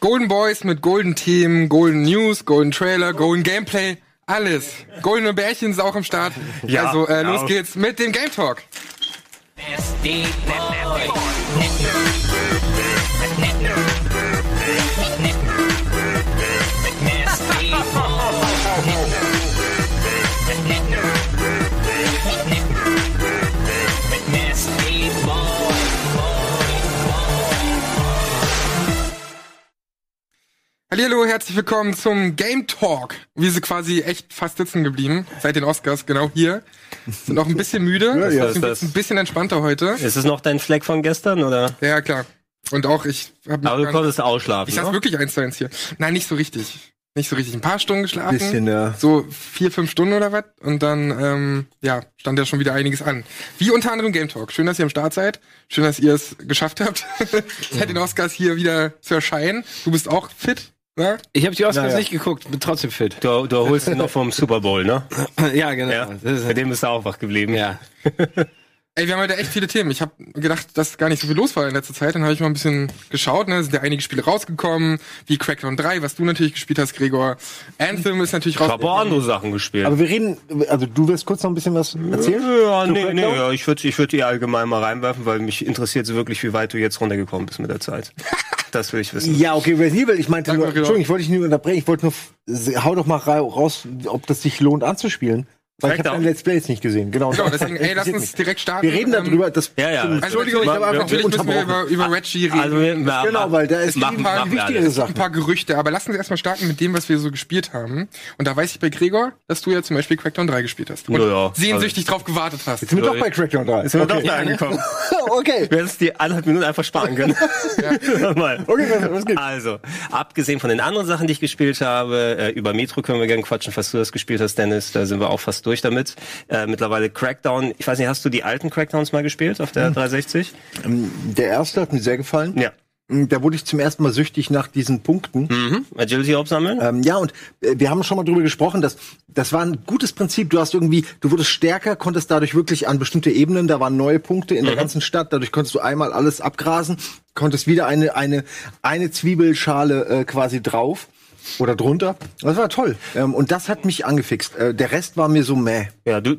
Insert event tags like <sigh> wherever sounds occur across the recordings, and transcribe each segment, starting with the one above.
Golden Boys mit Golden Team, Golden News, Golden Trailer, Golden Gameplay, alles. Goldene Bärchen ist auch am Start. Ja, also äh, los geht's mit dem Game Talk. Hallihallo, herzlich willkommen zum Game Talk. Wir sind quasi echt fast sitzen geblieben seit den Oscars, genau hier. Sind noch ein bisschen müde, ja. sind jetzt ein bisschen entspannter heute. Ist es noch dein Fleck von gestern, oder? Ja, klar. Und auch ich habe Aber du konntest ausschlafen, Ich saß ne? wirklich eins zu eins hier. Nein, nicht so richtig. Nicht so richtig. Ein paar Stunden geschlafen. Bisschen, ja. So vier, fünf Stunden oder was. Und dann, ähm, ja, stand ja schon wieder einiges an. Wie unter anderem Game Talk. Schön, dass ihr am Start seid. Schön, dass ihr es geschafft habt, <laughs> seit den Oscars hier wieder zu erscheinen. Du bist auch fit, ne? Ich habe die Oscars Naja. nicht geguckt, bin trotzdem fit. Du, du holst ihn noch vom Super Bowl, ne? <laughs> ja, genau. Ja. Bei ist, dem bist du auch wach geblieben. ja. <laughs> Ey, wir haben heute echt viele Themen. Ich habe gedacht, dass gar nicht so viel los war in letzter Zeit. Dann habe ich mal ein bisschen geschaut. Ne? Es sind ja einige Spiele rausgekommen, wie Crackdown 3, was du natürlich gespielt hast, Gregor. Anthem ist natürlich Ich habe auch rausgekommen. andere Sachen gespielt. Aber wir reden, also du wirst kurz noch ein bisschen was erzählen? ja, nee, nee, Crackdown? ja, ich würde ich würd die allgemein mal reinwerfen, weil mich interessiert so wirklich, wie weit du jetzt runtergekommen bist mit der Zeit. <laughs> Das will ich wissen. Ja, okay, Resident Evil, ich meinte Sag nur, genau. Entschuldigung, ich wollte dich nicht unterbrechen, ich wollte nur, hau doch mal ra- raus, ob das sich lohnt anzuspielen. Weil ich habe dein Let's Play jetzt nicht gesehen. Genau, Genau, deswegen, ey, lass uns direkt starten. Wir reden Ähm, darüber, das Ja, ja. Entschuldigung, ich habe einfach, natürlich müssen wir über, über Reggie reden. Also, wir, wir, Genau, weil da ist machen, ein paar machen wichtigere alles. Sachen. ein paar Gerüchte, aber lassen Sie erstmal starten mit dem, was wir so gespielt haben. Und da weiß ich bei Gregor, dass du ja zum Beispiel Crackdown 3 gespielt hast. Und Ja, ja. sehnsüchtig drauf gewartet hast. Jetzt sind wir doch bei Crackdown 3. Sind wir okay. doch da angekommen. <laughs> okay. Wir hätten es die anderthalb Minuten einfach sparen können. <laughs> Mal. Okay, was, gibt's? Also, abgesehen von den anderen Sachen, die ich gespielt habe, äh, über Metro können wir gerne quatschen, falls du das gespielt hast, Dennis, da sind wir auch fast durch damit. Äh, mittlerweile Crackdown, ich weiß nicht, hast du die alten Crackdowns mal gespielt auf der 360? Ähm, Der erste hat mir sehr gefallen. Ja. Da wurde ich zum ersten Mal süchtig nach diesen Punkten. Mhm. Agility aufsammeln? Ähm, ja, und äh, wir haben schon mal drüber gesprochen, dass das war ein gutes Prinzip. Du hast irgendwie, du wurdest stärker, konntest dadurch wirklich an bestimmte Ebenen, da waren neue Punkte in der ganzen Stadt, dadurch konntest du einmal alles abgrasen, konntest wieder eine eine eine Zwiebelschale äh, quasi drauf oder drunter. Das war toll. Ähm, und das hat mich angefixt. Äh, der Rest war mir so meh. Ja, du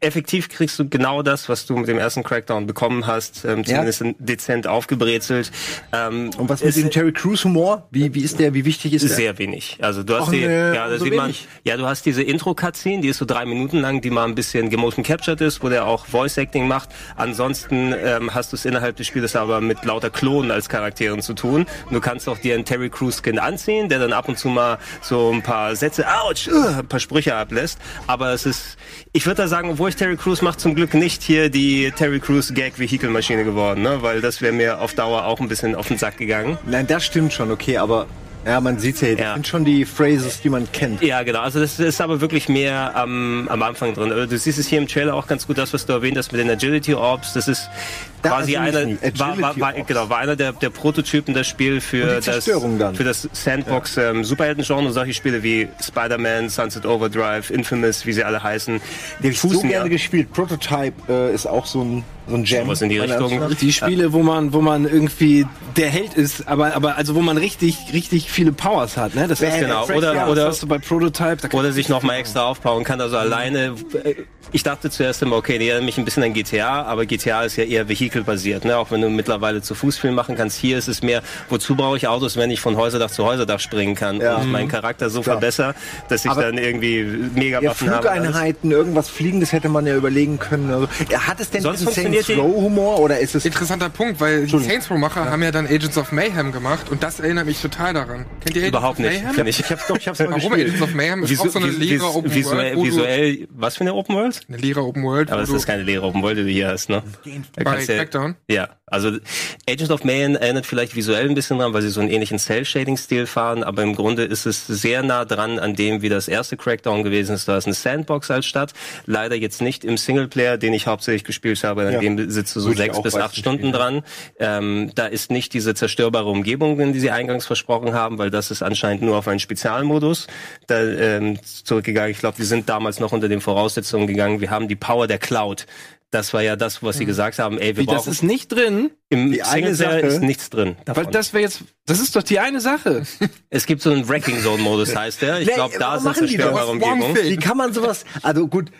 effektiv kriegst du genau das, was du mit dem ersten Crackdown bekommen hast, ähm, zumindest dezent aufgebrezelt. Ähm, Und was mit dem Terry Crews Humor? Wie wie ist der? Wie wichtig ist der? Sehr wenig. Also du hast Ach, die, nee, ja, da so sieht man, ja, du hast diese Intro-Cutscene, die ist so drei Minuten lang, die mal ein bisschen gemotion captured ist, wo der auch Voice-Acting macht. Ansonsten ähm, hast du es innerhalb des Spiels aber mit lauter Klonen als Charakteren zu tun. Und du kannst auch dir einen Terry Crews Skin anziehen, der dann ab und zu mal so ein paar Sätze, ouch, uh, ein paar Sprüche ablässt. Aber es ist, ich würde da sagen, obwohl ich Terry Crews macht zum Glück nicht hier die Terry Crews Gag-Vehikelmaschine geworden, ne? weil das wäre mir auf Dauer auch ein bisschen auf den Sack gegangen. Nein, das stimmt schon, okay, aber ja, man sieht's ja, das Ja. sind schon die Phrases, die man kennt. Ja, genau. Also das ist aber wirklich mehr am, am Anfang drin. Also Du siehst es hier im Trailer auch ganz gut, das, was du erwähnt hast mit den Agility Orbs. Das ist Da quasi einer, war, war, war, Agility Orbs. genau, war einer der, der Prototypen das Spiel für das, für das Sandbox ähm, Superhelden-Genre. Solche Spiele wie Spider-Man, Sunset Overdrive, Infamous, wie sie alle heißen. Die hab ich so gerne ja gespielt. Prototype äh, ist auch so ein, so ein Jam. was in die Richtung. Die Spiele, wo man, wo man irgendwie der Held ist, aber, aber also wo man richtig, richtig viele Powers hat, ne? Das ist Genau. das Oder- ja, oder- das hast du bei Prototype. Da Oder sich nochmal extra aufbauen kann, also alleine. äh, Ich dachte zuerst immer, okay, die erinnern mich ein bisschen an GTA, aber GTA ist ja eher vehikelbasiert, ne? Auch wenn du mittlerweile zu Fuß viel machen kannst. Hier ist es mehr, wozu brauche ich Autos, wenn ich von Häuserdach zu Häuserdach springen kann Ja. und meinen Charakter so Klar. verbessere, dass ich Aber- dann irgendwie mega Ja, Waffen habe. alles. Flugeinheiten, irgendwas Fliegendes hätte man ja überlegen können. Also, ja, hat es denn Sonst funktioniert Saints Row Humor oder ist es Interessanter Punkt, weil die Saints Row-Macher haben ja dann Agents of Mayhem gemacht und das erinnert mich total daran. Kennt ihr Agents Überhaupt nicht, Mayhem? finde ich. Ich hab's doch, ich hab's mal Warum gespielt. Agents of Mayhem ist auch so eine leere Open visuell, World. visuell, was für eine Open World? Eine leere Open World. Aber das ist keine leere Open World, die du hier hast, ne? Da Bei du ja- Crackdown? Ja, also Agent of Mayhem erinnert vielleicht visuell ein bisschen dran, weil sie so einen ähnlichen Cell-Shading-Stil fahren, aber im Grunde ist es sehr nah dran an dem, wie das erste Crackdown gewesen ist. Da ist eine Sandbox als Stadt, leider jetzt nicht im Singleplayer, den ich hauptsächlich gespielt habe, an Ja. dem sitzt du so Würde sechs bis acht Stunden dran. Ähm, da ist nicht diese zerstörbare Umgebung, die sie eingangs versprochen haben, weil das ist anscheinend nur auf einen Spezialmodus da, ähm, zurückgegangen. Ich glaube, wir sind damals noch unter den Voraussetzungen gegangen, wir haben die Power der Cloud Das war ja das, was sie gesagt haben. Ey, wir Wie, das brauchen ist nicht drin? im die eine Singleplayer Sache- ist nichts drin. Weil Davon. das wäre jetzt, das ist doch die eine Sache. <laughs> Es gibt so einen Wrecking Zone Modus, heißt der. Ich glaube, da das? zerstörbare Umgebung. Warmfake. Wie kann man sowas, also gut,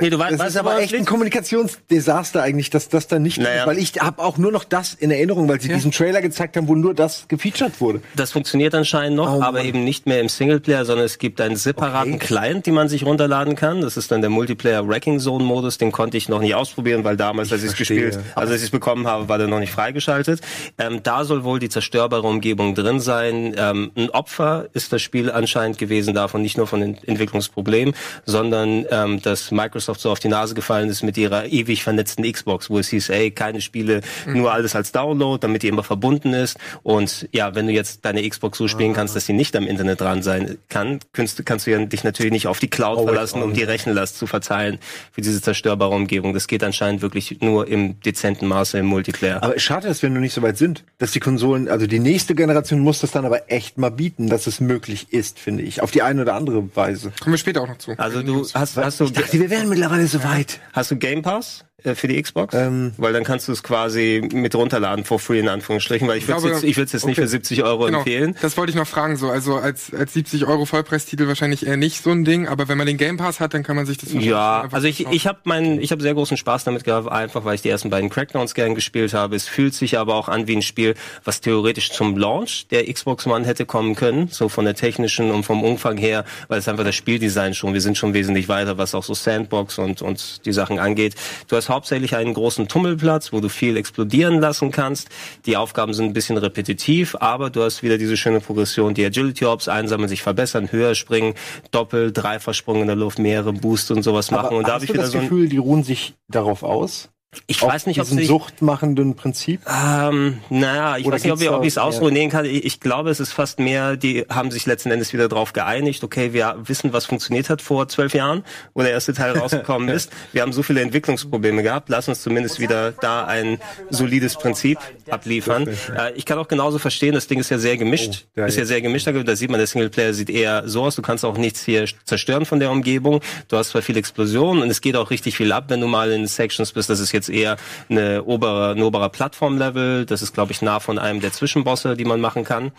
Nee, du weißt, das ist aber echt ein? Kommunikationsdesaster eigentlich, dass das dann nicht, Naja. weil ich habe auch nur noch das in Erinnerung, weil sie diesen Trailer gezeigt haben, wo nur das gefeatured wurde. Das funktioniert anscheinend noch, Oh Mann. aber eben nicht mehr im Singleplayer, sondern es gibt einen separaten Okay. Client, den man sich runterladen kann. Das ist dann der Multiplayer Wrecking Zone Modus. Den konnte ich noch nicht ausprobieren, weil damals, als ich es gespielt, also als ich es bekommen habe, war der noch nicht freigeschaltet. Ähm, da soll wohl die zerstörbare Umgebung drin sein. Ähm, ein Opfer ist das Spiel anscheinend gewesen davon, nicht nur von den Entwicklungsproblemen, sondern ähm, dass Microsoft so auf die Nase gefallen ist mit ihrer ewig vernetzten Xbox, wo es hieß, ey, keine Spiele, nur alles als Download, damit die immer verbunden ist. Und ja, wenn du jetzt deine Xbox so spielen kannst, dass sie nicht am Internet dran sein kann, kannst, du- kannst du ja dich natürlich nicht auf die Cloud Always verlassen, um die Rechenlast zu verteilen für diese zerstörbare Umgebung. Das geht anscheinend wirklich nur im dezenten Maße im Multiplayer. Aber schade, dass wir noch nicht so weit sind, dass die Konsolen, also die nächste Generation muss das dann aber echt mal bieten, dass es möglich ist, finde ich, auf die eine oder andere Weise. Kommen wir später auch noch zu. Also du hast, hast du Ich dachte, wir wären mittlerweile so weit. Hast du Game Pass für die Xbox? Ähm. weil dann kannst du es quasi mit runterladen for free in Anführungsstrichen, weil ich würde es jetzt, ich jetzt nicht für 70 Euro Genau, empfehlen. das wollte ich noch fragen. So, also als, als 70 Euro Vollpreistitel wahrscheinlich eher nicht so ein Ding, aber wenn man den Game Pass hat, dann kann man sich das Ja, also ich, ich habe meinen, ich habe sehr großen Spaß damit gehabt, einfach weil ich die ersten beiden Crackdowns gern gespielt habe. Es fühlt sich aber auch an wie ein Spiel, was theoretisch zum Launch der Xbox One hätte kommen können, so von der technischen und vom Umfang her, weil es einfach das Spieldesign schon, wir sind schon wesentlich weiter, was auch so Sandbox und und die Sachen angeht. Du hast hauptsächlich einen großen Tummelplatz, wo du viel explodieren lassen kannst. Die Aufgaben sind ein bisschen repetitiv, aber du hast wieder diese schöne Progression, die Agility Orbs einsammeln, sich verbessern, höher springen, Doppel, Dreifachsprung in der Luft, mehrere Boosts und sowas machen. und da habe ich wieder das so ein, Gefühl, die ruhen sich darauf aus? Ich weiß nicht, ob sie suchtmachenden Prinzip? ähm, naja, ich Oder weiß nicht, ob ich es ausformulieren kann. Ich, ich glaube, es ist fast mehr, die haben sich letzten Endes wieder darauf geeinigt, okay, wir wissen, was funktioniert hat vor zwölf Jahren, wo der erste Teil rausgekommen <laughs> ist. Wir haben so viele Entwicklungsprobleme gehabt, lass uns zumindest wieder da ein solides Prinzip abliefern. Äh, ich kann auch genauso verstehen, das Ding ist ja sehr gemischt, Oh, ist ja ja. sehr gemischt, da sieht man, der Singleplayer sieht eher so aus, du kannst auch nichts hier zerstören von der Umgebung, du hast zwar viel Explosionen und es geht auch richtig viel ab, wenn du mal in Sections bist, das ist jetzt eher eine obere, ein oberer Plattformlevel, das ist glaube ich nah von einem der Zwischenbosse, die man machen kann,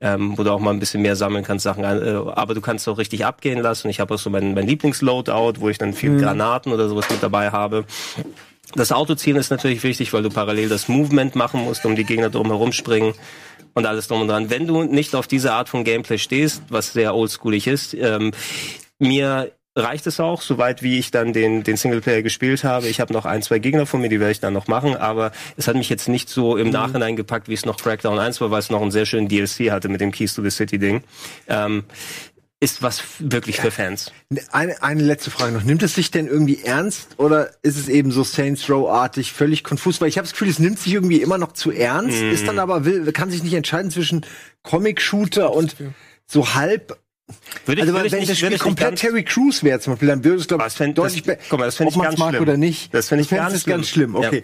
ähm, wo du auch mal ein bisschen mehr sammeln kannst, Sachen, äh, aber du kannst auch richtig abgehen lassen, ich habe auch so mein, mein Lieblingsloadout, wo ich dann viel Granaten oder sowas mit dabei habe. Das Autozielen ist natürlich wichtig, weil du parallel das Movement machen musst, um die Gegner drumherum springen und alles drum und dran. Wenn du nicht auf diese Art von Gameplay stehst, was sehr oldschoolig ist, ähm, mir reicht es auch, soweit wie ich dann den, den Singleplayer gespielt habe. Ich habe noch ein, zwei Gegner von mir, die werde ich dann noch machen, aber es hat mich jetzt nicht so im Nachhinein gepackt, wie es noch Crackdown 1 war, weil es noch einen sehr schönen DLC hatte mit dem Keys to the City Ding. Ähm, ist was wirklich für Fans. Eine, eine letzte Frage noch. Nimmt es sich denn irgendwie ernst oder ist es eben so Saints Row-artig, völlig konfus? Weil ich habe das Gefühl, es nimmt sich irgendwie immer noch zu ernst, Mhm. ist dann aber, will, kann sich nicht entscheiden zwischen Comic-Shooter und so halb. Würde Also würde wenn das würde Spiel komplett ganz- Terry Crews wäre zum Beispiel, dann würde es glaube Das ich fänd- deutlich das- guck mal, das fänd ob ich ganz mag schlimm. oder nicht. Das fänd ich fänd's ganz ganz schlimm. Okay,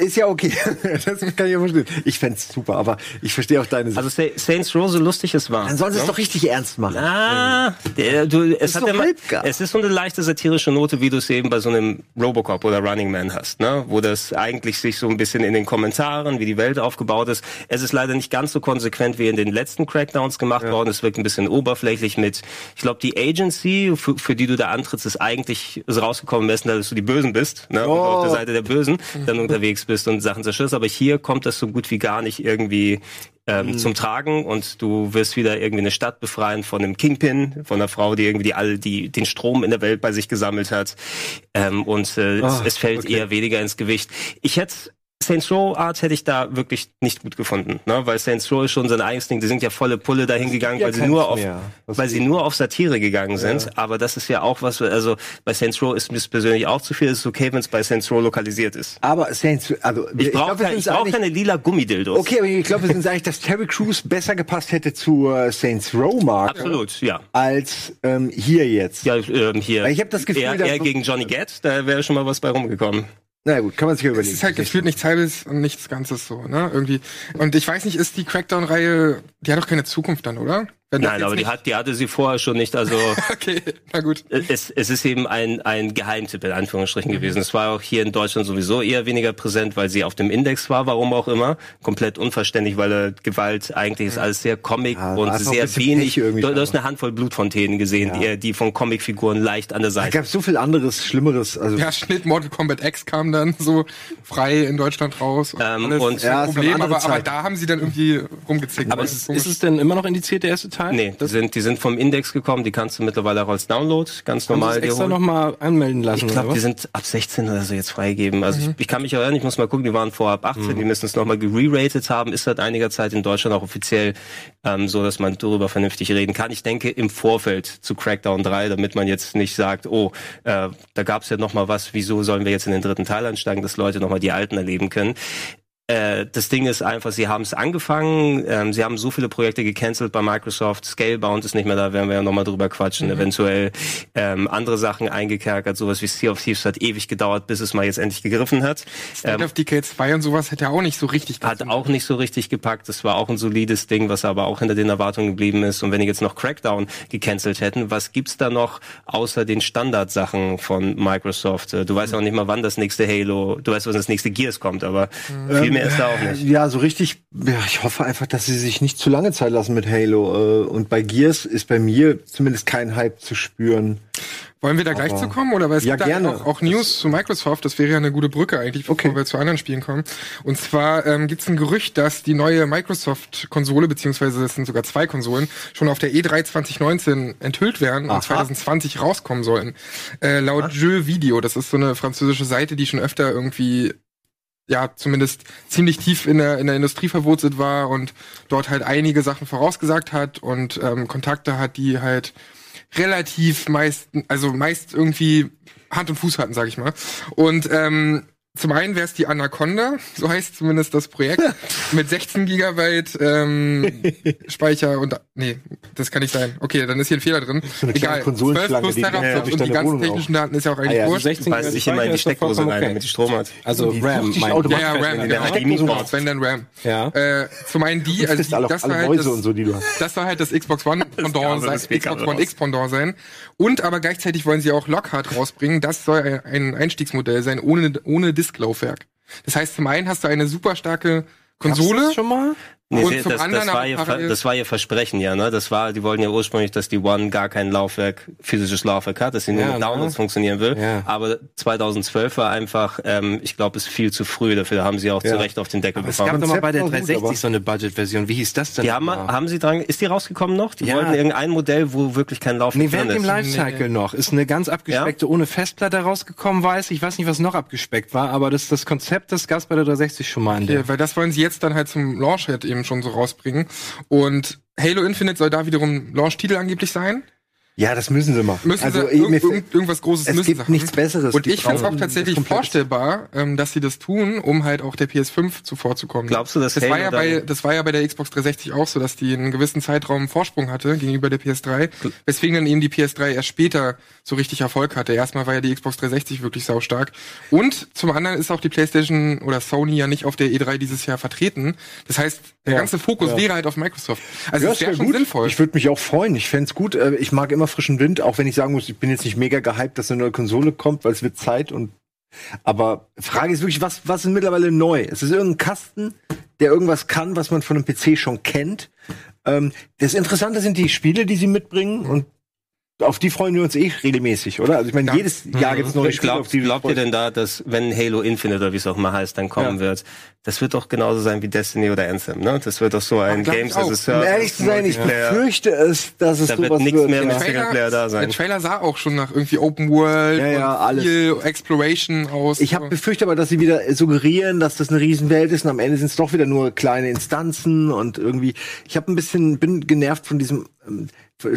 ist ja okay. <laughs> das kann ich ja verstehen. Ich fänd's super, aber ich verstehe auch deine Sicht. Also Sa- Saints Row, so lustig es war. dann sollen sie es doch richtig ernst machen. Ah, der, du, es ist hat so immer, es ist so eine leichte satirische Note, wie du es eben bei so einem Robocop oder Running Man hast, ne? Wo das eigentlich sich so ein bisschen in den Kommentaren, wie die Welt aufgebaut ist. Es ist leider nicht ganz so konsequent wie in den letzten Crackdowns gemacht worden. Es wirkt ein bisschen oberflächlich mit, ich glaube, die Agency, für, für die du da antrittst, ist eigentlich ist rausgekommen, besten, dass du die Bösen bist, ne? Und du auf der Oh. Seite der Bösen dann unterwegs bist und Sachen zerstörst. Aber hier kommt das so gut wie gar nicht irgendwie ähm, zum Tragen und du wirst wieder irgendwie eine Stadt befreien von einem Kingpin, von einer Frau, die irgendwie die all die den Strom in der Welt bei sich gesammelt hat ähm, und äh, es, Ah, es fällt okay. eher weniger ins Gewicht. Ich hätte Saints Row Art hätte ich da wirklich nicht gut gefunden, ne? weil Saints Row ist schon sein eigenes Ding. Die sind ja volle Pulle dahin gegangen, ja weil sie nur auf, weil sie nur auf Satire gegangen sind. Aber das ist ja auch was. Also bei Saints Row ist mir persönlich auch zu viel. Es ist okay, wenn es bei Saints Row lokalisiert ist. Aber Saints, also Ich brauche kein, ich brauch keine lila Gummidildos. Okay, aber ich glaube, wir sind einig, dass Terry Crews besser gepasst hätte zur Saints Row Marke Absolut, ja. als ähm, hier jetzt. Ja, ähm, hier. Weil ich hab das Gefühl, er, dass er so- gegen Johnny Gat, da wäre schon mal was bei rumgekommen. Na gut, kann man sich ja Es überlegen. ist halt gefühlt nichts halbes und nichts Ganzes so, ne? Irgendwie. Und ich weiß nicht, ist die Crackdown-Reihe, die hat doch keine Zukunft dann, oder? Nein, aber die, hat, die hatte sie vorher schon nicht. Also <laughs> Okay, na gut. es, es ist eben ein, ein Geheimtipp in Anführungsstrichen Mhm. gewesen. Es war auch hier in Deutschland sowieso eher weniger präsent, weil sie auf dem Index war, warum auch immer. Komplett unverständlich, weil äh, Gewalt eigentlich ist alles sehr Comic Ja, und sehr wenig. Du, du hast eine Handvoll Blutfontänen gesehen, die, die von Comicfiguren leicht an der Da Seite. gab so viel anderes, Schlimmeres. Also Ja, Schnitt Mortal Kombat X kam dann so frei in Deutschland raus. Ähm, und- Ja, es war eine Problem, aber, aber da haben sie dann irgendwie rumgezickt. Aber ist, ist es denn immer noch indiziert, der erste Teil? Nee, die sind, die sind vom Index gekommen, die kannst du mittlerweile auch als Download ganz Haben normal dir extra holen. nochmal anmelden lassen, Ich glaube, die sind ab 16 oder so jetzt freigegeben. Also Mhm. ich, ich kann mich erinnern, ich muss mal gucken, die waren vorher ab 18, die müssen es nochmal gereratet haben. Ist seit einiger Zeit in Deutschland auch offiziell ähm, so, dass man darüber vernünftig reden kann. Ich denke im Vorfeld zu Crackdown 3, damit man jetzt nicht sagt, oh, äh, da gab es ja nochmal was, wieso sollen wir jetzt in den dritten Teil ansteigen, dass Leute nochmal die alten erleben können. Äh, das Ding ist einfach, sie haben es angefangen, ähm, sie haben so viele Projekte gecancelt bei Microsoft, Scalebound ist nicht mehr da, werden wir ja nochmal drüber quatschen, eventuell ähm, andere Sachen eingekerkert, sowas wie Sea of Thieves hat ewig gedauert, bis es mal jetzt endlich gegriffen hat. State Ähm, of Decay 2 und sowas hätte ja auch nicht so richtig hat auch nicht so richtig gepackt. Das war auch ein solides Ding, was aber auch hinter den Erwartungen geblieben ist. Und wenn die jetzt noch Crackdown gecancelt hätten, was gibt's da noch außer den Standardsachen von Microsoft? Äh, Du weißt ja auch nicht mal, wann das nächste Halo, du weißt, wann das nächste Gears kommt, aber viel mehr ist da auch nicht. Ja, so richtig. Ja, ich hoffe einfach, dass sie sich nicht zu lange Zeit lassen mit Halo. Äh, Und bei Gears ist bei mir zumindest kein Hype zu spüren. Wollen wir da gleich zu kommen? Oder weil es Ja, gibt gerne. da auch, auch News zu Microsoft, das wäre ja eine gute Brücke eigentlich, bevor Okay. wir zu anderen Spielen kommen. Und zwar ähm, gibt es ein Gerücht, dass die neue Microsoft-Konsole, beziehungsweise es sind sogar zwei Konsolen, schon auf der E E3 2019 enthüllt werden Aha. und 2020 rauskommen sollen. Äh, laut Jeux Video, das ist so eine französische Seite, die schon öfter irgendwie ja, zumindest ziemlich tief in der, in der Industrie verwurzelt war und dort halt einige Sachen vorausgesagt hat und ähm, Kontakte hat, die halt relativ meist, also meist irgendwie Hand und Fuß hatten, sag ich mal. Und ähm, zum einen wäre es die Anaconda, so heißt zumindest das Projekt, <laughs> mit 16 Gigabyte ähm, <laughs> Speicher und nee, das kann nicht sein. Okay, dann ist hier ein Fehler drin. kleine Egal, Konsolenschlange, 12 plus die Teraflops ich, und die ganzen Wohnung technischen Daten ist ja auch eigentlich Ah ja, wurscht. 16 Beißt sich immer in die Steckdose rein, okay. damit die Strom hat. Also Die RAM, mein Ja, ja, RAM, genau. Wenn dann RAM. Ja. Äh, zum einen die, also frisst die, das war halt Mäuse das, und so, die du hast. das soll halt das Xbox One Pendant sein, Xbox One. X Pendant sein. Und aber gleichzeitig wollen sie auch Lockhart rausbringen. Das soll ein- ein Einstiegsmodell sein, ohne, ohne Disklaufwerk. Das heißt, zum einen hast du eine super starke Konsole. Gab's das schon mal? Nee, Und das, das, war aber ihr, das war ihr Versprechen, ja, ne? Das war, die wollten ja ursprünglich, dass die One gar kein Laufwerk, physisches Laufwerk hat, dass sie nur Ja, mit Downloads ne? funktionieren will. Ja. Aber 2012 war einfach, ähm, ich glaube, ist viel zu früh dafür. Da haben sie auch Ja. zu Recht auf den Deckel Es gab bekommen. doch mal bei der Konzept war gut, 360 aber- so eine Budget-Version. Wie hieß das denn? Die haben, haben sie dran, ist die rausgekommen noch? Die Ja. wollten irgendein Modell, wo wirklich kein Laufwerk Nee, drin während dem ist. Lifecycle noch. Ist eine ganz abgespeckte, ohne Festplatte rausgekommen, weiß ich. Ich weiß nicht, was noch abgespeckt war, aber das, das Konzept, das gab's bei der 360 schon mal in der. Ja, weil das wollen sie jetzt dann halt zum Launch halt eben schon so rausbringen. Und Halo Infinite soll da wiederum Launch-Titel angeblich sein. Ja, das müssen sie machen. Müssen also, sie irgend, fällt- irgendwas Großes es müssen gibt sie haben. nichts Besseres. Und ich finde es auch tatsächlich das vorstellbar, ähm, dass sie das tun, um halt auch der PS5 zuvorzukommen. Glaubst du, dass das war Halo ja bei das war ja bei der Xbox 360 auch so, dass die einen gewissen Zeitraum Vorsprung hatte gegenüber der PS3, weswegen dann eben die PS3 erst später so richtig Erfolg hatte. Erstmal war ja die Xbox 360 wirklich saustark und zum anderen ist auch die PlayStation oder Sony ja nicht auf der E3 dieses Jahr vertreten. Das heißt, der Ja, ganze Fokus ja. wäre halt auf Microsoft. Also Ja, das wäre wär schon gut. sinnvoll. Ich würde mich auch freuen. Ich fänd's gut. Äh, Ich mag immer frischen Wind, auch wenn ich sagen muss, ich bin jetzt nicht mega gehypt, dass eine neue Konsole kommt, weil es wird Zeit und aber Frage ist wirklich, was, was ist mittlerweile neu? Es ist irgendein Kasten, der irgendwas kann, was man von einem PC schon kennt. Ähm, das Interessante sind die Spiele, die sie mitbringen und auf die freuen wir uns eh regelmäßig, oder? Also ich meine, Ja. jedes Jahr gibt's neue Ich Spiele, glaub, auf die glaubt ihr denn da, dass wenn Halo Infinite oder wie es auch mal heißt, dann kommen Ja. wird, das wird doch genauso sein wie Destiny oder Anthem, ne? Das wird doch so ein ich Games as a Um Um Service. ehrlich zu sein, ich befürchte es, dass es Da wird sowas nichts mehr ja. mit Singleplayer da sein. Der Trailer sah auch schon nach irgendwie Open World Ja, ja, und alles. viel Exploration aus. Ich habe befürchtet aber, dass sie wieder suggerieren, dass das eine Riesenwelt ist und am Ende sind es doch wieder nur kleine Instanzen und irgendwie. Ich habe ein bisschen bin genervt von diesem ähm,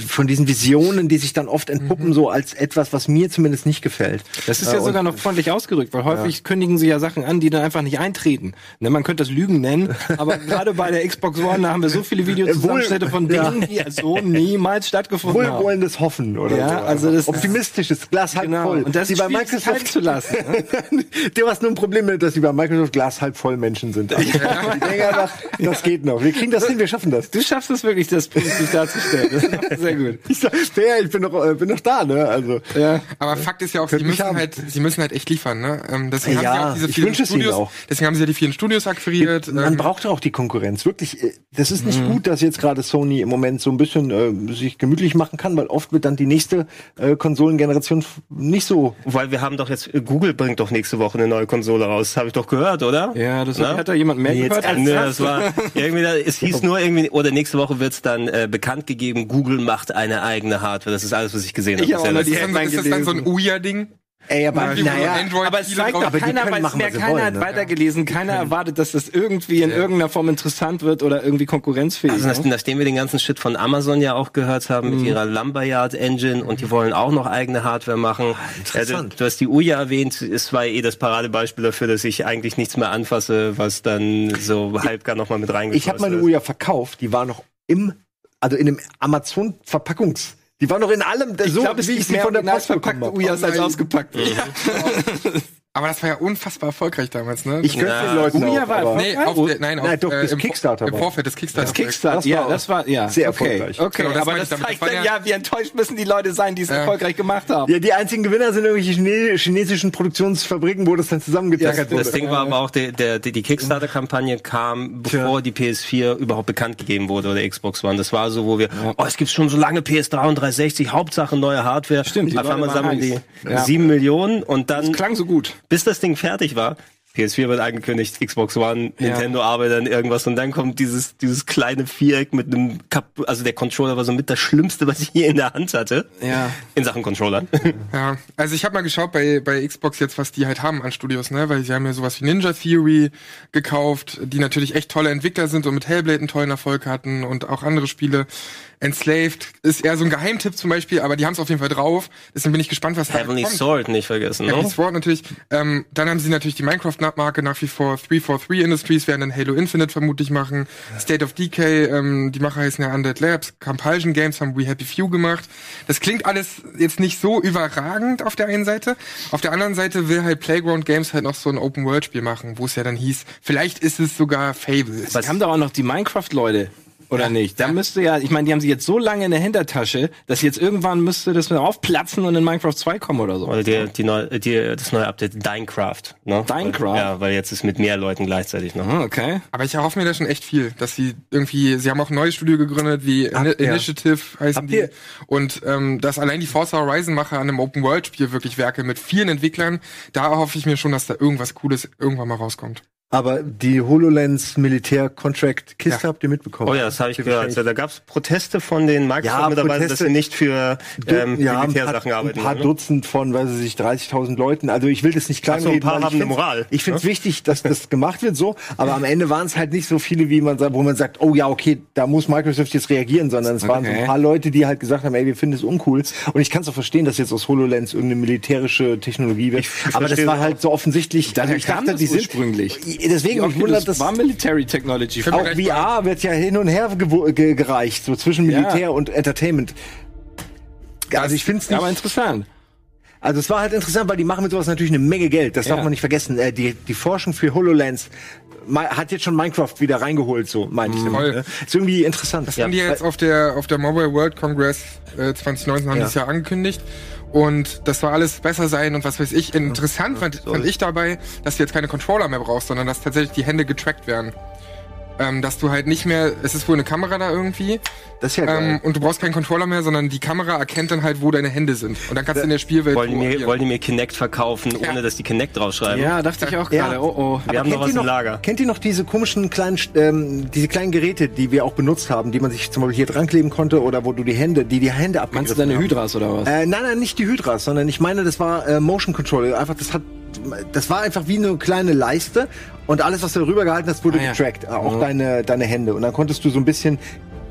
von diesen Visionen, die sich dann oft entpuppen so als etwas, was mir zumindest nicht gefällt. Das ist Äh, ja und- sogar noch freundlich ausgedrückt, weil häufig kündigen sie ja Sachen an, die dann einfach nicht eintreten. Ne, man könnte das Lügen nennen, <laughs> aber gerade bei der Xbox One haben wir so viele Videozusammenschnitte von Dingen, die so niemals stattgefunden haben. Wohlwollendes Hoffen oder Ja, so. also das- optimistisches Glas halb Genau. voll. Und das ist bei Microsoft halten zu lassen. <laughs> Du hast nur ein Problem mit, dass die bei Microsoft Glas halb voll Menschen sind. Also, denken einfach, das geht noch. Wir kriegen das hin, wir schaffen das. Du schaffst es wirklich, das positiv darzustellen. Das <laughs> sehr gut. <laughs> Ich sag, fair, ich bin noch, äh, bin noch da, ne? Also. Ja. Aber Fakt ist ja auch, sie Könnt müssen haben. halt, sie müssen halt echt liefern, ne? Ähm, deswegen Ja, haben sie auch diese ich vielen wünsche es ihnen Studios, auch. deswegen haben sie ja die vielen Studios akquiriert. Man ähm, braucht ja auch die Konkurrenz. Wirklich, äh, das ist Mhm. nicht gut, dass jetzt gerade Sony im Moment so ein bisschen äh, sich gemütlich machen kann, weil oft wird dann die nächste äh, Konsolengeneration nicht so. Weil wir haben doch jetzt, Google bringt doch nächste Woche eine neue Konsole raus. Habe ich doch gehört, oder? Ja, das Na? hat da jemand mehr Nee, gehört jetzt, als das? das war irgendwie, da, es hieß <laughs> nur irgendwie, oder nächste Woche wird's dann äh, bekannt gegeben, Google macht eine eigene Hardware. Das ist alles, was ich gesehen habe. Ich hab auch bisher. nur Das die ist- ist, dann, ist das dann so ein Ouya-Ding? Ey, aber Ja, wie naja, aber es zeigt doch, keiner weiß machen, mehr, keiner wollen, hat ne? weitergelesen, keiner erwartet, dass das irgendwie in irgendeiner Form interessant wird oder irgendwie konkurrenzfähig Also ist. nach- nachdem wir den ganzen Shit von Amazon ja auch gehört haben Mhm. mit ihrer Lumberyard Engine und die wollen auch noch eigene Hardware machen. Ah, interessant. Äh, du, du hast die Uja erwähnt, es war eh das Paradebeispiel dafür, dass ich eigentlich nichts mehr anfasse, was dann so halb gar noch mal mit reingeschlossen ich habe meine ist. Uhr ja verkauft. Die war noch im, also in dem Amazon-Verpackungs. Die war noch in allem, ich so glaube, es wie ich sie von der Post habe. Ujas als nein. ausgepackt. <laughs> Aber das war ja unfassbar erfolgreich damals, ne? Ich gönn's Ja. den Leuten Uja auch, war aber nee, auf, Oh, der, nein, auf, nein, doch, das im, Kickstarter Im war. Vorfeld des Kickstarter. Das Kickstarter, Das war ja, das war, ja, sehr okay, erfolgreich. okay, Genau, das aber das zeigt Das dann ja- wie enttäuscht müssen die Leute sein, die es Ja. erfolgreich gemacht haben. Ja, die einzigen Gewinner sind irgendwelche Chine chinesischen Produktionsfabriken, wo das dann zusammengetackert Das wurde. Ding war aber auch, der, der, die Kickstarter-Kampagne kam, bevor die PS4 überhaupt bekannt gegeben wurde oder Xbox One. Das war so, wo wir, oh, es gibt schon so lange PS3 und 360, Hauptsache neue Hardware. Stimmt, die Auf einmal sammeln die sieben Millionen und dann, Klang so gut. Bis das Ding fertig war, PS4 wird angekündigt, Xbox One, Nintendo arbeitet an irgendwas und dann kommt dieses, dieses kleine Viereck mit einem Kap also der Controller war so mit das Schlimmste, was ich je in der Hand hatte. Ja. In Sachen Controllern. <laughs> Ja, also ich habe mal geschaut bei, bei Xbox jetzt, was die halt haben an Studios, ne? Weil sie haben ja sowas wie Ninja Theory gekauft, die natürlich echt tolle Entwickler sind und mit Hellblade einen tollen Erfolg hatten und auch andere Spiele. Enslaved ist eher so ein Geheimtipp zum Beispiel, aber die haben es auf jeden Fall drauf. Deswegen bin ich gespannt, was da Heavenly kommt. Sword nicht vergessen, Heavenly ne? Sword natürlich. Ähm, dann haben sie natürlich die Minecraft-Marke nach wie vor. 343 Industries werden dann Halo Infinite vermutlich machen. State of Decay, ähm, die Macher heißen ja Undead Labs. Compulsion Games haben We Happy Few gemacht. Das klingt alles jetzt nicht so überragend auf der einen Seite. Auf der anderen Seite will halt Playground Games halt noch so ein Open-World-Spiel machen, wo es ja dann hieß, vielleicht ist es sogar Fable. Die haben doch auch noch die Minecraft-Leute. Oder nicht? Da müsste ja, ich meine, die haben sie jetzt so lange in der Hintertasche, dass jetzt irgendwann müsste das mit aufplatzen und in Minecraft 2 kommen oder so. Oder die, die neu, die, das neue Update Dinecraft. Ne? Dinecraft? Ja, weil jetzt ist mit mehr Leuten gleichzeitig noch. Ah, okay. Aber ich erhoffe mir da schon echt viel, dass sie irgendwie, sie haben auch ein neues Studio gegründet, wie Ini ihr- Initiative heißen habt die. ihr- Und ähm, dass allein die Forza Horizon Macher an einem Open World Spiel wirklich werke mit vielen Entwicklern, da erhoffe ich mir schon, dass da irgendwas Cooles irgendwann mal rauskommt. Aber die HoloLens Militär Contract Kiste Ja. habt ihr mitbekommen? Oh ja, das habe ich gehört. Also, da gab es Proteste von den Microsoft-Mitarbeitern, dass Proteste. sie nicht für ähm, ja, ein Militärsachen paar, arbeiten. Ein paar ne? Dutzend von, weiß ich nicht, 30.000 Leuten. Also ich will das nicht Ach so, ein kleinreden. paar ich haben eine Moral, Ich finde es ne? wichtig, dass das <laughs> gemacht wird so. Aber am Ende waren es halt nicht so viele, wie man sagt, wo man sagt, oh ja, okay, da muss Microsoft jetzt reagieren, sondern es waren so ein paar Leute, die halt gesagt haben, ey, wir finden es uncool. Und ich kann es auch verstehen, dass jetzt aus HoloLens irgendeine militärische Technologie wird. Aber das war halt so offensichtlich. Also ich dachte, das die sind ursprünglich. Deswegen, mich wundert das. war Military Technology. Auch VR wird ja hin und her gewo- ge gereicht, so zwischen Ja. Militär und Entertainment. Also ich finde es Ja, nicht. aber interessant. Also es war halt interessant, weil die machen mit sowas natürlich eine Menge Geld. Das Ja. darf man nicht vergessen. Äh, die, die Forschung für HoloLens hat jetzt schon Minecraft wieder reingeholt, so meine ich. damit, Voll. ne? Ist irgendwie interessant. Das haben die jetzt auf der auf der Mobile World Congress äh, 2019 haben Ja. die es ja angekündigt. Und das soll alles besser sein und was weiß ich. Interessant fand, fand ich dabei, dass du jetzt keine Controller mehr brauchst, sondern dass tatsächlich die Hände getrackt werden. Ähm, dass du halt nicht mehr, es ist wohl eine Kamera da irgendwie, Das ist ja ähm, geil. und du brauchst keinen Controller mehr, sondern die Kamera erkennt dann halt, wo deine Hände sind. Und dann kannst du in der Spielwelt. Wollen die, mir, wollen die mir Kinect verkaufen, Ja. ohne dass die Kinect draufschreiben? Ja, dachte ich auch Ja. gerade. Oh, oh. Wir haben noch kennt was ihr im Lager. Kennt ihr noch diese komischen kleinen, ähm, diese kleinen Geräte, die wir auch benutzt haben, die man sich zum Beispiel hier dran kleben konnte oder wo du die Hände, die die Hände abgegriffen Meinst du deine haben? Hydras oder was? Äh, nein, nein, nicht die Hydras, sondern ich meine, das war äh, Motion Control. Einfach, das hat, das war einfach wie eine kleine Leiste und alles, was du darüber gehalten hast, wurde Ah, ja. getrackt. Auch Mhm. deine, deine Hände. Und dann konntest du so ein bisschen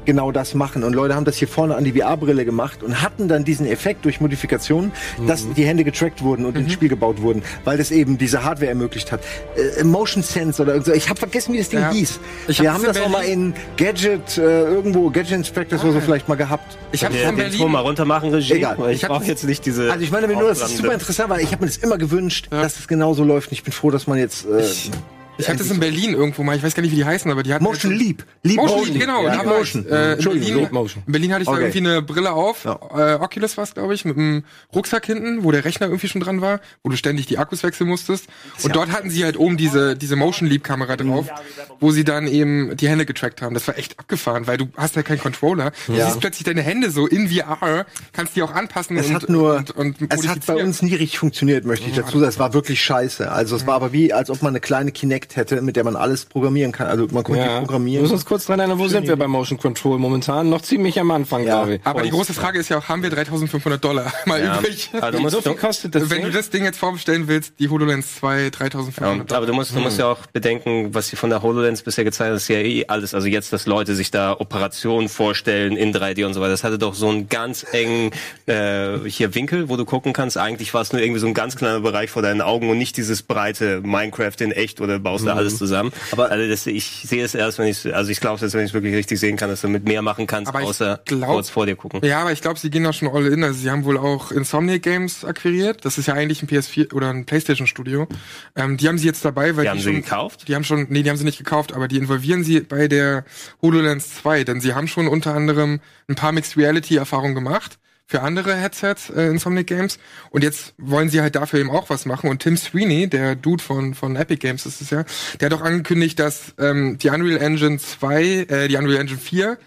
genau das machen. Und Leute haben das hier vorne an die VR-Brille gemacht und hatten dann diesen Effekt durch Modifikationen, dass die Hände getrackt wurden und ins Spiel gebaut wurden, weil das eben diese Hardware ermöglicht hat. Äh, Motion Sense oder so. Ich habe vergessen, wie das Ding Ja. hieß. Ich Wir haben das auch mal Berlin- in Gadget, äh, irgendwo, Gadget Inspectors oder so vielleicht mal gehabt. Ich habe in den Ton Berlin. mal runter machen, Regie. Egal. Ich, Ich brauche das- jetzt nicht diese. Also ich meine nur, das ist super interessant, weil ich habe mir das immer gewünscht, dass es genauso läuft. Und ich bin froh, dass man jetzt äh, Ich hatte es in Berlin irgendwo mal, ich weiß gar nicht, wie die heißen, aber die hatten Motion halt- Leap. Leap Motion Leap, genau. Ja, war Motion. ich, äh, in, Entschuldigung, Berlin, Leap Motion. in Berlin hatte ich Okay. da irgendwie eine Brille auf, Ja. äh, Oculus war es, glaube ich, mit einem Rucksack hinten, wo der Rechner irgendwie schon dran war, wo du ständig die Akkus wechseln musstest. Und dort hatten sie halt oben diese, diese Motion Leap Kamera drauf, wo sie dann eben die Hände getrackt haben. Das war echt abgefahren, weil du hast ja keinen Controller. Du Ja. siehst plötzlich deine Hände so in VR, kannst die auch anpassen Es und, hat nur, und, und es hat bei uns nie richtig funktioniert, möchte ich dazu sagen. Es war wirklich scheiße. Also es war aber wie, als ob man eine kleine Kinect hätte, mit der man alles programmieren kann. Also man konnte die Ja. Wir programmieren. müssen uns kurz dran erinnern, wo sind wir bei Motion Control momentan? Noch ziemlich am Anfang, Ja. glaube ich. Aber die große Frage ist ja auch, haben wir 3500 Dollar <laughs> mal Ja. übrig? Also du so viel du, kostet das Wenn du Ding? das Ding jetzt vorbestellen willst, die HoloLens 2, 3500 Ja, aber du musst, du musst ja auch bedenken, was sie von der HoloLens bisher gezeigt haben, ist ja eh alles, also jetzt, dass Leute sich da Operationen vorstellen in 3D und so weiter. Das hatte doch so einen ganz engen äh, hier Winkel, wo du gucken kannst. Eigentlich war es nur irgendwie so ein ganz kleiner Bereich vor deinen Augen und nicht dieses breite Minecraft in echt oder baust da alles zusammen. Aber- also das, ich sehe es erst, wenn ich, also ich glaube, dass wenn ich es wirklich richtig sehen kann, dass du mit mehr machen kannst, außer glaub- kurz vor dir gucken. Ja, aber ich glaube, sie gehen da schon all in. Also sie haben wohl auch Insomniac Games akquiriert. Das ist ja eigentlich ein PS4 oder ein PlayStation Studio. Ähm, die haben sie jetzt dabei, weil Die haben sie schon, gekauft? Die haben schon, nee, die haben sie nicht gekauft, aber die involvieren sie bei der HoloLens 2, denn sie haben schon unter anderem ein paar Mixed Reality Erfahrungen gemacht für andere Headsets äh, Insomniac Games und jetzt wollen sie halt dafür eben auch was machen und Tim Sweeney, der Dude von von Epic Games ist es ja, der hat auch angekündigt, dass ähm, die Unreal Engine 2, äh, die Unreal Engine 4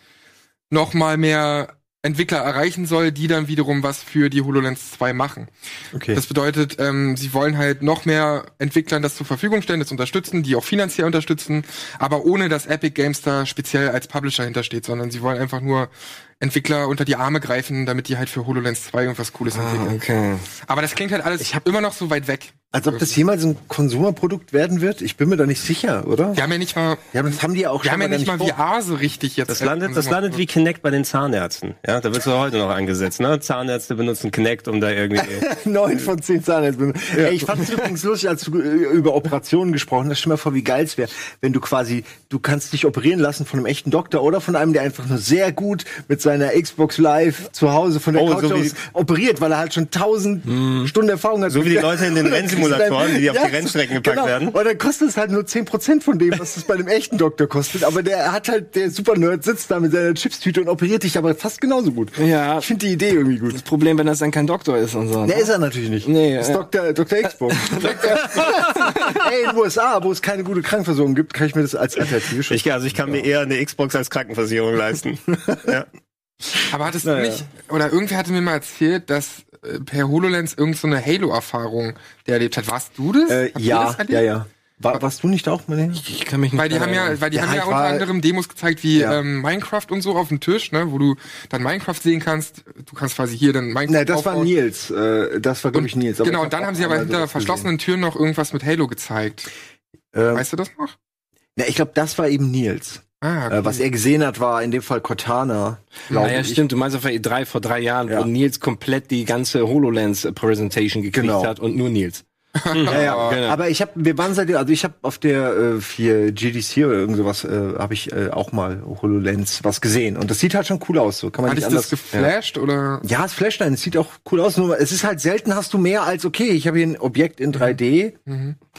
noch mal mehr Entwickler erreichen soll, die dann wiederum was für die HoloLens 2 machen. Okay. Das bedeutet, ähm, sie wollen halt noch mehr Entwicklern das zur Verfügung stellen, das unterstützen, die auch finanziell unterstützen, aber ohne dass Epic Games da speziell als Publisher hintersteht, sondern sie wollen einfach nur Entwickler unter die Arme greifen, damit die halt für HoloLens 2 irgendwas Cooles entwickeln. Ah, okay. Aber das klingt halt alles immer noch so weit weg. Als ob das jemals ein Konsumerprodukt werden wird? Ich bin mir da nicht sicher, oder? Wir haben ja nicht mal, Ja, aber das haben die ja auch wir schon haben ja nicht mal vor. VR so richtig jetzt. Das als landet, das landet wie Kinect bei den Zahnärzten. Ja, da wird es heute noch eingesetzt. Ne? Zahnärzte benutzen Kinect, um da irgendwie. <laughs> Neun von zehn Zahnärzten. Ey, ich fand es übrigens lustig, als du äh, über Operationen gesprochen hast. Stell mal vor, wie geil es wäre, wenn du quasi, du kannst dich operieren lassen von einem echten Doktor oder von einem, der einfach nur sehr gut mit seiner Xbox Live zu Hause von der Oh, Couch so aus operiert, weil er halt schon tausend Stunden Erfahrung hat. So wie die <laughs> Leute in den Und dann- die auf die Rennstrecken gepackt genau. werden. Und dann kostet es halt nur 10% von dem, was es bei einem echten Doktor kostet. Aber der hat halt, der Super-Nerd sitzt da mit seiner Chipstüte und operiert dich aber fast genauso gut. Ja. Ich finde die Idee irgendwie gut. Das Problem, wenn das dann kein Doktor ist und so. Der ist er natürlich nicht. Nee, das ist ja. Dr. Dr. Xbox. Ey, in den USA, wo es keine gute Krankenversorgung gibt, kann ich mir das als Alternative schon. Ich, also ich kann mir eher eine Xbox als Krankenversicherung leisten. <laughs> ja. Aber hattest du nicht, oder irgendwer hatte mir mal erzählt, dass per HoloLens irgend so eine Halo-Erfahrung der erlebt hat. Warst du das? äh, ja, das ja, ja. War, warst du nicht auch mit denen? Ich kann mich nicht Weil die haben ja, weil die Ja, haben ja ich unter war- anderem Demos gezeigt wie Ja. ähm, Minecraft und so auf dem Tisch, ne, wo du dann Minecraft sehen kannst. Du kannst quasi hier dann Minecraft Ne, das war aufbauen. Nils. Äh, das war, glaube ich, Nils. Aber Genau, ich und dann haben sie aber hinter verschlossenen Türen noch irgendwas mit Halo gezeigt. Ähm, Weißt du das noch? ne, ich glaube, das war eben Nils. Ah, Äh, was er gesehen hat, war in dem Fall Cortana. ja, ich. stimmt. Du meinst auf der E3 vor drei Jahren, Ja. wo Nils komplett die ganze HoloLens-Präsentation gekriegt Genau. hat und nur Nils. <laughs> Ja, ja. Genau. Aber ich habe, wir waren seitdem, also ich habe auf der äh, für GDC oder irgend sowas, äh, habe ich äh, auch mal HoloLens was gesehen und das sieht halt schon cool aus. So kann man Hat nicht dich das anders. geflasht oder? Ja, es flasht einen. Es sieht auch cool aus. Nur es ist halt selten, hast du mehr als okay. Ich habe hier ein Objekt in 3D.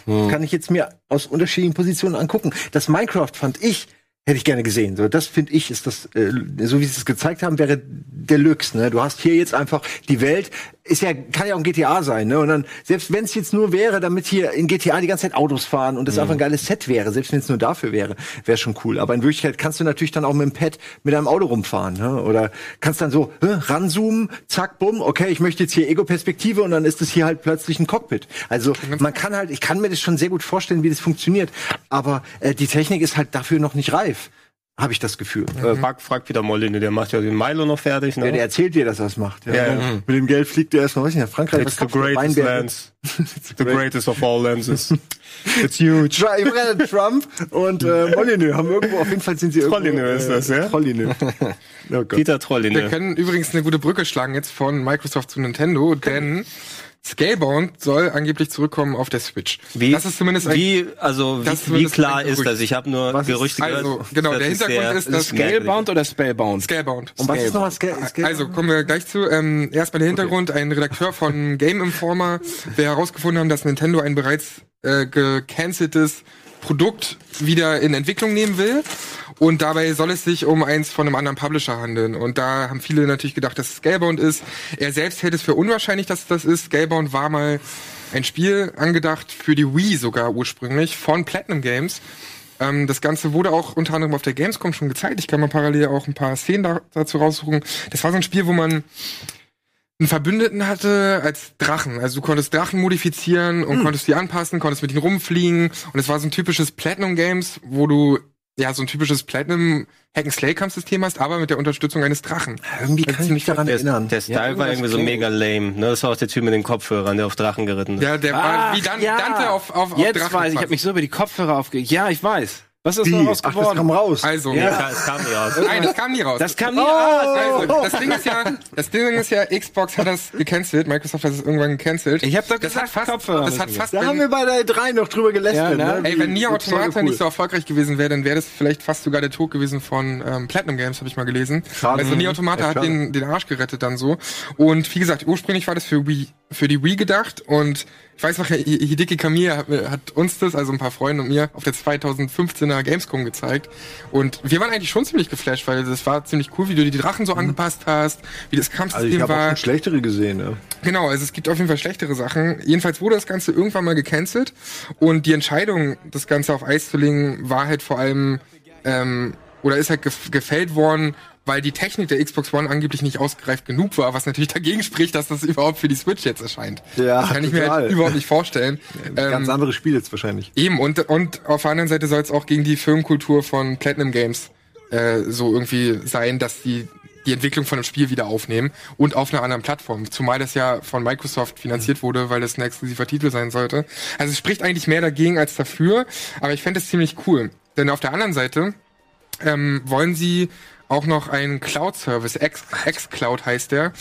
Das kann ich jetzt mir aus unterschiedlichen Positionen angucken. Das Minecraft fand ich hätte ich gerne gesehen. So, das finde ich ist das, äh, so wie sie es gezeigt haben, wäre Deluxe. Ne, du hast hier jetzt einfach die Welt. Ist ja kann ja auch ein GTA sein. Ne, und dann selbst wenn es jetzt nur wäre, damit hier in GTA die ganze Zeit Autos fahren und das einfach ein geiles Set wäre, selbst wenn es nur dafür wäre, wäre schon cool. Aber in Wirklichkeit kannst du natürlich dann auch mit dem Pad mit einem Auto rumfahren. Ne? Oder kannst dann so äh, ranzoomen, zack, bumm, okay, ich möchte jetzt hier Ego-Perspektive und dann ist es hier halt plötzlich ein Cockpit. Also man kann halt, ich kann mir das schon sehr gut vorstellen, wie das funktioniert. Aber äh, die Technik ist halt dafür noch nicht reif. Habe ich das Gefühl. Äh, frag, frag wieder Molyneux, der macht ja den Milo noch fertig. Ne? Ja, der erzählt dir, dass er das macht. Ja. Ja, ja. Mit dem Geld fliegt er erstmal, weiß ich nicht, nach Frankreich. It's the greatest lens. <laughs> the greatest of all lenses. <laughs> It's huge. Tra- ich meine, Trump und äh, Molyneux haben irgendwo, auf jeden Fall sind sie irgendwo. Trollineux ist das, ja? Trollineux. <laughs> oh Gott. Peter Wir Trolline. können übrigens eine gute Brücke schlagen jetzt von Microsoft zu Nintendo, denn Scalebound soll angeblich zurückkommen auf der Switch. Wie, das ist zumindest ein, wie, also, ist wie, wie klar ist das? Ich habe nur Was ist- Gerüchte gehört. also, genau, der Hintergrund sehr- ist, dass Scalebound oder Spellbound? Scalebound. Und was ist nochmal Scale? Scale? Also kommen wir gleich zu. Ähm, erstmal der Hintergrund. Ein Redakteur von Game Informer, der herausgefunden haben, dass Nintendo ein bereits äh, gecanceltes Produkt wieder in Entwicklung nehmen will. Und dabei soll es sich um eins von einem anderen Publisher handeln. Und da haben viele natürlich gedacht, dass es Scalebound ist. Er selbst hält es für unwahrscheinlich, dass es das ist. Scalebound war mal ein Spiel angedacht für die Wii sogar ursprünglich von Platinum Games. Ähm, das Ganze wurde auch unter anderem auf der Gamescom schon gezeigt. Ich kann mal parallel auch ein paar Szenen da, dazu raussuchen. Das war so ein Spiel, wo man einen Verbündeten hatte als Drachen. Also du konntest Drachen modifizieren und konntest die anpassen, konntest mit ihnen rumfliegen. Und es war so ein typisches Platinum Games, wo du ja so ein typisches Platinum Hack-and-Slay-Kampfsystem hast, aber mit der Unterstützung eines Drachen. Irgendwie kann ich mich daran Der, erinnern. der Style war irgendwas irgendwie so mega lame. Ne? Das war auch der Typ mit den Kopfhörern, der auf Drachen geritten ist. Ja, der war wie Dan Dante auf, auf, auf Jetzt Drachen. weiß ich, ich habe mich so über die Kopfhörer aufgeregt. Ja, ich weiß. Was ist Die, daraus ach, das kam geworden? raus. Also, Nee, es kam nicht raus. nein, das kam nie raus. Das kam nie raus. Also, das Ding ist ja, das Ding ist ja, Xbox hat das gecancelt, Microsoft hat es irgendwann gecancelt. Ich hab doch das gesagt, hat fast, Kopfhörer das hat fast, Da haben wir bei der 3 noch drüber gelästert. Ja, ne? ne? Ey, wenn Nier Automata cool. nicht so erfolgreich gewesen wäre, dann wäre das vielleicht fast sogar der Tod gewesen von ähm, Platinum Games, habe ich mal gelesen. Schade. Also Nier Automata Ja, hat den, den Arsch gerettet dann so. Und wie gesagt, ursprünglich war das für Wii, für die Wii gedacht und ich weiß noch, Hi- Hideki Kamiya hat, hat uns das, also ein paar Freunde und mir, auf der 2015er Gamescom gezeigt. Und wir waren eigentlich schon ziemlich geflasht, weil das war ziemlich cool, wie du die Drachen so angepasst hast, wie das Also ich Kampfsystem habe auch war. schon schlechtere gesehen. Ne? Genau, also es gibt auf jeden Fall schlechtere Sachen. Jedenfalls wurde das Ganze irgendwann mal gecancelt und die Entscheidung, das Ganze auf Eis zu legen, war halt vor allem ähm, oder ist halt gef gefällt worden, weil die Technik der Xbox One angeblich nicht ausgereift genug war, was natürlich dagegen spricht, dass das überhaupt für die Switch jetzt erscheint. Ja, das kann ich mir total. halt überhaupt nicht vorstellen. <laughs> Ganz Ähm, anderes Spiel jetzt wahrscheinlich. Eben, und, und auf der anderen Seite soll es auch gegen die Firmenkultur von Platinum Games äh, so irgendwie sein, dass die die Entwicklung von einem Spiel wieder aufnehmen und auf einer anderen Plattform. Zumal das ja von Microsoft finanziert wurde, weil das ein exklusiver Titel sein sollte. Also es spricht eigentlich mehr dagegen als dafür, aber ich fände es ziemlich cool. Denn auf der anderen Seite ähm, wollen sie auch noch einen Cloud-Service, X-Cloud heißt der,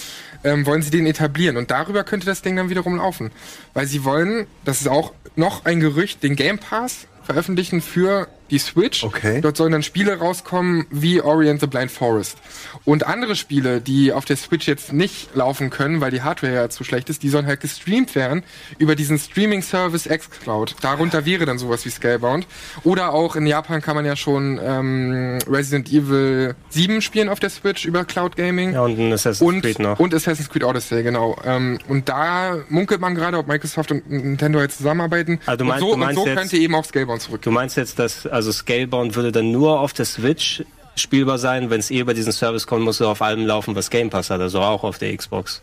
ähm, wollen sie den etablieren. Und darüber könnte das Ding dann wiederum laufen. Weil sie wollen, das ist auch noch ein Gerücht, den Game Pass veröffentlichen für die Switch. Okay. Dort sollen dann Spiele rauskommen wie Ori and the Blind Forest. Und andere Spiele, die auf der Switch jetzt nicht laufen können, weil die Hardware ja zu schlecht ist, die sollen halt gestreamt werden über diesen Streaming-Service xCloud. Darunter wäre dann sowas wie Scalebound. Oder auch in Japan kann man ja schon ähm, Resident Evil 7 spielen auf der Switch über Cloud Gaming. Ja, und ein Assassin's Und, Creed noch. und Assassin's Creed Odyssey, genau. Ähm, und da munkelt man gerade, ob Microsoft und Nintendo jetzt zusammenarbeiten. Also du und meinst- so, du und meinst so jetzt- könnte eben auch Scalebound zurück. Du meinst jetzt, dass also Scalebound würde dann nur auf der Switch spielbar sein, wenn es eh über diesen Service kommt, muss er auf allem laufen, was Game Pass hat, also auch auf der Xbox.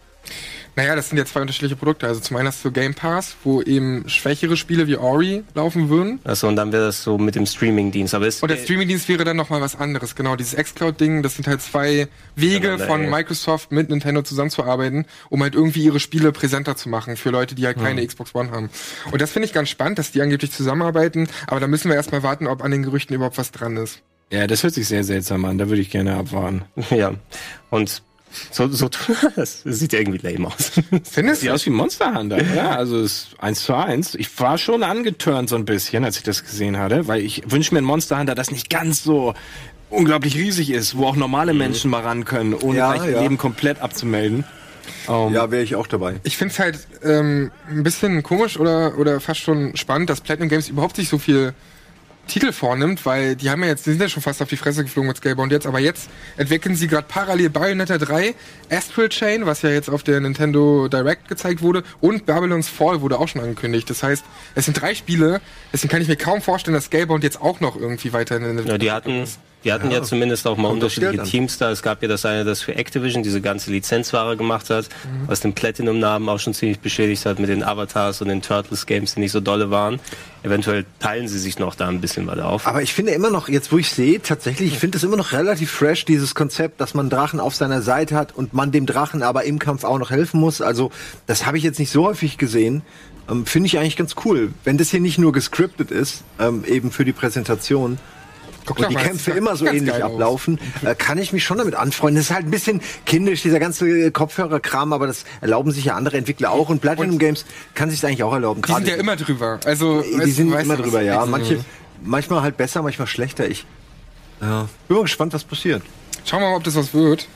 Naja, das sind ja zwei unterschiedliche Produkte. Also zum einen hast du Game Pass, wo eben schwächere Spiele wie Ori laufen würden. Also und dann wäre das so mit dem Streaming-Dienst. Aber ist, Und der Streamingdienst wäre dann nochmal was anderes. Genau, dieses xCloud-Ding, das sind halt zwei Wege Miteinander, von ey. Microsoft mit Nintendo zusammenzuarbeiten, um halt irgendwie ihre Spiele präsenter zu machen für Leute, die halt keine Xbox One haben. Und das finde ich ganz spannend, dass die angeblich zusammenarbeiten. Aber da müssen wir erstmal warten, ob an den Gerüchten überhaupt was dran ist. Ja, das hört sich sehr seltsam an. Da würde ich gerne abwarten. <laughs> ja. Und so, so das sieht ja irgendwie lame aus. Findest Sieht du? aus wie Monster Hunter, ja. <laughs> Also es ist eins zu eins. Ich war schon angeturnt so ein bisschen, als ich das gesehen hatte, weil ich wünsche mir ein Monster Hunter, das nicht ganz so unglaublich riesig ist, wo auch normale Menschen mal ran können, ohne Ja, gleich ihr ja. Leben komplett abzumelden. Ähm, Ja, wäre ich auch dabei. Ich finde es halt ähm, ein bisschen komisch oder, oder fast schon spannend, dass Platinum Games überhaupt sich so viel Titel vornimmt, weil die haben ja jetzt, die sind ja schon fast auf die Fresse geflogen mit Scalebound jetzt, aber jetzt entwickeln sie gerade parallel Bayonetta 3, Astral Chain, was ja jetzt auf der Nintendo Direct gezeigt wurde, und Babylon's Fall wurde auch schon angekündigt. Das heißt, es sind drei Spiele, deswegen kann ich mir kaum vorstellen, dass Scalebound jetzt auch noch irgendwie weiter in der Ja, die hatten, Die hatten ja, zumindest auch mal unterschiedliche. Teams da. Es gab ja das eine, das für Activision diese ganze Lizenzware gemacht hat, Mhm. was den Platinum-Namen auch schon ziemlich beschädigt hat mit den Avatars und den Turtles-Games, die nicht so dolle waren. Eventuell teilen sie sich noch da ein bisschen was auf. Aber ich finde immer noch, jetzt wo ich sehe, tatsächlich, ich finde es immer noch relativ fresh, dieses Konzept, dass man Drachen auf seiner Seite hat und man dem Drachen aber im Kampf auch noch helfen muss. Also, das habe ich jetzt nicht so häufig gesehen. Ähm, finde ich eigentlich ganz cool. Wenn das hier nicht nur gescriptet ist, ähm, eben für die Präsentation, Guck und die Kämpfe das immer so ähnlich ablaufen, äh, kann ich mich schon damit anfreunden. Das ist halt ein bisschen kindisch, dieser ganze äh, Kopfhörerkram, aber das erlauben sich ja andere Entwickler auch und Platinum Games kann sich eigentlich auch erlauben. Die sind ja immer drüber. Also, die weißt- sind weißt immer drüber, ja. Manche, manchmal halt besser, manchmal schlechter. Ich ja. bin mal gespannt, was passiert. Schauen wir mal, ob das was wird.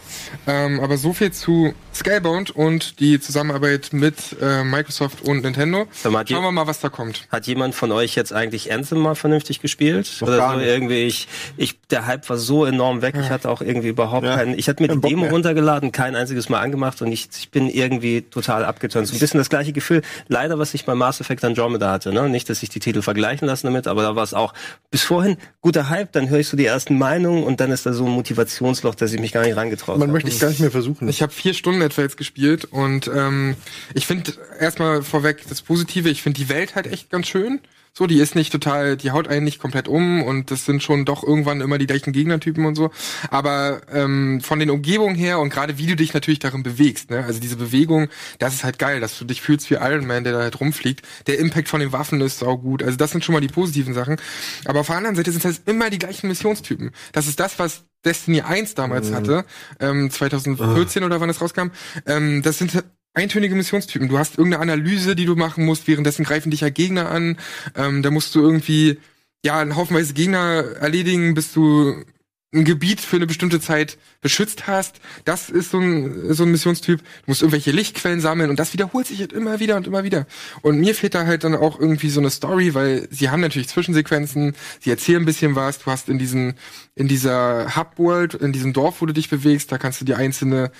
Ähm, aber so viel zu Scalebound und die Zusammenarbeit mit äh, Microsoft und Nintendo. Die- Schauen wir mal, was da kommt. Hat jemand von euch jetzt eigentlich Anthem mal vernünftig gespielt? Noch Oder gar so nicht. irgendwie, ich, ich, der Hype war so enorm weg, ich hatte auch irgendwie überhaupt Ja. keinen, ich hatte mir die Demo mehr. runtergeladen, kein einziges Mal angemacht und ich, ich bin irgendwie total abgeturnt. So ein bisschen das gleiche Gefühl, leider, was ich bei Mass Effect Andromeda hatte, ne? Nicht, dass ich die Titel vergleichen lassen damit, aber da war es auch bis vorhin guter Hype, dann höre ich so die ersten Meinungen und dann ist da so ein Motivationsloch, dass ich mich gar nicht reingetraut Man habe. Möchte es gar nicht mehr versuchen. Ich habe vier Stunden etwa jetzt gespielt und ähm, ich finde erstmal vorweg das Positive, ich finde die Welt halt echt ganz schön. So, die ist nicht total, die haut einen nicht komplett um und das sind schon doch irgendwann immer die gleichen Gegnertypen und so. Aber ähm, von den Umgebungen her und gerade wie du dich natürlich darin bewegst, ne? Also diese Bewegung, das ist halt geil, dass du dich fühlst wie Iron Man, der da halt rumfliegt. Der Impact von den Waffen ist sau gut. Also das sind schon mal die positiven Sachen. Aber auf der anderen Seite sind es immer die gleichen Missionstypen. Das ist das, was Destiny 1 damals hatte, ähm, 2014 oder wann es rauskam. Ähm, das sind eintönige Missionstypen. Du hast irgendeine Analyse, die du machen musst, währenddessen greifen dich ja Gegner an. Ähm, da musst du irgendwie ja einen Haufenweise Gegner erledigen, bis du ein Gebiet für eine bestimmte Zeit beschützt hast. Das ist so ein, so ein Missionstyp. Du musst irgendwelche Lichtquellen sammeln und das wiederholt sich halt immer wieder und immer wieder. Und mir fehlt da halt dann auch irgendwie so eine Story, weil sie haben natürlich Zwischensequenzen, sie erzählen ein bisschen was. Du hast in diesen, in dieser Hub-World, in diesem Dorf, wo du dich bewegst, da kannst du dir einzelne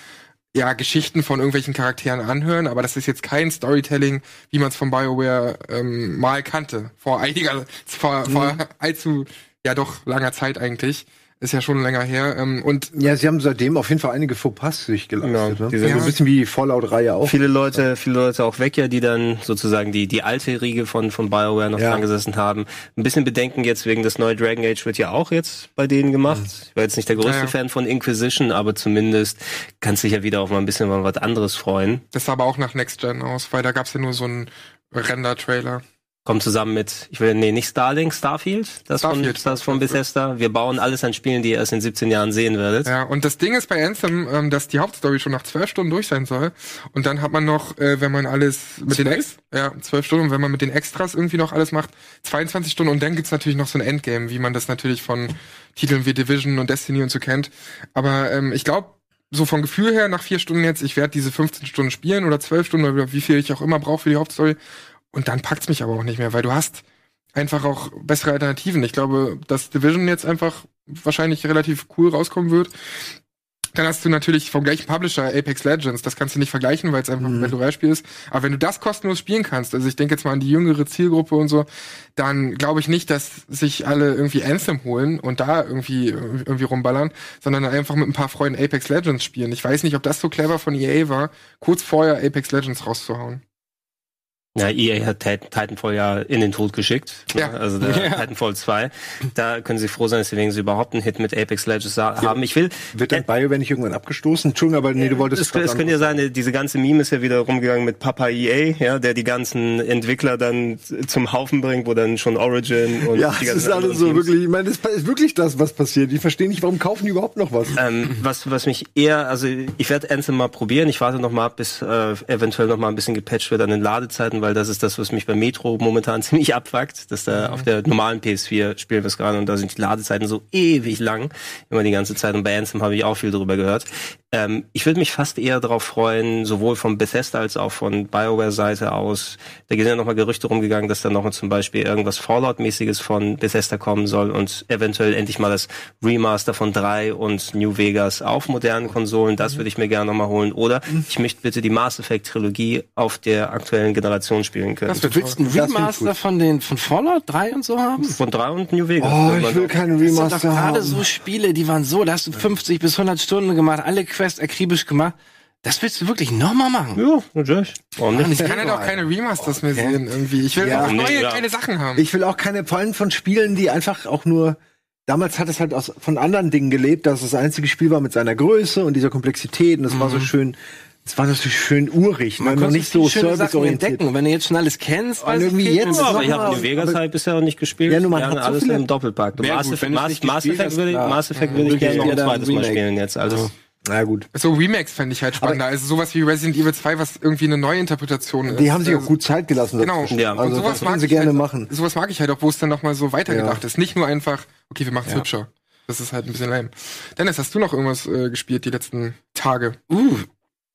ja, Geschichten von irgendwelchen Charakteren anhören, aber das ist jetzt kein Storytelling, wie man es von BioWare ähm, mal kannte. Vor einiger, vor, vor allzu, ja doch, langer Zeit eigentlich. Ist ja schon länger her. Ähm, und ja, sie haben seitdem auf jeden Fall einige Fauxpas sich geleistet. Ja, ne? die so ein bisschen wie die Fallout-Reihe auch. viele Leute, viele Leute auch weg, ja, die dann sozusagen die, die alte Riege von, von BioWare noch Ja. dran gesessen haben. Ein bisschen Bedenken jetzt wegen des neuen Dragon Age wird ja auch jetzt bei denen gemacht. Ich war jetzt nicht der größte Ja, ja. Fan von Inquisition, aber zumindest kannst dich ja wieder auf mal ein bisschen mal was anderes freuen. das sah aber auch nach Next Gen aus, weil da gab's ja nur so einen Render-Trailer. Kommt zusammen mit, ich will, nee, nicht Starlink, Starfield, das Starfield. von, das von Bethesda. Wir bauen alles an Spielen, die ihr erst in 17 Jahren sehen werdet. Ja, und das Ding ist bei Anthem, ähm, dass die Hauptstory schon nach zwölf Stunden durch sein soll. Und dann hat man noch, äh, wenn man alles mit den Ex ja, zwölf Stunden, und wenn man mit den Extras irgendwie noch alles macht, 22 Stunden und dann gibt's natürlich noch so ein Endgame, wie man das natürlich von Titeln wie Division und Destiny und so kennt. Aber ähm, ich glaube, so vom Gefühl her, nach vier Stunden jetzt, ich werde diese 15 Stunden spielen oder 12 Stunden oder wie viel ich auch immer brauche für die Hauptstory. Und dann packt's mich aber auch nicht mehr, weil du hast einfach auch bessere Alternativen. Ich glaube, dass Division jetzt einfach wahrscheinlich relativ cool rauskommen wird. Dann hast du natürlich vom gleichen Publisher Apex Legends. Das kannst du nicht vergleichen, weil es einfach ein Battle Spiel ist. Aber wenn du das kostenlos spielen kannst, also ich denke jetzt mal an die jüngere Zielgruppe und so, dann glaube ich nicht, dass sich alle irgendwie Anthem holen und da irgendwie irgendwie rumballern, sondern einfach mit ein paar Freunden Apex Legends spielen. Ich weiß nicht, ob das so clever von EA war, kurz vorher Apex Legends rauszuhauen. Ja, EA hat Tit- Titanfall ja in den Tod geschickt. ne? Ja. Also der <laughs> Ja. Titanfall 2. Da können sie froh sein, dass sie überhaupt einen Hit mit Apex Legends sa- haben. Ich will, Wird dann BioWare nicht irgendwann abgestoßen? Entschuldigung, aber nee, du wolltest es, es könnte ja sein, diese ganze Meme ist ja wieder rumgegangen mit Papa EA, ja, der die ganzen Entwickler dann zum Haufen bringt, wo dann schon Origin und Ja, die ganzen ist alles so Teams- wirklich, ich meine, das ist wirklich das, was passiert. Ich verstehe nicht, warum kaufen die überhaupt noch was? Ähm, was, was mich eher, also ich werde Anthem mal probieren. Ich warte noch mal ab, bis äh, eventuell noch mal ein bisschen gepatcht wird an den Ladezeiten, weil das ist das, was mich bei Metro momentan <laughs> ziemlich abfuckt, dass da auf der normalen PS4 spielen wir es gerade und da sind die Ladezeiten so ewig lang, immer die ganze Zeit. Und bei Anthem habe ich auch viel drüber gehört. Ähm, ich würde mich fast eher darauf freuen, sowohl von Bethesda als auch von BioWare-Seite aus. Da sind ja nochmal Gerüchte rumgegangen, dass da noch zum Beispiel irgendwas Fallout-mäßiges von Bethesda kommen soll und eventuell endlich mal das Remaster von 3 und New Vegas auf modernen Konsolen. Das würde ich mir gerne nochmal holen. Oder ich möchte bitte die Mass Effect-Trilogie auf der aktuellen Generation spielen können. Das Du willst Das ich Remaster von den von Fallout 3 und so haben? von 3 und New Vegas. Oh, ich will keinen Das sind doch Remaster gerade haben. so Spiele, die waren so, da hast du 50 bis 100 Stunden gemacht, alle Quests akribisch gemacht. Das willst du wirklich nochmal machen? Ja, natürlich. Warum nicht? Ich kann halt auch keine Remasters mehr sehen irgendwie. Ich will Ja. auch neue, ja. kleine Sachen haben. Ich will auch keine, vor allem von Spielen, die einfach auch nur. Damals hat es halt aus, von anderen Dingen gelebt, dass es das einzige Spiel war mit seiner Größe und dieser Komplexität und es war so schön, es war natürlich schön urig, ne? noch konnte nicht so serviceorientiert. entdecken. Und wenn du jetzt schon alles kennst, Und weiß ich, irgendwie jetzt Ja, aber ich noch habe New Vegas aber- halt bisher noch nicht gespielt. Ja, nur man hat alles im Doppelpack. Mass, Effect, würde ich, klar. Mass Effect würde ich Wirklich gerne noch ein zweites Mal spielen jetzt. Also Na gut. So Remakes fände ich halt spannender. also sowas wie Resident Evil 2, was irgendwie eine Neuinterpretation ist. Die haben sich auch Also- gut Zeit gelassen. Genau. Ja. Und Also sowas das mag sie ich gerne halt, machen. Sowas mag ich halt auch, wo es dann nochmal so weitergedacht Ja. ist. Nicht nur einfach, okay, wir machen's hübscher. Das ist halt ein bisschen lame. Dennis, hast du noch irgendwas äh, gespielt die letzten Tage? Uh,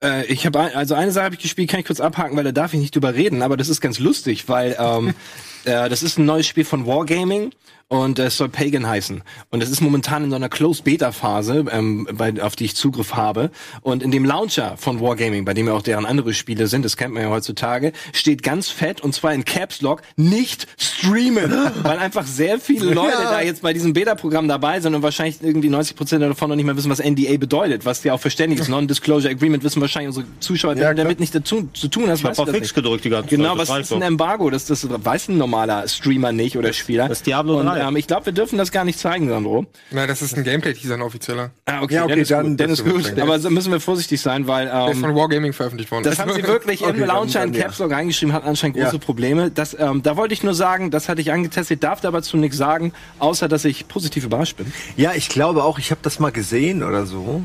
äh, ich habe also eine Sache habe ich gespielt, kann ich kurz abhaken, weil da darf ich nicht drüber reden, aber das ist ganz lustig, weil ähm, <laughs> äh, das ist ein neues Spiel von Wargaming und es soll Pagan heißen. Und es ist momentan in so einer Close-Beta-Phase, ähm, bei, auf die ich Zugriff habe. Und in dem Launcher von Wargaming, bei dem ja auch deren andere Spiele sind, das kennt man ja heutzutage, steht ganz fett und zwar in Caps Lock nicht streamen, <laughs> weil einfach sehr viele Leute ja. da jetzt bei diesem Beta-Programm dabei sind und wahrscheinlich irgendwie 90 Prozent davon noch nicht mal wissen, was NDA bedeutet, was ja auch verständlich ist. <laughs> Non-Disclosure Agreement wissen wahrscheinlich unsere Zuschauer, ja, damit nicht dazu zu tun hast. Ich hab auf Fix gedrückt die ganze genau, Zeit. Genau, was ist ein Embargo? Das, das weiß ein normaler Streamer nicht oder Spieler. Das Diablo 3 Nein. Ähm, ich glaube, wir dürfen das gar nicht zeigen, Sandro. Na, das ist ein Gameplay, dieser ein offizieller. Ah, okay, ja, okay, dann, ist dann, gut, dann ist gut. Aber so müssen wir vorsichtig sein, weil... Ähm, der ist ähm, von Wargaming veröffentlicht worden. Das haben sie <laughs> wirklich okay, im Launcher in Caps ja. reingeschrieben, hat anscheinend große ja. Probleme. Das, ähm, da wollte ich nur sagen, das hatte ich angetestet, darf aber zu nichts sagen, außer dass ich positiv überrascht bin. Ja, ich glaube auch, ich habe das mal gesehen oder so.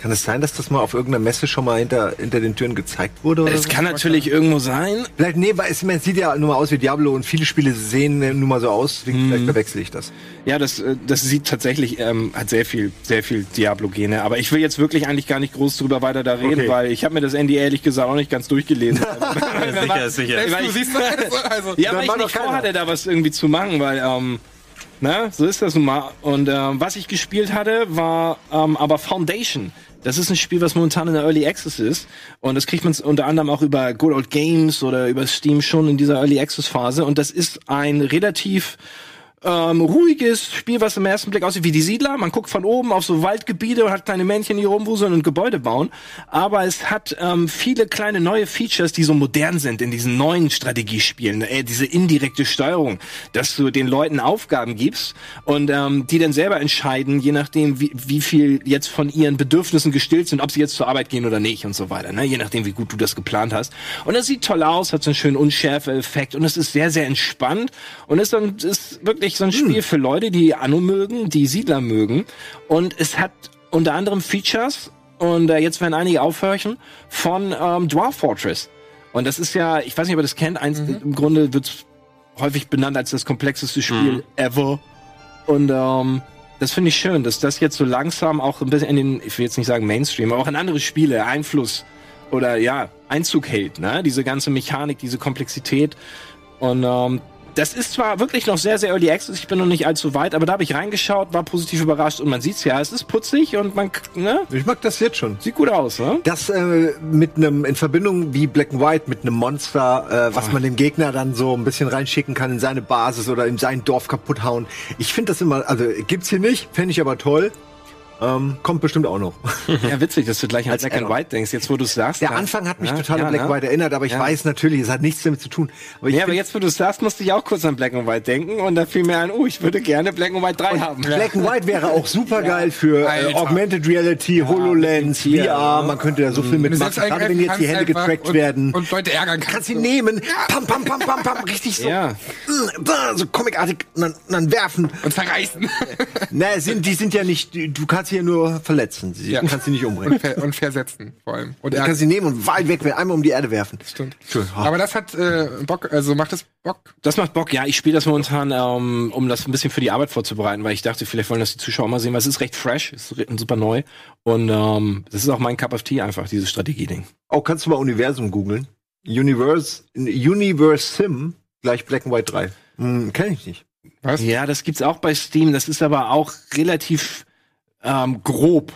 Kann es sein, dass das mal auf irgendeiner Messe schon mal hinter, hinter den Türen gezeigt wurde? Oder Es so? kann natürlich irgendwo sein. Vielleicht, nee, weil es, es sieht ja nur mal aus wie Diablo und viele Spiele sehen nur mal so aus, deswegen Mhm. vielleicht verwechsel ich das. Ja, das, äh, das sieht tatsächlich, ähm, hat sehr viel, sehr viel Diablo-Gene. Aber ich will jetzt wirklich eigentlich gar nicht groß drüber weiter da reden, Okay. weil ich habe mir das NDA ehrlich gesagt auch nicht ganz durchgelesen. <laughs> sicher, sicher. <laughs> Selbst weil du ich- siehst das, also, <laughs> Ja, weil ich war nicht vorhatte, da was irgendwie zu machen, weil, ähm, na, so ist das nun mal. Und ähm, was ich gespielt hatte, war ähm, aber Foundation. Das ist ein Spiel, was momentan in der Early Access ist. Und das kriegt man unter anderem auch über Good Old Games oder über Steam schon in dieser Early Access Phase. Und das ist ein relativ ähm, ruhiges Spiel, was im ersten Blick aussieht wie die Siedler. Man guckt von oben auf so Waldgebiete und hat kleine Männchen, die rumwuseln und Gebäude bauen. Aber es hat ähm, viele kleine neue Features, die so modern sind in diesen neuen Strategiespielen. Äh, diese indirekte Steuerung, dass du den Leuten Aufgaben gibst und ähm, die dann selber entscheiden, je nachdem, wie, wie viel jetzt von ihren Bedürfnissen gestillt sind, ob sie jetzt zur Arbeit gehen oder nicht und so weiter. Ne? Je nachdem, wie gut du das geplant hast. Und das sieht toll aus, hat so einen schönen Unschärfe-Effekt und es ist sehr, sehr entspannt und ist, dann, ist wirklich so ein Spiel für Leute, die Anno mögen, die Siedler mögen. Und es hat unter anderem Features, und äh, jetzt werden einige aufhorchen, von ähm, Dwarf Fortress. Und das ist ja, ich weiß nicht, ob ihr das kennt, eins, im Grunde wird häufig benannt als das komplexeste Spiel ever. Und ähm, das finde ich schön, dass das jetzt so langsam auch ein bisschen in den, ich will jetzt nicht sagen Mainstream, aber auch in andere Spiele Einfluss oder ja, Einzug hält, ne? Diese ganze Mechanik, diese Komplexität. Und ähm, das ist zwar wirklich noch sehr, sehr Early Access, ich bin noch nicht allzu weit, aber da habe ich reingeschaut, war positiv überrascht und man sieht's ja, es ist putzig und man, ne? Ich mag das jetzt schon. Sieht gut aus, ne? Das äh, mit einem in Verbindung wie Black and White mit einem Monster, äh, was man dem Gegner dann so ein bisschen reinschicken kann in seine Basis oder in sein Dorf kaputt hauen. Ich finde das immer, also gibt's hier nicht, fände ich aber toll. Ähm, kommt bestimmt auch noch. <laughs> Ja, witzig, dass du gleich an Als Black and. White denkst, jetzt wo du es sagst. Der. Anfang hat mich Ja, total ja, an Black ne? and White erinnert, aber ich Ja. weiß natürlich, es hat nichts damit zu tun. Aber ich Ja, aber jetzt, wo du es sagst, musste ich auch kurz an Black and White denken und da fiel mir ein, oh, ich würde gerne Black and White 3 haben. Black and White wäre auch super geil für äh. Augmented Reality, HoloLens, VR. ja. Man könnte da so viel du mitmachen, gerade wenn jetzt die Hände getrackt einfach werden. Und, und Leute ärgern kannst. kannst sie nehmen, pam, pam, pam, pam, pam, richtig so, Ja. mm, so comicartig, und dann, und dann werfen. Und zerreißen. <laughs> Na, sind, die sind ja nicht, du kannst kannst sie ja nur verletzen. Sie Ja. kannst sie nicht umbringen. Und, ver und versetzen, vor allem. Und Du er kannst sie nehmen und weit weg, einmal um die Erde werfen. stimmt. Schön. Ah. Aber das hat äh, Bock, also macht es Bock. Das macht Bock, ja. Ich spiele das momentan, ähm, um das ein bisschen für die Arbeit vorzubereiten, weil ich dachte, vielleicht wollen das die Zuschauer mal sehen, weil es ist recht fresh, es ist super neu. Und ähm, das ist auch mein Cup of Tea einfach, dieses Strategieding. Oh, kannst du mal Universum googeln? Universe, Universe Sim gleich Black and White 3. Hm, kenn ich nicht. Was? Ja, das gibt's auch bei Steam. Das ist aber auch relativ ähm, grob,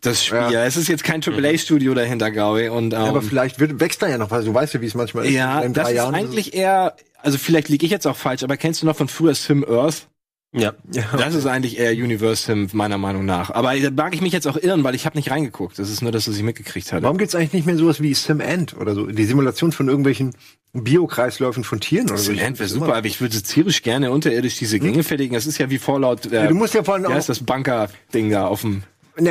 das Spiel. Ja. Es ist jetzt kein AAA-Studio dahinter, glaube ich. Und, ähm, Aber vielleicht wird, wächst da ja noch was. Du weißt ja, wie es manchmal ist. ja, In das drei ist Jahren eigentlich eher, also vielleicht liege ich jetzt auch falsch, aber kennst du noch von früher Sim Earth? Ja. Ja. <laughs> Das ist eigentlich eher Universe Sim, meiner Meinung nach. Aber da mag ich mich jetzt auch irren, weil ich habe nicht reingeguckt. Das ist nur, dass du sie mitgekriegt hatte. Warum gibt's eigentlich nicht mehr sowas wie Sim End oder so? Die Simulation von irgendwelchen Biokreisläufen von Tieren oder so. Das wäre super, aber ich würde tierisch gerne unterirdisch diese Gänge fertigen. Das ist ja wie Fallout. Äh, Ja, du musst ja vor allem wie auch- heißt das Bunker-Ding da auf dem.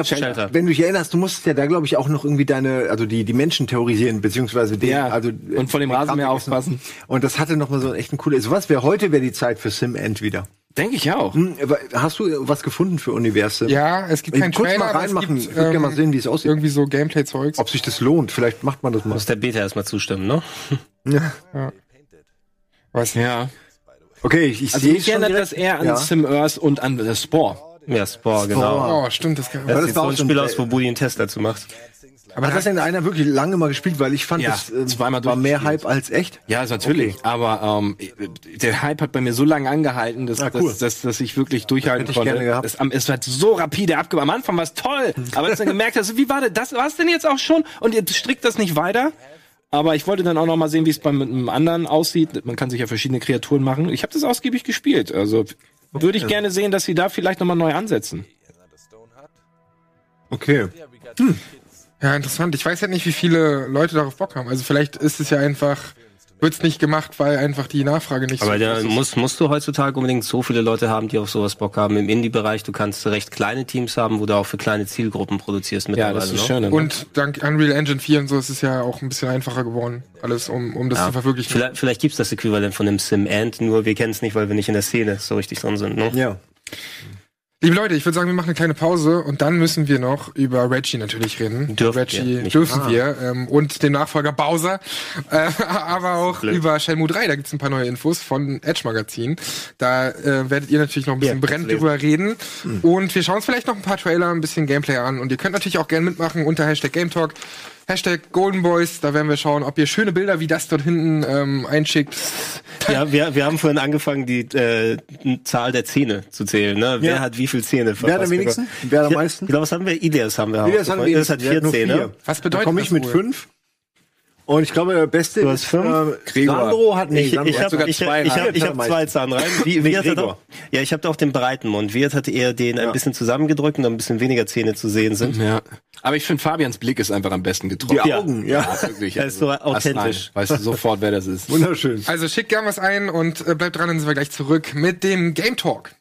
Shelter. Wenn du dich erinnerst, du musst ja da, glaube ich, auch noch irgendwie deine, also die, die Menschen terrorisieren, beziehungsweise den, Ja, also und vor dem Rasenmäher aufpassen. Und das hatte noch mal so einen echten coolen, also was wäre heute wäre die Zeit für Sim End wieder. Denke ich auch. Hm, hast du was gefunden für Universum? Ja, es gibt keinen kurz Trailer, mal reinmachen. es Ich gibt, würd gerne mal ähm, sehen, wie es aussieht. irgendwie so Gameplay-Zeugs. Ob sich das lohnt. Vielleicht macht man das mal. Muss der Beta erstmal zustimmen, ne? <laughs> Was? Ja. Okay, ich, ich Also sehe schon erinnert das eher an ja. Sim Earth und an das Spore. Ja, Spore, genau. Oh, stimmt, das kann. Das das sieht war so auch ein so ein Spiel aus, wo Budi einen Test dazu macht. Aber Hat das denn einer wirklich lange mal gespielt? Weil ich fand, Ja, das äh, zweimal war mehr. Hype als echt. Ja, ist natürlich. Aber ähm, der Hype hat bei mir so lange angehalten, dass, Ah, cool. dass, dass, dass ich wirklich durchhalten Hätte ich konnte. gerne gehabt. Es, es hat so rapide abgebaut. Am Anfang war es toll, <laughs> aber als du dann gemerkt hast, wie war das? Das war's denn jetzt auch schon? Und ihr strickt das nicht weiter? Aber ich wollte dann auch noch mal sehen, wie es beim einem anderen aussieht. Man kann sich ja verschiedene Kreaturen machen. Ich habe das ausgiebig gespielt. Also würde ich gerne sehen, dass sie da vielleicht noch mal neu ansetzen. Okay. Ja, interessant. Ich weiß halt nicht, wie viele Leute darauf Bock haben. Also vielleicht ist es ja einfach, wird's nicht gemacht, weil einfach die Nachfrage nicht Aber so groß ist. musst, musst du heutzutage unbedingt so viele Leute haben, die auf sowas Bock haben. Im Indie-Bereich, du kannst recht kleine Teams haben, wo du auch für kleine Zielgruppen produzierst Ja, mittlerweile. das ist ne? schön. Und dank Unreal Engine 4 und so ist es ja auch ein bisschen einfacher geworden, alles, um, um das Ja. zu verwirklichen. Vielleicht, vielleicht gibt's das Äquivalent von dem Sim-End, nur wir kennen es nicht, weil wir nicht in der Szene so richtig drin sind. Ne? Ja. Liebe Leute, ich würde sagen, wir machen eine kleine Pause und dann müssen wir noch über Reggie natürlich reden. Dürfen Reggie wir, dürfen wir ähm, und den Nachfolger Bowser, äh, <laughs> aber auch Glück. über Shenmue 3. Da gibt's ein paar neue Infos von Edge Magazin. Da äh, werdet ihr natürlich noch ein bisschen Ja, brennend drüber reden und wir schauen uns vielleicht noch ein paar Trailer, ein bisschen Gameplay an und ihr könnt natürlich auch gerne mitmachen unter Hashtag Game Talk. Hashtag Golden Boys, da werden wir schauen, ob ihr schöne Bilder wie das dort hinten ähm, einschickt. <laughs> Ja, wir, wir haben vorhin angefangen, die äh, Zahl der Zähne zu zählen. Ne? Wer Ja. hat wie viel Zähne? Wer hat am wenigsten? Wer hat am meisten? Ich glaube, was haben wir? Ideas haben wir Elias hat auch. Das hat vier Zähne. vier. Was bedeutet da komme ich das mit fünf. Und ich glaube, der Beste Du hast ist fünf? Äh, Gregor. Sandro hat nee, Ich, ich habe sogar ich, zwei ich hab, Reihen. ich hab zwei Zahnreihen. Wie, wie hat Gregor. doch? Ja, ich habe auch den breiten Mund. Wirt hatte eher den ein bisschen zusammengedrückt und ein bisschen weniger Zähne zu sehen sind. Ja. Aber ich finde, Fabians Blick ist einfach am besten getroffen. Die Augen, ja. wirklich. Er ist so authentisch. astrein. Weißt du sofort, wer das ist. <laughs> Wunderschön. Also schickt gern was ein und äh, bleibt dran, dann sind wir gleich zurück mit dem Game Talk.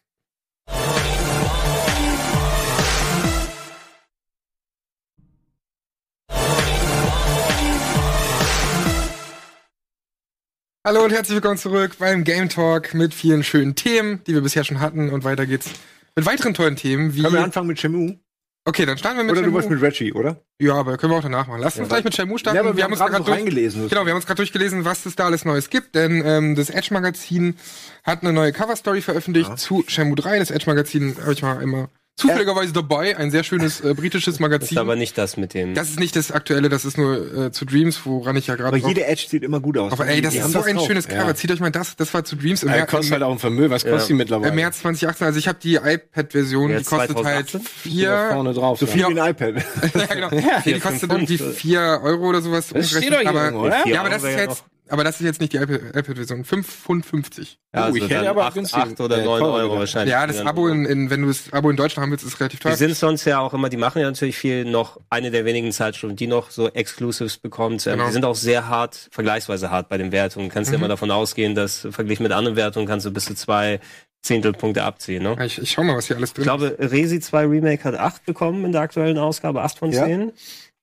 Hallo und herzlich willkommen zurück beim Game Talk mit vielen schönen Themen, die wir bisher schon hatten und weiter geht's mit weiteren tollen Themen wie Können wir anfangen mit Shamu? Okay, dann starten wir mit Oder du Shenmue. wolltest mit Reggie, oder? Ja, aber können wir auch danach machen. Lass uns gleich mit Shenmue starten. Ja, aber wir haben uns gerade durch- reingelesen. Genau, wir haben uns gerade durchgelesen, was es da alles Neues gibt, denn ähm, das Edge Magazin hat eine neue Cover Story veröffentlicht zu Shenmue 3. Das Edge Magazin habe ich mal immer zufälligerweise dabei, ein sehr schönes äh, britisches Ist Magazin. aber nicht das mit dem. Das ist nicht das aktuelle, das ist nur äh, zu Dreams, woran ich ja gerade Aber drauf- jede Edge sieht immer gut aus. Aber ey, das ist so ein drauf. schönes Cover. Ja. Zieht euch mal das, das war zu Dreams im, Er Mer kostet halt auch ein Vermögen. Was kostet die mittlerweile? im März 2018. Also ich habe die iPad-Version, die kostet 2018? halt vier. vorne drauf. So ja. viel wie ein iPad. <laughs> ja, genau. nee, die vier, kostet irgendwie vier Euro oder sowas. Das steht doch hier aber, irgendwo, oder? Vier Ja, aber das ist jetzt, aber das ist jetzt nicht die iPad- iPad-Version. 5 Pfund 50. ja, also Oh, ich hätte dann aber acht, günstiger- acht oder äh, neun teurer Euro gedacht. wahrscheinlich. Ja, das Dann- Abo in, in, wenn du das Abo in Deutschland haben willst, ist relativ teuer. Die sind sonst ja auch immer, die machen ja natürlich viel noch eine der wenigen Zeitschriften, die noch so Exclusives bekommt. Ähm, Genau. Die sind auch sehr hart, vergleichsweise hart bei den Wertungen. Kannst ja immer davon ausgehen, dass verglichen mit anderen Wertungen kannst du bis zu zwei Zehntelpunkte abziehen. Ne? Ich, ich schau mal, was hier alles drin Ich glaube, Resi 2 Remake hat 8 bekommen in der aktuellen Ausgabe, 8 von Ja.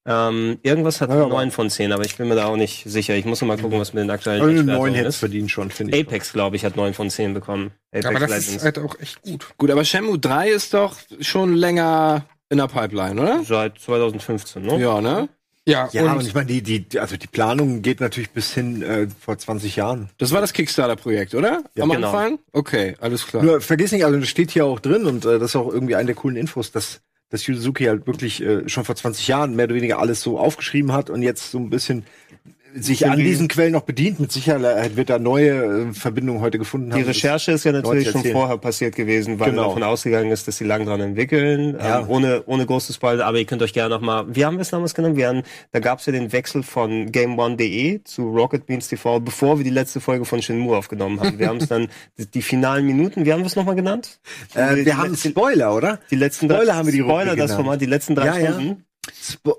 10. Ähm, irgendwas hat Ja, aber- 9 von 10, aber ich bin mir da auch nicht sicher. Ich muss noch mal gucken, was mit den aktuellen Also Edge-Wertungen neuen hätte ist. verdient schon, finde ich. Apex, glaube ich, hat 9 von 10 bekommen. Apex Aber das Legends. ist halt auch echt gut. Gut, aber Shenmue 3 ist doch schon länger in der Pipeline, oder? Seit 2015, ne? Ja, ne? Ja, Ja, und, und ich meine, die, die, also die Planung geht natürlich bis hin äh, vor 20 Jahren. Das war das Kickstarter-Projekt, oder? Am genau. Anfang? Okay, alles klar. Nur vergiss nicht, also das steht hier auch drin und äh, das ist auch irgendwie eine der coolen Infos, dass, dass Yu Suzuki halt wirklich äh, schon vor 20 Jahren mehr oder weniger alles so aufgeschrieben hat und jetzt so ein bisschen sich an diesen Quellen noch bedient. Mit Sicherheit wird da neue äh, Verbindungen heute gefunden haben. Die Recherche ist ja natürlich schon vorher passiert gewesen, weil Genau. davon ausgegangen ist, dass sie lang dran entwickeln, Ja. ähm, ohne, ohne große Spoiler, aber ihr könnt euch gerne noch mal, wie haben wir es damals genannt? Wir haben, da gab es ja den Wechsel von GameOne.de zu Rocket Beans TV, bevor wir die letzte Folge von Shenmue aufgenommen haben. Wir haben es dann, die, <laughs> die finalen Minuten, wie haben wir es nochmal genannt? äh, wir haben Spoiler, oder? die letzten Spoiler drei, haben wir die Spoiler, das genannt. Format, die letzten drei Ja, ja. Stunden. Spo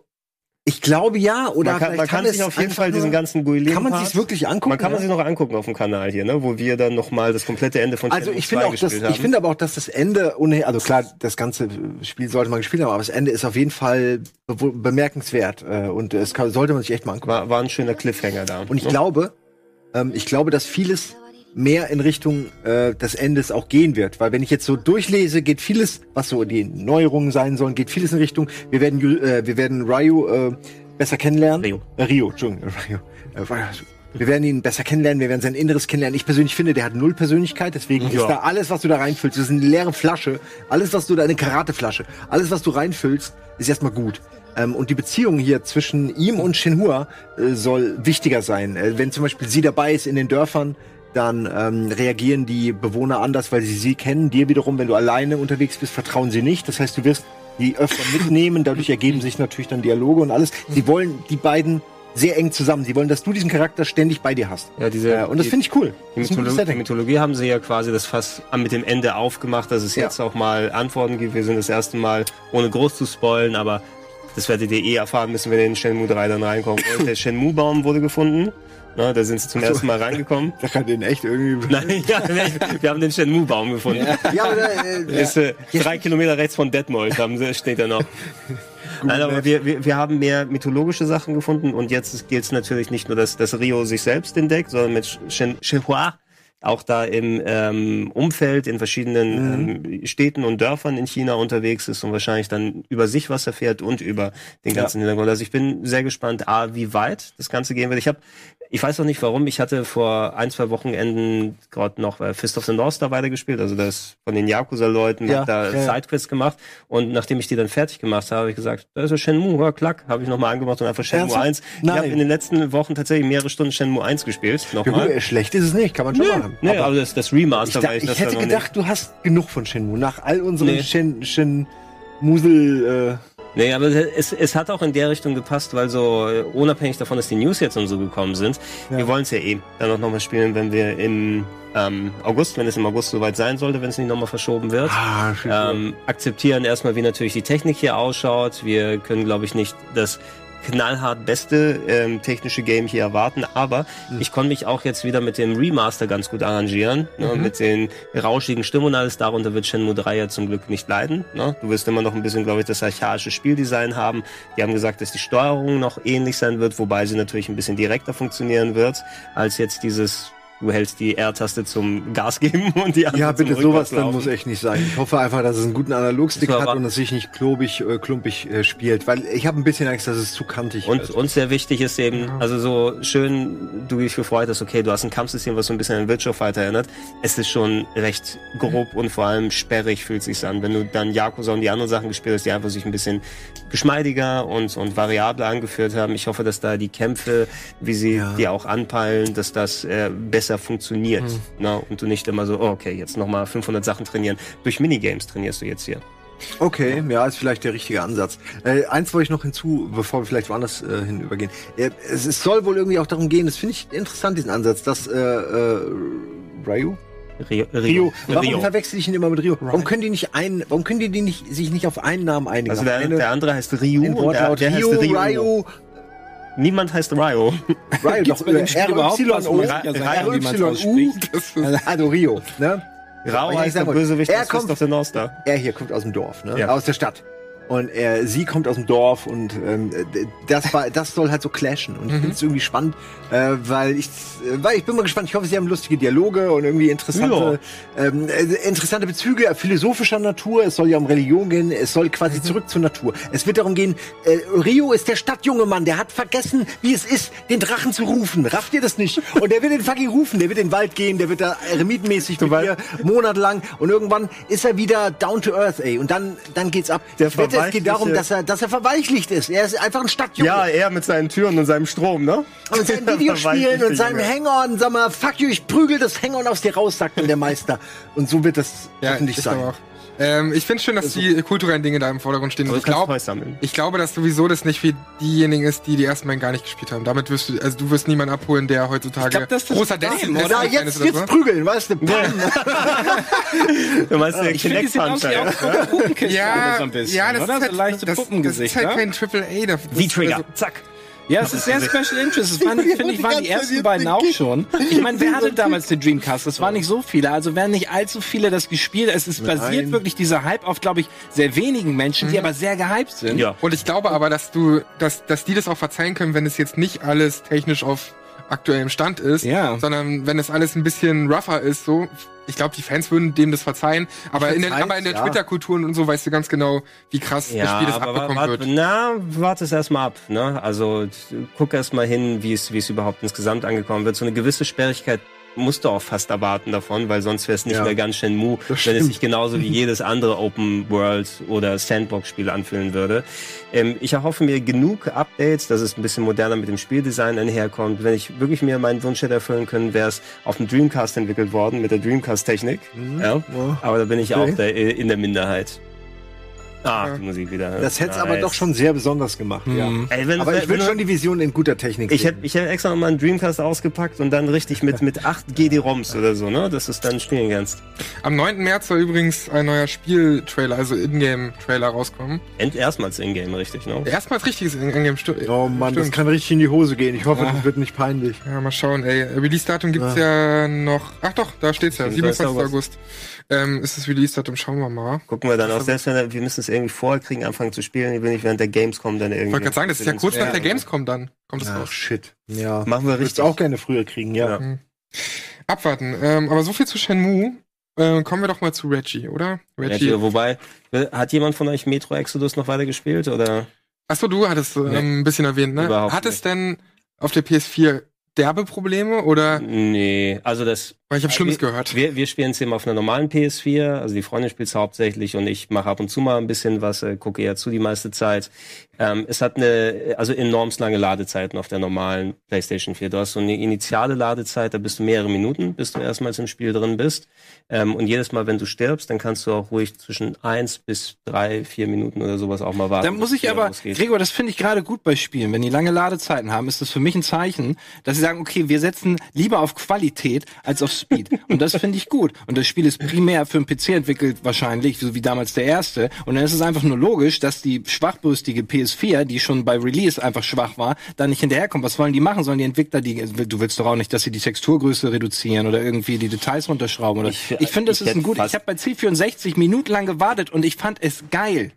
ich glaube ja, oder Man kann, man kann sich es auf jeden Fall diesen ganzen Guilin Kann man sich wirklich angucken? Man kann man sich noch angucken auf dem Kanal hier, ne, wo wir dann nochmal das komplette Ende von Also Shenmue ich finde 2 auch, haben. ich finde aber auch, dass das Ende ohne, also klar, das ganze Spiel sollte man gespielt haben, aber das Ende ist auf jeden Fall be bemerkenswert äh, und es kann, sollte man sich echt mal angucken. war, war ein schöner Cliffhanger da. Und ich ne? glaube, ähm, ich glaube, dass vieles mehr in Richtung äh, des Endes auch gehen wird, weil wenn ich jetzt so durchlese, geht vieles, was so die Neuerungen sein sollen, geht vieles in Richtung. Wir werden, äh, wir werden Ryu äh, besser kennenlernen. Rio. Äh, Rio, Entschuldigung, äh, Rio. Äh, Ryu. wir werden ihn besser kennenlernen, wir werden sein Inneres kennenlernen. Ich persönlich finde, der hat null Persönlichkeit, deswegen Ja. ist da alles, was du da reinfüllst, das ist eine leere Flasche. Alles, was du da, eine Karateflasche, alles, was du reinfüllst, ist erstmal gut. Ähm, und die Beziehung hier zwischen ihm und Shenhua äh, soll wichtiger sein. Äh, wenn zum Beispiel sie dabei ist in den Dörfern, dann ähm, reagieren die Bewohner anders, weil sie sie kennen. Dir wiederum, wenn du alleine unterwegs bist, vertrauen sie nicht. Das heißt, du wirst die öfter mitnehmen. Dadurch ergeben sich natürlich dann Dialoge und alles. Sie wollen die beiden sehr eng zusammen. Sie wollen, dass du diesen Charakter ständig bei dir hast. Ja, diese, Äh, und das finde ich cool. Die Mytholo die. Mythologie haben sie ja quasi das Fass mit dem Ende aufgemacht, dass es Ja. jetzt auch mal Antworten gibt. Wir sind das erste Mal, ohne groß zu spoilen, aber das werdet ihr eh erfahren müssen, wenn ihr in Shenmue 3 dann reinkommt. Und der <laughs> Shenmue-Baum wurde gefunden. Na, da sind sie zum ersten Mal reingekommen. <laughs> Da kann den echt irgendwie. Nein, <laughs> ja, wir haben den Shenmue-Baum gefunden. Ja, aber äh, <laughs> Ist äh, drei Kilometer rechts von Detmold, haben sie, steht er noch. Nein, aber wir, wir, wir haben mehr mythologische Sachen gefunden und jetzt gilt es natürlich nicht nur, dass, dass Rio sich selbst entdeckt, sondern mit Shen, Shenhua auch da im ähm, Umfeld in verschiedenen ähm, Städten und Dörfern in China unterwegs ist und wahrscheinlich dann über sich was erfährt und über den ganzen Hintergrund. Also ich bin sehr gespannt, A, wie weit das Ganze gehen wird. Ich habe ich weiß auch nicht warum. Ich hatte vor ein, zwei Wochenenden gerade noch äh, Fist of the North Star weitergespielt, also das von den Yakuza-Leuten, Ja, hab da ja, ja. Sidequests gemacht und nachdem ich die dann fertig gemacht habe, habe ich gesagt, da ist ja Shenmue, ja, klack, habe ich nochmal angemacht und einfach Shenmue Ernsthaft? 1. Ich Nein. habe in den letzten Wochen tatsächlich mehrere Stunden Shenmue 1 gespielt, ja, nochmal. gut, schlecht ist es nicht, kann man schon machen. Nee, aber, das, das Remaster, ich, da, ich, ich das hätte ja gedacht, du hast genug von Shenmue. Nach all unseren Nee. Shen, Shen Musel. Äh, Nee, aber es, es hat auch in der Richtung gepasst, weil so äh, unabhängig davon, dass die News jetzt und so gekommen sind, wir wollen es ja eh dann auch nochmal spielen, wenn wir im ähm, August, wenn es im August soweit sein sollte, wenn es nicht nochmal verschoben wird. ah, ähm, akzeptieren erstmal, wie natürlich die Technik hier ausschaut. Wir können, glaube ich, nicht das knallhart beste ähm, technische Game hier erwarten, aber ich konnte mich auch jetzt wieder mit dem Remaster ganz gut arrangieren, ne, mit den rauschigen Stimmen und alles. Darunter wird Shenmue 3 ja zum Glück nicht leiden. Ne? Du wirst immer noch ein bisschen, glaube ich, das archaische Spieldesign haben. Die haben gesagt, dass die Steuerung noch ähnlich sein wird, wobei sie natürlich ein bisschen direkter funktionieren wird, als jetzt dieses Du hältst die R-Taste zum Gas geben und die andere ja, bitte zum sowas dann muss echt nicht sein. Ich hoffe einfach, dass es einen guten Analogstick hat und es sich nicht klobig, äh, klumpig äh, spielt, weil ich habe ein bisschen Angst, dass es zu kantig Und wird. uns sehr wichtig ist eben, also so schön du dich gefreut hast, okay, du hast ein Kampfsystem, was so ein bisschen an Virtua Fighter erinnert. Es ist schon recht grob und vor allem sperrig fühlt sich's an. Wenn du dann Yakuza und die anderen Sachen gespielt hast, die einfach sich ein bisschen geschmeidiger und, und variabler angeführt haben. Ich hoffe, dass da die Kämpfe, wie sie Ja. die auch anpeilen, dass das äh, besser funktioniert. Na, und du nicht immer so, oh, okay, jetzt nochmal 500 Sachen trainieren. Durch Minigames trainierst du jetzt hier. Okay, ja, ist vielleicht der richtige Ansatz. Äh, eins wollte ich noch hinzu, bevor wir vielleicht woanders äh, hin übergehen. Äh, es, es soll wohl irgendwie auch darum gehen, das finde ich interessant, diesen Ansatz, dass äh, äh, Ryu? Rio. Rio. Warum Rio. verwechsel ich ihn immer mit Rio? Warum können die nicht einen, warum können die, die nicht, sich nicht auf einen Namen einigen? Also der, eine, der andere heißt Ryu ein und der, der Rio, heißt Ryu. Ryu, Niemand heißt Ryo. Gibt's doch, bei dem Spiel überhaupt was? O, Man kann ja sagen, wie U, ausspricht. Das ist, <laughs> also Rio, ne? Rao ich heißt der Bösewicht er aus the North Star. Er hier kommt aus dem Dorf, ne? Ja. Aus der Stadt. Und er, sie kommt aus dem Dorf und ähm, das war, das soll halt so clashen und ich finde es irgendwie spannend, äh, weil ich, weil ich bin mal gespannt. Ich hoffe, sie haben lustige Dialoge und irgendwie interessante, ähm, äh, interessante Bezüge philosophischer Natur. Es soll ja um Religion gehen. Es soll quasi zurück zur Natur. Es wird darum gehen. Äh, Rio ist der stadtjunge Mann, der hat vergessen, wie es ist, den Drachen zu rufen. Rafft ihr das nicht? Und der wird den fucking rufen. Der wird in den Wald gehen. Der wird da eremitenmäßig mit ihr monatelang und irgendwann ist er wieder down to earth, ey. Und dann, dann geht's ab. Der Ich wette, es geht darum, dass er, dass er verweichlicht ist. Er ist einfach ein Stadtjunge. Ja, er mit seinen Türen und seinem Strom, ne? Und seinen <laughs> Videospielen und seinem. Hang-On, sag mal, fuck you, ich prügel das Hang-On aus dir raus, sagt mir der Meister. Und so wird das Ja, hoffentlich ich sein. Ähm, ich finde schön, dass die kulturellen Dinge da im Vordergrund stehen. Ich sammeln. ich glaube, dass sowieso das nicht für diejenigen ist, die die ersten Mal gar nicht gespielt haben. Damit wirst du, also du wirst niemanden abholen, der heutzutage glaub, das großer Destiny? Ja, jetzt, ist oder jetzt so. prügeln, weißt du? Bam. Du meinst der Ich finde, die aus wie auch Puppenkisten Ja, so ein bisschen, ja, das oder? ist halt, so leichte das, Puppengesichter. Das ist halt kein Triple A. Das, V-Trigger, also- zack. Ja, es ist sehr Special Interest. Das waren, <laughs> finde ich, waren die ersten beiden auch schon. Ich meine, wer hatte damals den Dreamcast? Das waren nicht so viele. Also werden nicht allzu viele das gespielt. Es ist basiert wirklich dieser Hype auf, glaube ich, sehr wenigen Menschen, die aber sehr gehypt sind. Ja. Und ich glaube aber, dass du, dass, dass die das auch verzeihen können, wenn es jetzt nicht alles technisch auf aktuellem Stand ist, Ja. sondern wenn es alles ein bisschen rougher ist, so. Ich glaube, die Fans würden dem das verzeihen, aber in, den, aber in der ja. Twitter-Kultur und so weißt du ganz genau, wie krass das Spiel das abbekommen wart, wird. Na, warte es erstmal ab. Ne? Also guck erst mal hin, wie es wie es überhaupt insgesamt angekommen wird. So eine gewisse Sperrigkeit musst du auch fast erwarten davon, weil sonst wäre es nicht Ja. mehr ganz schön mu, wenn es sich genauso wie <laughs> jedes andere Open World oder Sandbox-Spiel anfühlen würde. Ähm, ich erhoffe mir genug Updates, dass es ein bisschen moderner mit dem Spieldesign einherkommt. Wenn ich wirklich mir meinen Wunsch hätte erfüllen können, wäre es auf dem Dreamcast entwickelt worden mit der Dreamcast-Technik. Ja. Aber da bin ich auch der, in der Minderheit. Ah, Ja. die Musik wieder. Das hätte es Nice. aber doch schon sehr besonders gemacht, ja. Mhm. Ey, wenn, Aber wenn, ich will schon die Vision in guter Technik ich sehen. hätte ich hätte extra nochmal einen Dreamcast ausgepackt und dann richtig mit, mit 8 GD-ROMs oder so, ne? Dass du es dann spielen kannst. Am 9. März soll übrigens ein neuer Spieltrailer, also Ingame-Trailer rauskommen. End erstmals in-game, richtig, ne? Erstmals richtiges Ingame stu- Oh Mann, das stimmt. kann richtig in die Hose gehen. Ich hoffe, das wird nicht peinlich. Ja, mal schauen, ey. Release-Datum gibt's ja noch. Ach doch, da steht's ja. 27. 27. August. Ähm, ist das Release-Datum? Schauen wir mal. Gucken wir dann auch, selbst wenn wir, müssen es irgendwie vorher kriegen, anfangen zu spielen, ich will nicht während der Gamescom dann irgendwie. Ich wollte gerade sagen, das ist ja kurz nach der Gamescom dann. Kommt es Ach, raus. shit. Ja. Machen wir richtig. auch gerne früher kriegen, ja. Ja. Abwarten. Ähm, aber so viel zu Shenmue. Äh, kommen wir doch mal zu Reggie, oder? Reggie. Ja, wobei, hat jemand von euch Metro Exodus noch weiter gespielt oder? Achso, du hattest ähm, ein bisschen erwähnt, ne? Überhaupt Hat es denn auf der PS4 derbe Probleme oder? Nee, also das Weil ich habe Schlimmes wir, gehört. Wir, wir spielen es eben auf einer normalen PS4, also die Freundin spielt hauptsächlich und ich mache ab und zu mal ein bisschen was, äh, gucke eher zu die meiste Zeit. Ähm, es hat eine, also enorm lange Ladezeiten auf der normalen PlayStation 4. Du hast so eine initiale Ladezeit, da bist du mehrere Minuten, bis du erstmals im Spiel drin bist. Ähm, und jedes Mal, wenn du stirbst, dann kannst du auch ruhig zwischen eins bis drei, vier Minuten oder sowas auch mal warten. Da muss ich es aber, losgeht. Gregor, das finde ich gerade gut bei Spielen. Wenn die lange Ladezeiten haben, ist das für mich ein Zeichen, dass sie sagen, okay, wir setzen lieber auf Qualität als auf Speed. Und das finde ich gut. Und das Spiel ist primär für einen PC entwickelt, wahrscheinlich, so wie damals der erste. Und dann ist es einfach nur logisch, dass die schwachbrüstige PS4, die schon bei Release einfach schwach war, da nicht hinterherkommt. Was wollen die machen? Sollen die Entwickler, die, du willst doch auch nicht, dass sie die Texturgröße reduzieren oder irgendwie die Details runterschrauben oder, Ich- ich, finde, das ist ein gut, ich habe bei C64 Minuten lang gewartet und ich fand es geil.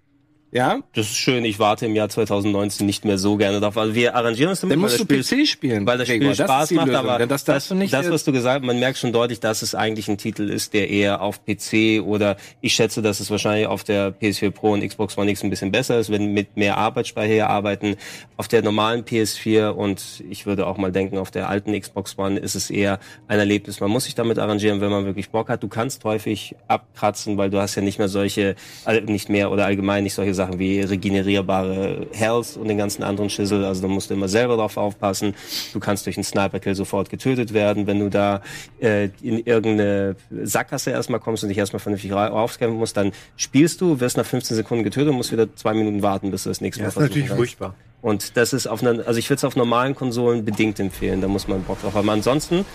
Ja? Das ist schön, ich warte im Jahr 2019 nicht mehr so gerne darauf. Also wir arrangieren uns damit, Dann musst das du Spiel PC spielen. weil das Spiel. Spaß die macht, aber das nicht. das, was du gesagt hast, man merkt schon deutlich, dass es eigentlich ein Titel ist, der eher auf PC oder ich schätze, dass es wahrscheinlich auf der PS4 Pro und Xbox One X ein bisschen besser ist, wenn mit mehr Arbeitsspeicher hier arbeiten. Auf der normalen PS4 und ich würde auch mal denken, auf der alten Xbox One ist es eher ein Erlebnis. Man muss sich damit arrangieren, wenn man wirklich Bock hat. Du kannst häufig abkratzen, weil du hast ja nicht mehr solche, also nicht mehr oder allgemein nicht solche Sachen wie regenerierbare Health und den ganzen anderen Schissel. Also da musst du immer selber drauf aufpassen. Du kannst durch einen Sniper-Kill sofort getötet werden, wenn du da äh, in irgendeine Sackgasse erstmal kommst und dich erstmal vernünftig raufkämpfen musst, dann spielst du, wirst nach 15 Sekunden getötet und musst wieder zwei Minuten warten, bis du das nächste Mal Das ist natürlich kannst. furchtbar. Und das ist auf einer, also ich würde es auf normalen Konsolen bedingt empfehlen, da muss man Bock drauf haben. Ansonsten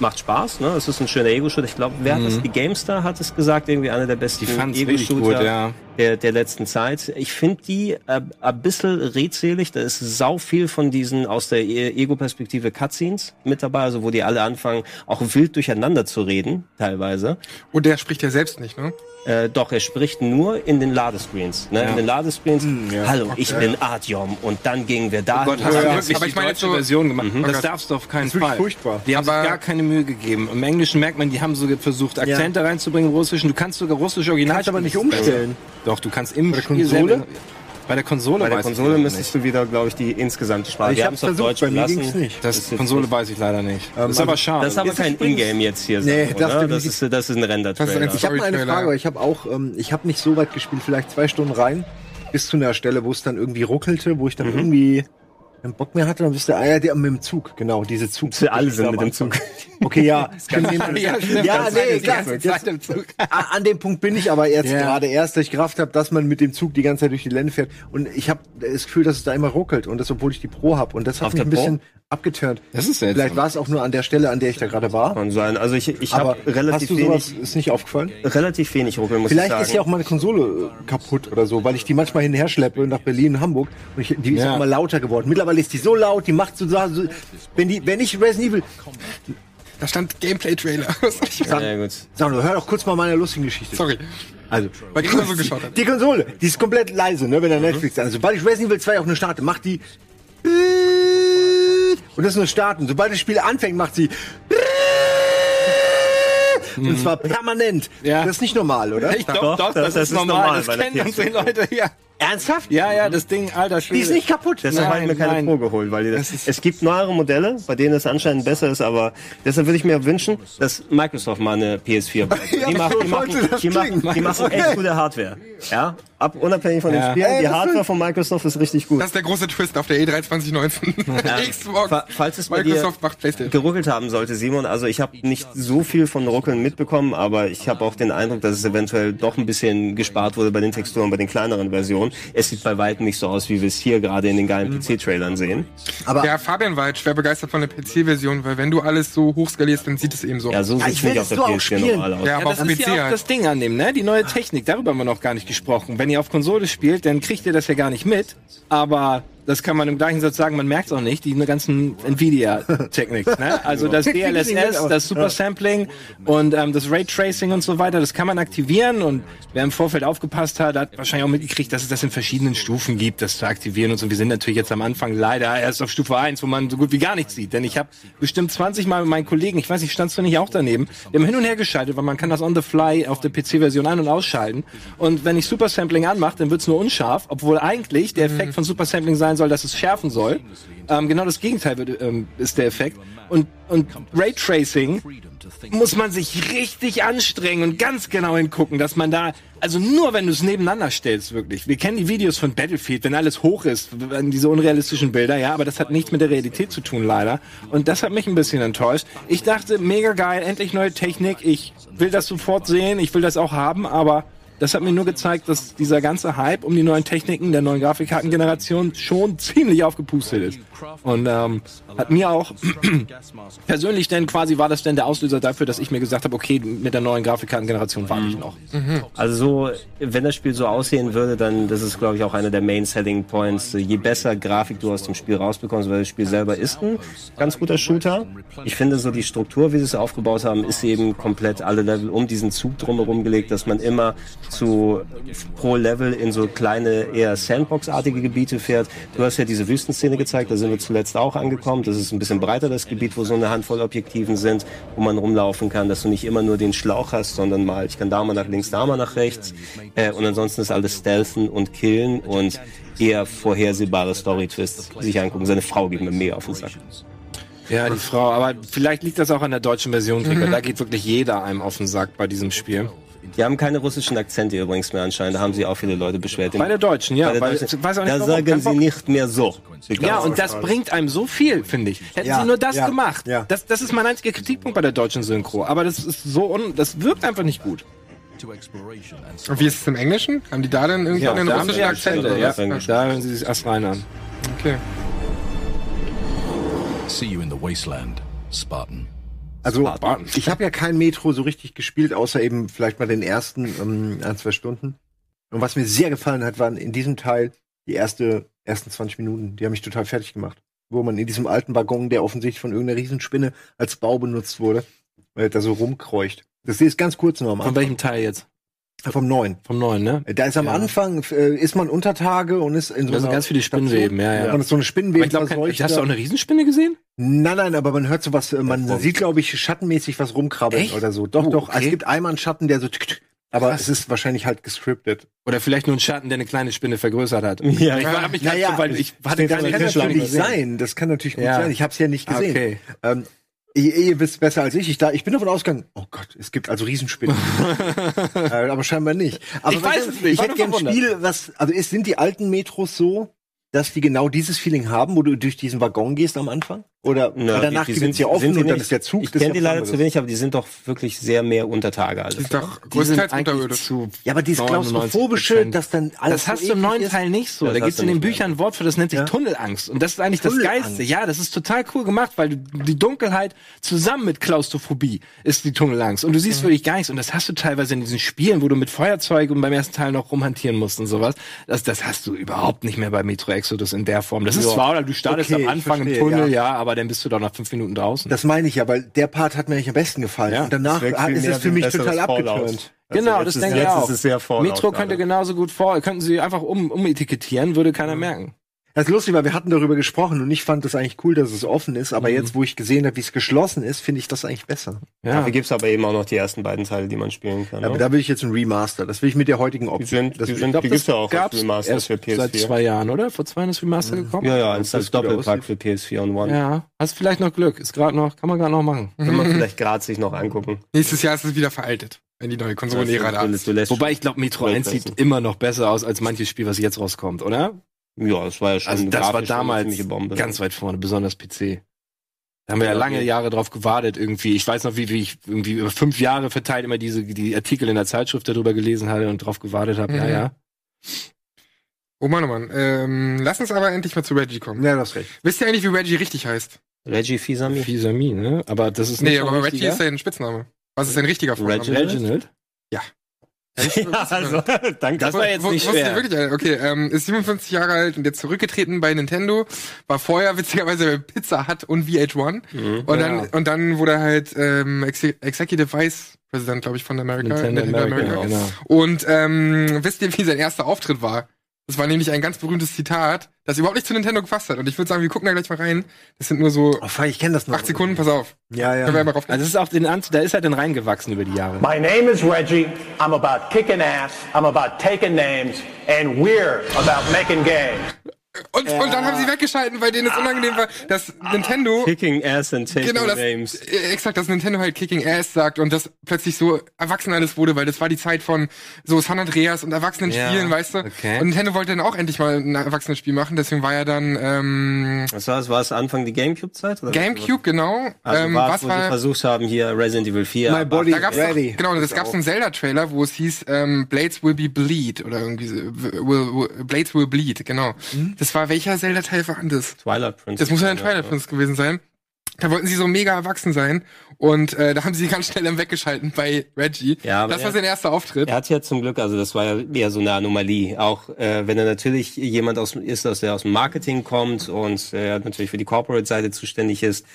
macht Spaß, ne? Es ist ein schöner Ego-Shooter. Ich glaube, wer hat das? Die GameStar hat es gesagt, irgendwie einer der besten die fand's richtig Ego-Shooter. gut, ja. Der, der letzten Zeit. Ich finde die äh, ein bisschen redselig. Da ist sau viel von diesen aus der E- Ego-Perspektive Cutscenes mit dabei, also wo die alle anfangen, auch wild durcheinander zu reden, teilweise. Und der spricht ja selbst nicht, ne? Äh, doch, er spricht nur in den Ladescreens. Ne? In den Ladescreens, hallo, ich bin Artyom und dann gingen wir da. Oh Gott, hast du Ja, wirklich aber die ich meine deutsche so- Version gemacht? Oh Das darfst du auf keinen ist wirklich Fall. furchtbar. Die haben sich Aber- gar keine Mühe gegeben. Im Englischen merkt man, die haben sogar versucht, Akzente reinzubringen im Russischen. Du kannst sogar russisch Original Kannst aber nicht das ist umstellen. Doch, du kannst im der Spiel Konsole? selber- Bei der Konsole Bei der weiß ich Konsole leider müsstest du wieder, glaube ich, die insgesamte Sprache. Ich haben's auf versucht, Deutsch bei mir ging's nicht. Das, ist jetzt Konsole nicht- weiß ich leider nicht. das ist aber schade. Das ist aber Ist kein Ingame jetzt hier. Nee, Sache, das oder? definitiv- das ist, das ist ein Render-Trailer. Das Ich habe mal eine. Frage, ich habe auch, ähm, ich habe nicht so weit gespielt, vielleicht zwei Stunden rein, bis zu einer Stelle, wo es dann irgendwie ruckelte, wo ich dann irgendwie keinen Bock mehr hatte, dann wisst ihr, ah ja, der mit dem Zug, genau, diese Zug. Sie alle sind mit dem Zug. Okay, ja. <laughs> Stimmt, Ja, stimmt, ja, das nee, klar. Jetzt, an dem Punkt bin ich aber jetzt Ja. gerade erst, dass ich Kraft habe, dass man mit dem Zug die ganze Zeit durch die Länder fährt. Und ich habe das Gefühl, dass es da immer ruckelt. Und das, obwohl ich die Pro habe. Und das hat Auf mich ein bisschen abgeturnt. Das ist seltsam. Vielleicht war es auch nur an der Stelle, an der ich da gerade war. Kann sein. Also ich, ich habe hast relativ du sowas, wenig, ist nicht aufgefallen? relativ wenig Ruckeln, muss Vielleicht ich sagen. ist ja auch meine Konsole äh, kaputt oder so, weil ich die manchmal hinher schleppe nach Berlin, Hamburg. Und ich, die ist Ja. auch immer lauter geworden. Mittlerweile ist die so laut, die macht so, so wenn die, wenn ich Resident Evil, Da stand Gameplay-Trailer. <laughs> Ich ja, ja, gut. sag nur, hör doch kurz mal meine lustige Geschichte. Sorry. Also, Weil immer so geschaut habe. die Konsole, die ist komplett leise, ne, wenn der Netflix an. Sobald ich Resident Evil 2 auch nur starte, macht die und das ist nur starten. Sobald das Spiel anfängt, macht sie und zwar permanent. Ja. Das ist nicht normal, oder? Ich, doch, Doch, doch, das- das, das ist ist normal. normal Das kennen unsere PS4. Leute hier. Ernsthaft? Ja, ja, das Ding, alter Schwede. Die ist nicht kaputt. Deshalb habe ich mir keine nein. Pro geholt, weil die das, es gibt neuere Modelle, bei denen es anscheinend besser ist, aber deshalb würde ich mir wünschen, dass Microsoft mal eine PS4 baut. <laughs> Ja, die, machen, die, machen, das die, machen, die machen echt Okay. gute Hardware. Ja, ab unabhängig von den Ja. Spielen, Ey, die Hardware von Microsoft ist richtig gut. Das ist der große Twist auf der E3 2019. Xbox. Fa- Falls es Microsoft macht PlayStation. geruckelt haben sollte, Simon, also ich habe nicht so viel von Ruckeln mitbekommen, aber ich habe auch den Eindruck, dass es eventuell doch ein bisschen gespart wurde bei den Texturen, bei den kleineren Versionen. Es sieht bei weitem nicht so aus, wie wir es hier gerade in den geilen PC-Trailern sehen. Aber Ja, Fabian war jetzt schwer begeistert von der PC-Version, weil wenn du alles so hochskalierst, dann sieht es eben so Ja, so Ja, sieht ich es will nicht auf der so auch PS4 spielen. normal aus. Ja, Ja, aber das auf ist PC ja auch halt. das Ding an dem, ne? Die neue Technik, darüber haben wir noch gar nicht gesprochen. Wenn ihr auf Konsole spielt, dann kriegt ihr das ja gar nicht mit. Aber das kann man im gleichen Satz sagen, man merkt es auch nicht, die ganzen Nvidia-Technik. Ne? <laughs> Also das <laughs> DLSS, das Super Sampling und ähm, das Raytracing und so weiter, das kann man aktivieren. Und wer im Vorfeld aufgepasst hat, hat wahrscheinlich auch mitgekriegt, dass es das in verschiedenen Stufen gibt, das zu aktivieren und so. Wir sind natürlich jetzt am Anfang leider erst auf Stufe 1, wo man so gut wie gar nichts sieht. Denn ich habe bestimmt 20 Mal mit meinen Kollegen, ich weiß nicht, standst du nicht auch daneben, wir haben hin und her geschaltet, weil man kann das on the fly auf der PC-Version ein- und ausschalten. Und wenn ich Super Sampling anmache, dann wird's nur unscharf, obwohl eigentlich der Effekt von Super Sampling sein soll, dass es schärfen soll. Ähm, genau das Gegenteil wird, ähm, ist der Effekt. Und, und Raytracing muss man sich richtig anstrengen und ganz genau hingucken, dass man da, also nur wenn du es nebeneinander stellst, wirklich. Wir kennen die Videos von Battlefield, wenn alles hoch ist, diese unrealistischen Bilder, ja, aber das hat nichts mit der Realität zu tun, leider. Und das hat mich ein bisschen enttäuscht. Ich dachte, mega geil, endlich neue Technik, ich will das sofort sehen, ich will das auch haben, aber das hat mir nur gezeigt, dass dieser ganze Hype um die neuen Techniken der neuen Grafikkartengeneration schon <laughs> ziemlich aufgepustet ist. Und ähm, hat mir auch <clears throat> persönlich denn quasi war das denn der Auslöser dafür, dass ich mir gesagt habe, okay, mit der neuen Grafikkartengeneration warte ich noch. Also so, wenn das Spiel so aussehen würde, dann das ist glaube ich auch einer der Main Selling Points. Je besser Grafik du aus dem Spiel rausbekommst, weil das Spiel selber ist ein ganz guter Shooter. Ich finde so die Struktur, wie sie es aufgebaut haben, ist eben komplett alle Level um diesen Zug drumherum gelegt, dass man immer zu pro Level in so kleine eher Sandbox-artige Gebiete fährt. Du hast ja diese Wüstenszene gezeigt, da sind wir zuletzt auch angekommen. Das ist ein bisschen breiter das Gebiet, wo so eine Handvoll Objektiven sind, wo man rumlaufen kann, dass du nicht immer nur den Schlauch hast, sondern mal, ich kann da mal nach links, da mal nach rechts. Äh, und ansonsten ist alles Stealthen und Killen und eher vorhersehbare Story-Twists sich angucken. Seine Frau geht mir mega auf den Sack. Ja, die Frau, aber vielleicht liegt das auch an der deutschen Version, Krieger. Da geht wirklich jeder einem auf den Sack bei diesem Spiel. Die haben keine russischen Akzente übrigens mehr anscheinend. Da haben sich auch viele Leute beschwert. Bei der deutschen, ja. Bei der weil, Deutschen- weiß auch nicht, da warum. sagen sie nicht mehr so. Ja, und das bringt einem so viel, finde ich. Hätten Ja, sie nur das ja, gemacht. ja. Das, das ist mein einziger Kritikpunkt bei der deutschen Synchro. Aber das ist so un, das wirkt einfach nicht gut. Und wie ist es im Englischen? Haben die da denn irgendwie einen haben sie russischen Akzent? Ja. Da hören sie sich erst rein an. Okay. See you in the wasteland, Spartan. Also, ich habe ja kein Metro so richtig gespielt, außer eben vielleicht mal den ersten ähm, ein, zwei Stunden. Und was mir sehr gefallen hat, waren in diesem Teil die erste, ersten 20 Minuten. Die haben mich total fertig gemacht. Wo man in diesem alten Waggon, der offensichtlich von irgendeiner Riesenspinne als Bau benutzt wurde, äh, da so rumkreucht. Das ist ganz kurz nur am Von Anfang. welchem Teil jetzt? Vom neuen. Vom neuen, ne? Da ist am Ja. Anfang, äh, ist man unter Tage und ist in so einer ganz viele Spinnenweben, ja, ja. Und ist so eine Aber Spinnenweben ich glaube, verseucht hast du auch eine Riesenspinne gesehen? Nein, nein, aber man hört so was, äh, man Ja, sieht, glaube ich, schattenmäßig was rumkrabbeln Echt? oder so. Doch, Oh, doch. okay. Es gibt einmal einen Schatten, der so, tick, tick, aber es ist wahrscheinlich halt gescriptet. Oder vielleicht nur ein Schatten, der eine kleine Spinne vergrößert hat. Ja, ich war, mich Naja, so, weil ich hatte Das keine kann Schlange natürlich sein. Das kann natürlich gut Ja. sein. Ich habe es ja nicht gesehen. Okay. Ähm, ihr, ihr wisst besser als ich. Ich, da, ich bin davon ausgegangen, oh Gott, es gibt also Riesenspinnen. <laughs> äh, aber scheinbar nicht. Aber Ich weiß es nicht, ich hätte gerne ein. Spiel, was, also ist, sind die alten Metros so, dass die genau dieses Feeling haben, wo du durch diesen Waggon gehst am Anfang? Oder Na, danach die- die geht's ja offen sind und dann nicht- ist der Zug. Ich kenne die leider zu wenig, aber die sind doch wirklich sehr mehr unter Tage alles. Die sind doch größtenteils unterirdisch. Ja, aber dieses 99%. klaustrophobische, dass dann alles Das hast so du im neuen ist. Teil nicht so. Da gibt's du in den Büchern ein Wort für, das nennt sich Ja. Tunnelangst. Und das ist eigentlich das. Geilste. Ja, das ist total cool gemacht, weil du, die Dunkelheit zusammen mit Klaustrophobie ist die Tunnelangst. Und du siehst wirklich gar nichts. Und das hast du teilweise in diesen Spielen, wo du mit Feuerzeug und beim ersten Teil noch rumhantieren musst und sowas. Das, das hast du überhaupt nicht mehr bei Metro Exodus in der Form. Das ist zwar, oder du startest am Anfang im Tunnel, ja. ja. Aber dann bist du doch nach fünf Minuten draußen. Das meine ich ja, weil der Part hat mir eigentlich am besten gefallen. Ja. und danach hat- ist es für mich total Fallout. abgeturnt. Genau, jetzt das ist- denke ich auch. ist es sehr Fallout Metro gerade. könnte genauso gut vor, könnten sie einfach um, umetikettieren, würde keiner merken. Das ist lustig, weil wir hatten darüber gesprochen und ich fand es eigentlich cool, dass es offen ist, aber jetzt, wo ich gesehen habe, wie es geschlossen ist, finde ich das eigentlich besser. Ja. Dafür gibt's aber eben auch noch die ersten beiden Teile, die man spielen kann. Aber ne? da will ich jetzt ein Remaster. Das will ich mit der heutigen Die Optik. sind, das die sind, glaub, die gibt's ja auch als Remaster für PS4. seit zwei Jahren, oder? Vor zwei Jahren ist Remaster gekommen? Ja, ja, als, das als Doppelpack für PS4 und One. Ja, hast vielleicht noch Glück. Ist gerade noch, kann man gerade noch machen. Kann man vielleicht gerade sich noch angucken. Nächstes Jahr ist es wieder veraltet, wenn die neue Konsolenära da ist. Wobei ich glaube, Metro Gold 1 sieht immer noch besser aus als manches Spiel, was jetzt rauskommt, oder? Ja, das war ja schon Also das war damals Bombe. ganz weit vorne, besonders PC. Da haben wir ja Ja, lange. Jahre drauf gewartet irgendwie. Ich weiß noch, wie, wie ich irgendwie über fünf Jahre verteilt immer diese die Artikel in der Zeitschrift darüber gelesen hatte und drauf gewartet habe. Ja, Mhm. ja. Oh Mann, oh Mann. Ähm, lass uns aber endlich mal zu Reggie kommen. Ja, du hast recht. Wisst ihr eigentlich, wie Reggie richtig heißt? Reggie Fils-Ami. Fisami, ne? Aber das ist nicht Nee, aber Reggie ist sein Spitzname. Was ist sein richtiger Vorname? Reggie? Reginald. ja, also, <laughs> danke. Das war jetzt nicht wusste schwer. ihr wirklich, okay, ähm, ist 57 Jahre alt und jetzt zurückgetreten bei Nintendo, war vorher witzigerweise bei Pizza Hut und VH1 Mhm. und dann Ja. und dann wurde er halt ähm, Exe Executive Vice President, glaube ich, von America, Nintendo America, genau. Und ähm, wisst ihr, wie sein erster Auftritt war? Das war nämlich ein ganz berühmtes Zitat, das überhaupt nicht zu Nintendo gefasst hat. Und ich würde sagen, wir gucken da gleich mal rein. Das sind nur so Oh, ich kenne das noch. acht Sekunden, pass auf. Ja, ja. Können wir einmal drauf Also es ist auch den Ant, da ist er dann reingewachsen über die Jahre. My name is Reggie. I'm about kicking ass. I'm about taking names. And we're about making games. Und, und dann haben sie weggeschalten, weil denen es unangenehm war, dass Nintendo Kicking Ass and Taking Genau, das, Names. äh, exakt, dass Nintendo halt Kicking Ass sagt und das plötzlich so erwachsen alles wurde, weil das war die Zeit von so San Andreas und erwachsenen Ja, Spielen, weißt du? okay. Und Nintendo wollte dann auch endlich mal ein erwachsenes Spiel machen, deswegen war ja dann ähm, Was war es? War es Anfang die Gamecube-Zeit? oder? Gamecube, genau. Also ähm, was wo sie war versucht haben, hier Resident Evil 4. My Body da gab's doch, Ready. genau, das gab's einen Zelda-Trailer, wo es hieß ähm, Blades will be bleed oder irgendwie will, will, Blades will bleed, genau. Mhm. Das war welcher Zelda-Teil war das? Twilight Princess. Das muss ja ein Twilight Prince gewesen sein. Da wollten sie so mega erwachsen sein und äh, da haben sie ganz schnell dann weggeschalten bei Reggie. Ja, das war er- sein erster Auftritt. Er hat ja zum Glück, also das war ja eher so eine Anomalie. Auch äh, wenn er natürlich jemand aus, ist, aus der aus dem Marketing kommt und äh, natürlich für die Corporate-Seite zuständig ist.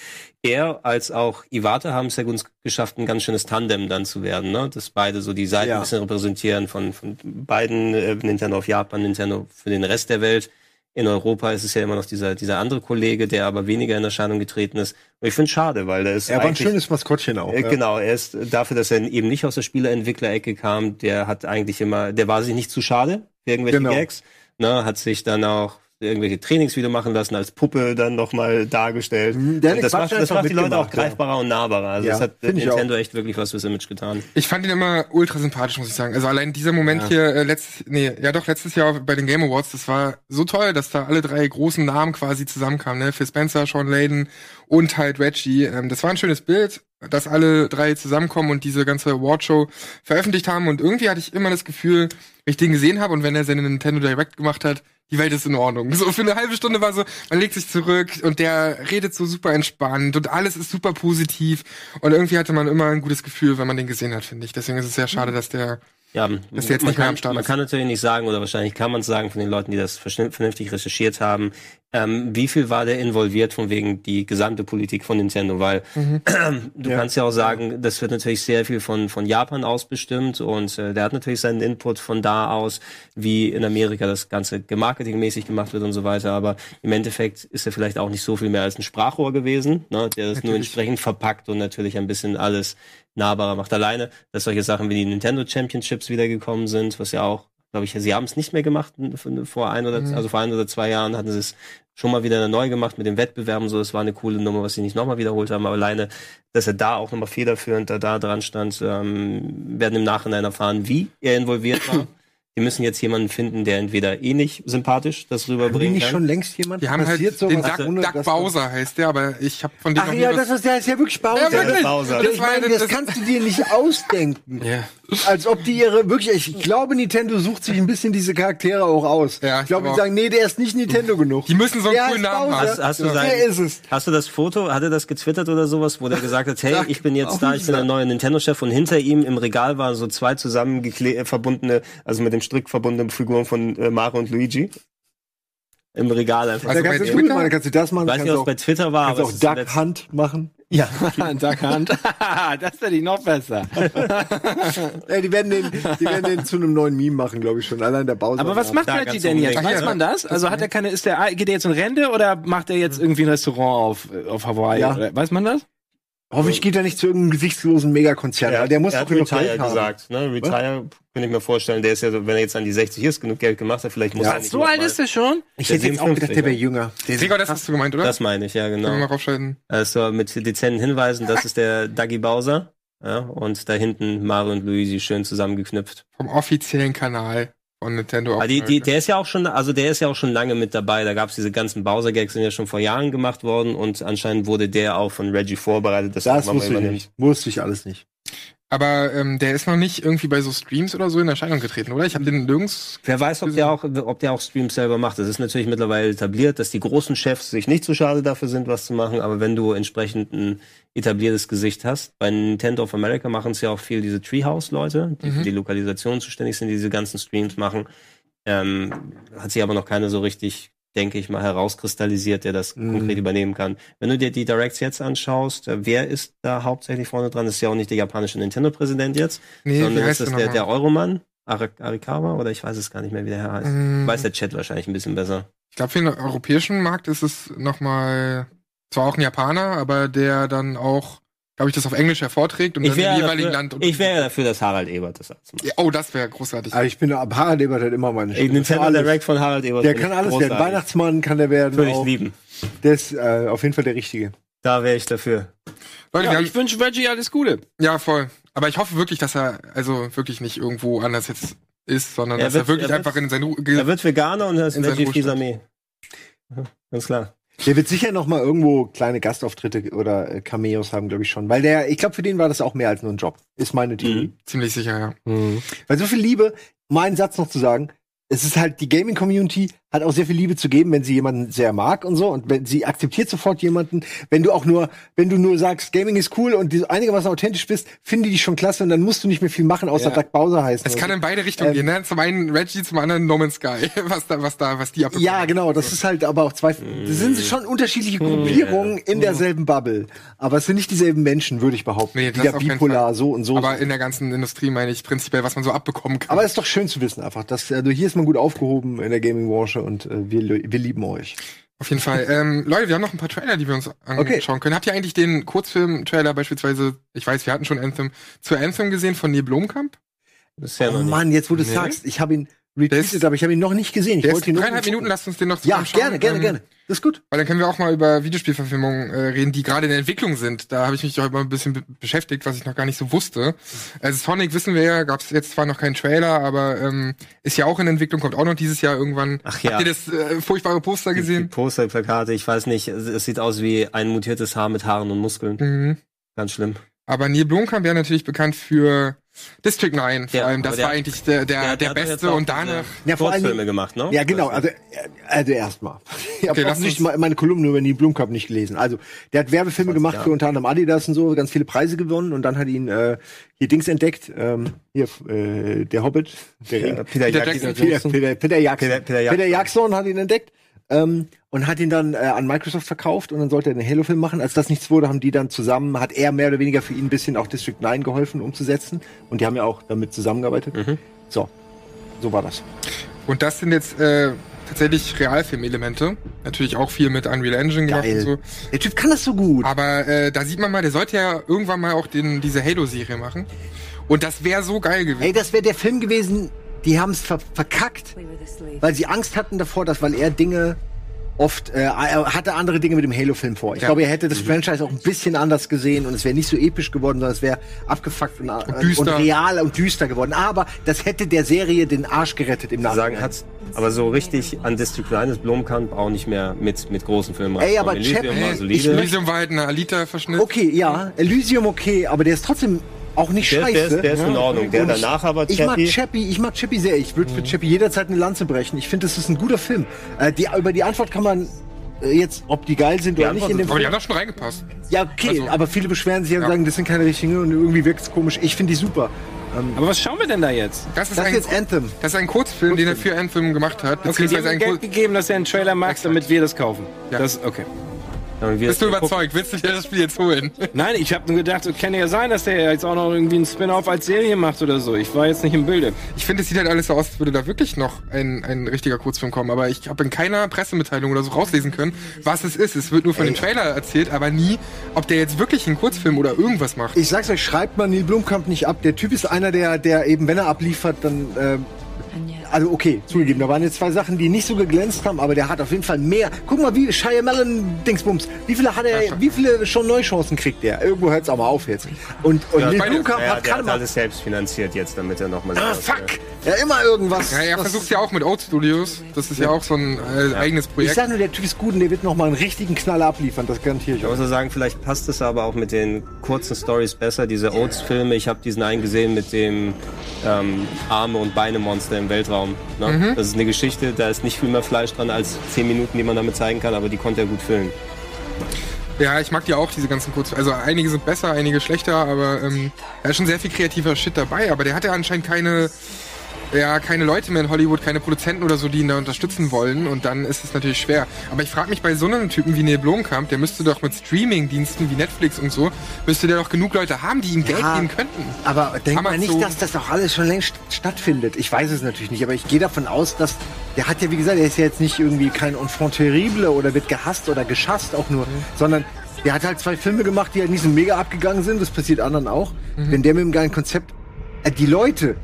Er als auch Iwata haben es ja gut geschafft, ein ganz schönes Tandem dann zu werden, ne? Dass beide so die Seiten Ja. ein bisschen repräsentieren von, von beiden, äh, Nintendo auf Japan, Nintendo für den Rest der Welt. In Europa ist es ja immer noch dieser, dieser andere Kollege, der aber weniger in Erscheinung getreten ist. Und ich finde schade, weil der ist Er war ein schönes Maskottchen auch. äh, ja. Genau, er ist dafür, dass er eben nicht aus der Spieleentwicklerecke kam, der hat eigentlich immer, der war sich nicht zu schade für irgendwelche Genau. Gags, ne, hat sich dann auch irgendwelche Trainingsvideo machen lassen, als Puppe dann nochmal dargestellt. Mhm, das macht, das macht die Leute auch mitgemacht, ja. greifbarer und nahbarer. Also Ja, das hat Nintendo echt wirklich was fürs Image getan. Ich fand ihn immer ultra sympathisch, muss ich sagen. Also allein dieser Moment hier, äh, letztes, nee, ja doch, letztes Jahr bei den Game Awards, das war so toll, dass da alle drei großen Namen quasi zusammenkamen, ne? Phil Spencer, Sean Layden und halt Reggie. Ähm, das war ein schönes Bild, dass alle drei zusammenkommen und diese ganze Awardshow veröffentlicht haben. Und irgendwie hatte ich immer das Gefühl, wenn ich den gesehen habe und wenn er seine Nintendo Direct gemacht hat, die Welt ist in Ordnung. So für eine halbe Stunde war so, man legt sich zurück und der redet so super entspannt und alles ist super positiv und irgendwie hatte man immer ein gutes Gefühl, wenn man den gesehen hat, finde ich. Deswegen ist es sehr schade, dass der Ja, Dass der jetzt man, nicht mehr kann, am Start man ist. kann natürlich nicht sagen, oder wahrscheinlich kann man es sagen von den Leuten, die das vernünftig recherchiert haben, ähm, wie viel war der involviert von wegen die gesamte Politik von Nintendo, weil Mhm. <clears throat> du kannst ja auch sagen, das wird natürlich sehr viel von, von Japan aus bestimmt und äh, der hat natürlich seinen Input von da aus, wie in Amerika das Ganze marketingmäßig gemacht wird und so weiter, aber im Endeffekt ist er vielleicht auch nicht so viel mehr als ein Sprachrohr gewesen, ne, der das nur entsprechend verpackt und natürlich ein bisschen alles nahbarer macht. Alleine, dass solche Sachen wie die Nintendo Championships wiedergekommen sind, was ja auch, glaube ich, sie haben es nicht mehr gemacht vor ein oder also vor ein oder zwei Jahren hatten sie es schon mal wieder neu gemacht mit den Wettbewerben so. Das war eine coole Nummer, was sie nicht nochmal wiederholt haben. Aber alleine, dass er da auch nochmal federführend da, da dran stand, ähm, werden im Nachhinein erfahren, wie er involviert war. <clears throat> Die müssen jetzt jemanden finden, der entweder eh nicht sympathisch das Bin rüberbringen nicht kann. schon längst jemand Die haben halt passiert den Duck, Duck Bowser heißt der, aber ich habe von dem Ach ja, das ist, der ist ja wirklich Bowser. Ja, wirklich. Das Ich meine, das- das kannst du dir nicht ausdenken. Ja. Als ob die ihre, wirklich, ich glaube, Nintendo sucht sich ein bisschen diese Charaktere auch aus. Ja, ich ich glaube, glaub die sagen, nee, der ist nicht Nintendo genug. Die müssen so einen Der coolen Namen haben. Hast, hast, du Ja. sein, Der ist es. hast du das Foto, hat er das getwittert oder sowas, wo der gesagt hat, hey, ich bin jetzt da, ich bin der neue Nintendo-Chef und hinter ihm im Regal waren so zwei zusammengekle- äh, verbundene, also mit dem Strick verbundene Figuren von äh, Mario und Luigi. Im Regal einfach. Also da bei kannst du das machen, kannst du das machen, ich weiß kannst nicht, es bei auch, Twitter war, kannst aber auch es ist im Duck Hunt machen. Ja, <laughs> Duck Hunt. <laughs> das finde ich noch besser. <laughs> Ey, die werden den, die werden den zu einem neuen Meme machen, glaube ich schon. Allein der Bowser. Aber was macht Reggie denn jetzt? Weiß man das? Also hat er keine, ist der, geht er jetzt in Rente oder macht er jetzt irgendwie ein Restaurant auf, auf Hawaii? Ja. Weiß man das? Hoffentlich geht er nicht zu irgendeinem gesichtslosen Megakonzern. Ja, weil der muss er doch hat genug Retire Geld haben. gesagt. Ne? Retire könnte ich mir vorstellen. Der ist ja, so, wenn er jetzt an die 60 ist, genug Geld gemacht hat, vielleicht muss Ja. er nicht So alt ist er schon? Ich Der hätte jetzt auch gedacht, 57er. der wäre jünger. Gregor, das hast du gemeint, oder? Das meine ich, ja, Können wir mal genau. raufschalten. Also mit dezenten Hinweisen, das <laughs> ist der Dagi Bowser. Ja, und da hinten Mario und Luigi schön zusammengeknüpft. Vom offiziellen Kanal von Nintendo. Aber die, die, der ist ja auch schon, also der ist ja auch schon lange mit dabei. Da gab's diese ganzen Bowser-Gags, sind ja schon vor Jahren gemacht worden und anscheinend wurde der auch von Reggie vorbereitet. er Das mal wusste ich nicht. Wusste ich alles nicht. Aber ähm, der ist noch nicht irgendwie bei so Streams oder so in Erscheinung getreten, oder? Ich habe den nirgends. Wer weiß, ob der auch, ob der auch Streams selber macht. Das ist natürlich mittlerweile etabliert, dass die großen Chefs sich nicht so schade dafür sind, was zu machen. Aber wenn du entsprechend ein etabliertes Gesicht hast, bei Nintendo of America machen es ja auch viel diese Treehouse-Leute, die für die Lokalisation zuständig sind, die diese ganzen Streams machen. Ähm, hat sich aber noch keine so richtig, denke ich mal, herauskristallisiert, der das konkret übernehmen kann. Wenn du dir die Directs jetzt anschaust, äh, wer ist da hauptsächlich vorne dran? Das ist ja auch nicht der japanische Nintendo-Präsident jetzt, Nee, sondern ist das der der, nochmal? der Euroman? Ar- Arikawa? Oder ich weiß es gar nicht mehr, wie der Herr heißt. Mm. Weiß der Chat wahrscheinlich ein bisschen besser. Ich glaube, für den europäischen Markt ist es nochmal zwar auch ein Japaner, aber der dann auch, glaube ich, das auf Englisch hervorträgt und Ich dann im wäre jeweiligen dafür, Land. ich wäre dafür, dass Harald Ebert das macht. Ja, oh, das wäre großartig. Aber ich bin ab Harald Ebert hat immer meine Stimme. Nintendo Alles. Direct von Harald Ebert. Der kann ich alles werden. großartig. Weihnachtsmann kann der werden. Würde ich lieben. Der ist äh, auf jeden Fall der Richtige. Da wäre ich dafür. Leute, Ja, haben, ich wünsche Reggie alles Gute. ja, voll. Aber ich hoffe wirklich, dass er also wirklich nicht irgendwo anders jetzt ist, sondern Er dass wird- er wirklich er wird- einfach in sein Ru- Er wird Veganer und er ist Veggie. Fisame. Ganz klar. Der wird sicher noch mal irgendwo kleine Gastauftritte oder äh, Cameos haben, glaube ich schon. Weil der, ich glaube, für den war das auch mehr als nur ein Job. Ist meine Theorie. ziemlich sicher, ja. Weil so viel Liebe, meinen Satz noch zu sagen, es ist halt, die Gaming-Community hat auch sehr viel Liebe zu geben, wenn sie jemanden sehr mag und so. Und wenn sie akzeptiert sofort jemanden, wenn du auch nur, wenn du nur sagst, Gaming ist cool und du einigermaßen authentisch bist, finden die schon klasse und dann musst du nicht mehr viel machen, außer Ja. Doug Bowser heißen. Es kann so. in beide Richtungen Ähm, gehen, ne? Zum einen Reggie, zum anderen No Man's Sky, <laughs> was da, was da, was die abbekommen. Ja, genau, das ist halt aber auch zwei, das sind schon unterschiedliche Gruppierungen in derselben Bubble. Aber es sind nicht dieselben Menschen, würde ich behaupten. Nee, das auf keinen bipolar, so und so. Aber in der ganzen Industrie meine ich prinzipiell, was man so abbekommen kann. Aber es ist doch schön zu wissen einfach, dass also hier ist man gut aufgehoben in der Gaming-Branche und äh, wir, wir lieben euch. Auf jeden Fall. <laughs> ähm, Leute, wir haben noch ein paar Trailer, die wir uns Okay. anschauen können. Habt ihr eigentlich den Kurzfilm-Trailer beispielsweise, ich weiß, wir hatten schon Anthem, zu Anthem gesehen von Neil Blomkamp? Bisher Oh. Mann, jetzt wo du Nee. sagst, ich habe ihn retweetet, ist- aber ich habe ihn noch nicht gesehen. Ich Der ist wollte ihn nur dreieinhalb Minuten, lasst uns den noch Ja, zusammen schauen. gerne, gerne, Ähm, gerne. Das ist gut. Weil dann können wir auch mal über Videospielverfilmungen äh, reden, die gerade in der Entwicklung sind. Da habe ich mich heute mal ein bisschen be beschäftigt, was ich noch gar nicht so wusste. Also Sonic wissen wir ja, gab es jetzt zwar noch keinen Trailer, aber ähm, ist ja auch in Entwicklung, kommt auch noch dieses Jahr irgendwann. Ach ja. Habt ihr das äh, furchtbare Poster Die gesehen? Poster, die Plakate, ich weiß nicht. Es, es sieht aus wie ein mutiertes Haar mit Haaren und Muskeln. Mhm. Ganz schlimm. Aber Neil Blomkamp wäre natürlich bekannt für District 9 vor Ja, allem. Das war eigentlich der, der, der, der beste und danach. Ja, vor Dingen- gemacht, ne? Ja, genau. Also, also erstmal. Ich habe lass auch nicht meine Kolumne über die Blumkamp nicht gelesen. Also, der hat Werbefilme gemacht für unter anderem Adidas und so, ganz viele Preise gewonnen und dann hat ihn äh, hier Dings entdeckt. Ähm, hier, äh, der Hobbit. Der. Peter Peter Jackson. Peter, Peter, Peter Jackson. Peter- Peter. Jackson hat ihn entdeckt ähm, und hat ihn dann äh, an Microsoft verkauft und dann sollte er einen Halo-Film machen. Als das nichts wurde, haben die dann zusammen, hat er mehr oder weniger für ihn ein bisschen auch District 9 geholfen umzusetzen und die haben ja auch damit zusammengearbeitet. Mhm. So, so war das. Und das sind jetzt äh, tatsächlich Realfilmelemente. Natürlich auch viel mit Unreal Engine gemacht und Geil. so. Der Typ kann das so gut. Aber äh, da sieht man mal, der sollte ja irgendwann mal auch den, diese Halo-Serie machen. Und das wäre so geil gewesen. Ey, das wäre der Film gewesen, die haben es ver verkackt, weil sie Angst hatten davor, dass weil er Dinge oft äh, er hatte andere Dinge mit dem Halo-Film vor. Ich Ja. glaube, er hätte das Franchise auch ein bisschen anders gesehen und es wäre nicht so episch geworden, sondern es wäre abgefuckt und, und, düster. und real und düster geworden. Aber das hätte der Serie den Arsch gerettet im Nachhinein. sagen, hat's aber so richtig an District 9 ist Blomkamp auch nicht mehr mit, mit großen Filmen Ey, aber. Elysium Chap- war. Elysium war halt ein Alita-Verschnitt. Okay, ja, Elysium okay, aber der ist trotzdem auch nicht Der, scheiße. der, ist, der ist in Ordnung. Der danach aber ich mag Chappie. Chappie, ich mag Chappie sehr. Ich würde für Chappie jederzeit eine Lanze brechen. Ich finde, das ist ein guter Film. Äh, die, über die Antwort kann man äh, jetzt, ob die geil sind oder nicht in dem Aber die Film. haben da schon reingepasst. Ja, okay, Also- aber viele beschweren sich ja und Ja. sagen, das sind keine richtigen und irgendwie wirkt es komisch. Ich finde die super. Aber was schauen wir denn da jetzt? Das ist, Das ist ein, jetzt Anthem. das ist ein Kurzfilm, den er für Anthem gemacht hat. Okay, die haben Geld gegeben, dass er einen Trailer macht, damit wir das kaufen. Ja. Das, okay. Ja, Bist du überzeugt? Willst du dir das Spiel jetzt holen? <laughs> Nein, ich habe nur gedacht, es kann ja sein, dass der jetzt auch noch irgendwie einen Spin-off als Serie macht oder so. Ich war jetzt nicht im Bilde. Ich finde, es sieht halt alles so aus, als würde da wirklich noch ein, ein richtiger Kurzfilm kommen. Aber ich habe in keiner Pressemitteilung oder so rauslesen können, was es ist. Es wird nur von dem Trailer erzählt, aber nie, ob der jetzt wirklich einen Kurzfilm oder irgendwas macht. Ich sag's euch, schreibt man Neil Blumkamp nicht ab. Der Typ ist einer, der, der eben, wenn er abliefert, dann. ähm, also okay, zugegeben, da waren jetzt zwei Sachen, die nicht so geglänzt haben, aber der hat auf jeden Fall mehr. Guck mal, wie Shyamalan Dingsbums, wie viele hat er, wie viele schon Neuchancen kriegt der? Irgendwo hört's auch mal auf jetzt. Und, und Neil meine- Blumkamp Ja, hat der gerade hat mal. alles selbst finanziert jetzt, damit er nochmal. Ah, fuck! Ja, immer irgendwas. Ja, er versucht ja auch mit Oat Studios. Das ist ja auch so ein äh, eigenes Ich Projekt. sag nur, der Typ ist gut und der wird noch mal einen richtigen Knaller abliefern, das garantiere ich Ich muss nur sagen, vielleicht passt es aber auch mit den kurzen Stories besser. Diese Oates-Filme, ich habe diesen einen gesehen mit dem ähm, Arme- und Beine-Monster im Weltraum. Ne? Das ist eine Geschichte, da ist nicht viel mehr Fleisch dran als zehn Minuten, die man damit zeigen kann, aber die konnte er gut füllen. Ja, ich mag die auch, diese ganzen Kurzfilme. Also einige sind besser, einige schlechter, aber ähm, da ist schon sehr viel kreativer Shit dabei. Aber der hat ja anscheinend keine, ja, keine Leute mehr in Hollywood, keine Produzenten oder so, die ihn da unterstützen wollen. Und dann ist es natürlich schwer. Aber ich frage mich bei so einem Typen wie Neil Blomkamp, der müsste doch mit Streaming-Diensten wie Netflix und so, müsste der doch genug Leute haben, die ihm Geld Ja, geben könnten. Aber denk mal nicht, dass das auch alles schon längst stattfindet. Ich weiß es natürlich nicht, aber ich gehe davon aus, dass der hat ja, wie gesagt, er ist ja jetzt nicht irgendwie kein Enfant terrible oder wird gehasst oder geschasst auch nur, sondern der hat halt zwei Filme gemacht, die halt nicht so mega abgegangen sind. Das passiert anderen auch. Wenn der mit einem geilen Konzept, äh, die Leute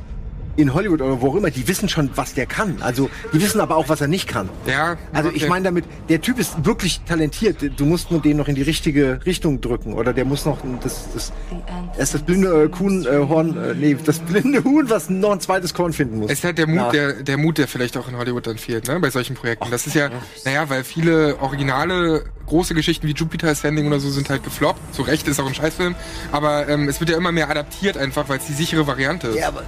in Hollywood oder wo auch immer, die wissen schon, was der kann. Also, die wissen aber auch, was er nicht kann. Ja, Also okay. ich meine damit, der Typ ist wirklich talentiert. Du musst nur den noch in die richtige Richtung drücken. Oder der muss noch das, das, ist das blinde äh, Kuhn, äh, Horn, äh, nee, das blinde Huhn, was noch ein zweites Korn finden muss. Es ist halt der Mut, Ja. der, der Mut, der vielleicht auch in Hollywood dann fehlt, ne, bei solchen Projekten. Das ist ja, naja, weil viele originale große Geschichten wie Jupiter Ascending oder so sind halt gefloppt. Zu Recht ist auch ein Scheißfilm. Aber ähm, es wird ja immer mehr adaptiert einfach, weil es die sichere Variante ist. Ja, aber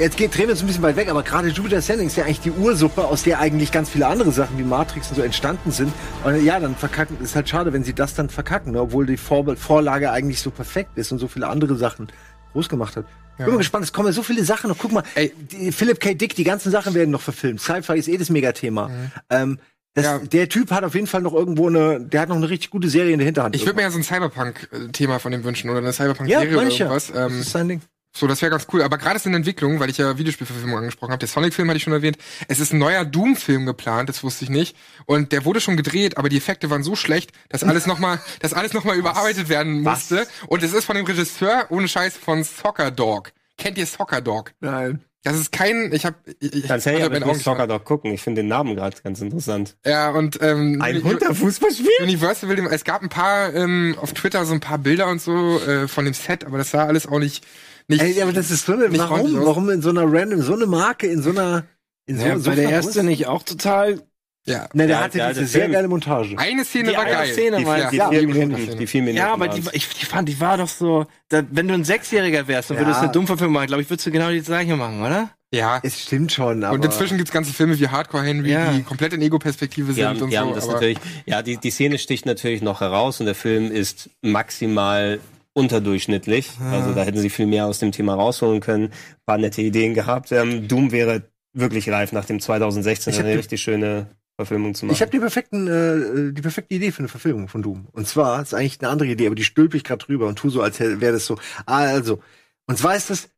jetzt geht, drehen wir uns ein bisschen weit weg, aber gerade Jupiter Ascending ist ja eigentlich die Ursuppe, aus der eigentlich ganz viele andere Sachen wie Matrix und so entstanden sind. Und ja, dann verkacken, ist halt schade, wenn sie das dann verkacken, ne? obwohl die Vor Vorlage eigentlich so perfekt ist und so viele andere Sachen groß gemacht hat. Bin mal gespannt, es kommen ja so viele Sachen noch. Guck mal, Ey. die, Philip K. Dick, die ganzen Sachen werden noch verfilmt. Sci-Fi ist eh das Megathema. Ähm, das, Ja. Der Typ hat auf jeden Fall noch irgendwo eine, der hat noch eine richtig gute Serie in der Hinterhand. Ich würde mir ja so ein Cyberpunk-Thema von dem wünschen oder eine ja, Cyberpunk-Serie oder manche. irgendwas. das Ähm, ist sein Ding. So, das wäre ganz cool. Aber gerade ist in Entwicklung, weil ich ja Videospielverfilmung angesprochen habe. Der Sonic-Film hatte ich schon erwähnt. Es ist ein neuer Doom-Film geplant, das wusste ich nicht. Und der wurde schon gedreht, aber die Effekte waren so schlecht, dass alles nochmal, <laughs> dass alles noch mal überarbeitet werden musste. Und es ist von dem Regisseur, ohne Scheiß, von Soccer Dog. Kennt ihr Soccer Dog? Nein. Das ist kein, ich habe, ich, ich Kannst ja hab ja meinen mit Augen Soccer doch gucken. Ich finde den Namen gerade ganz interessant. Ja, und ähm, Ein Hund, der Fußball spielt? Universal will dem, es gab ein paar ähm, auf Twitter so ein paar Bilder und so äh, von dem Set, aber das sah alles auch nicht nicht Ey, aber das ist so eine, warum, warum in so einer random, so eine Marke, in so einer, in so, Ja, so war der erste nicht auch total Ja. Ne, der Ja, hatte der diese sehr Film. geile Montage. Eine Szene Die war eine geil. Szene die, war- ja, Die, Ja, vier Minuten, die vier Minuten. Ja, aber die, ich, die fand, die war doch so, da, wenn du ein Sechsjähriger wärst und Ja. würdest eine Dummverfilmung machen, glaube ich, würdest du genau die gleiche machen, oder? ja. Es stimmt schon, aber Und inzwischen gibt's ganze Filme wie Hardcore Henry, Ja. die komplett in Ego-Perspektive sind und die haben so. das aber natürlich, ja, die, die Szene sticht natürlich noch heraus und der Film ist maximal unterdurchschnittlich. Also da hätten sie viel mehr aus dem Thema rausholen können. Ein paar nette Ideen gehabt. Ähm, Doom wäre wirklich reif nach dem 2016 Ich hab eine richtig schöne Verfilmung zu machen. Ich habe die perfekten, äh, die perfekte Idee für eine Verfilmung von Doom. Und zwar ist eigentlich eine andere Idee, aber die stülpe ich gerade drüber und tu so, als wäre das so. Ah, also. Und zwar ist das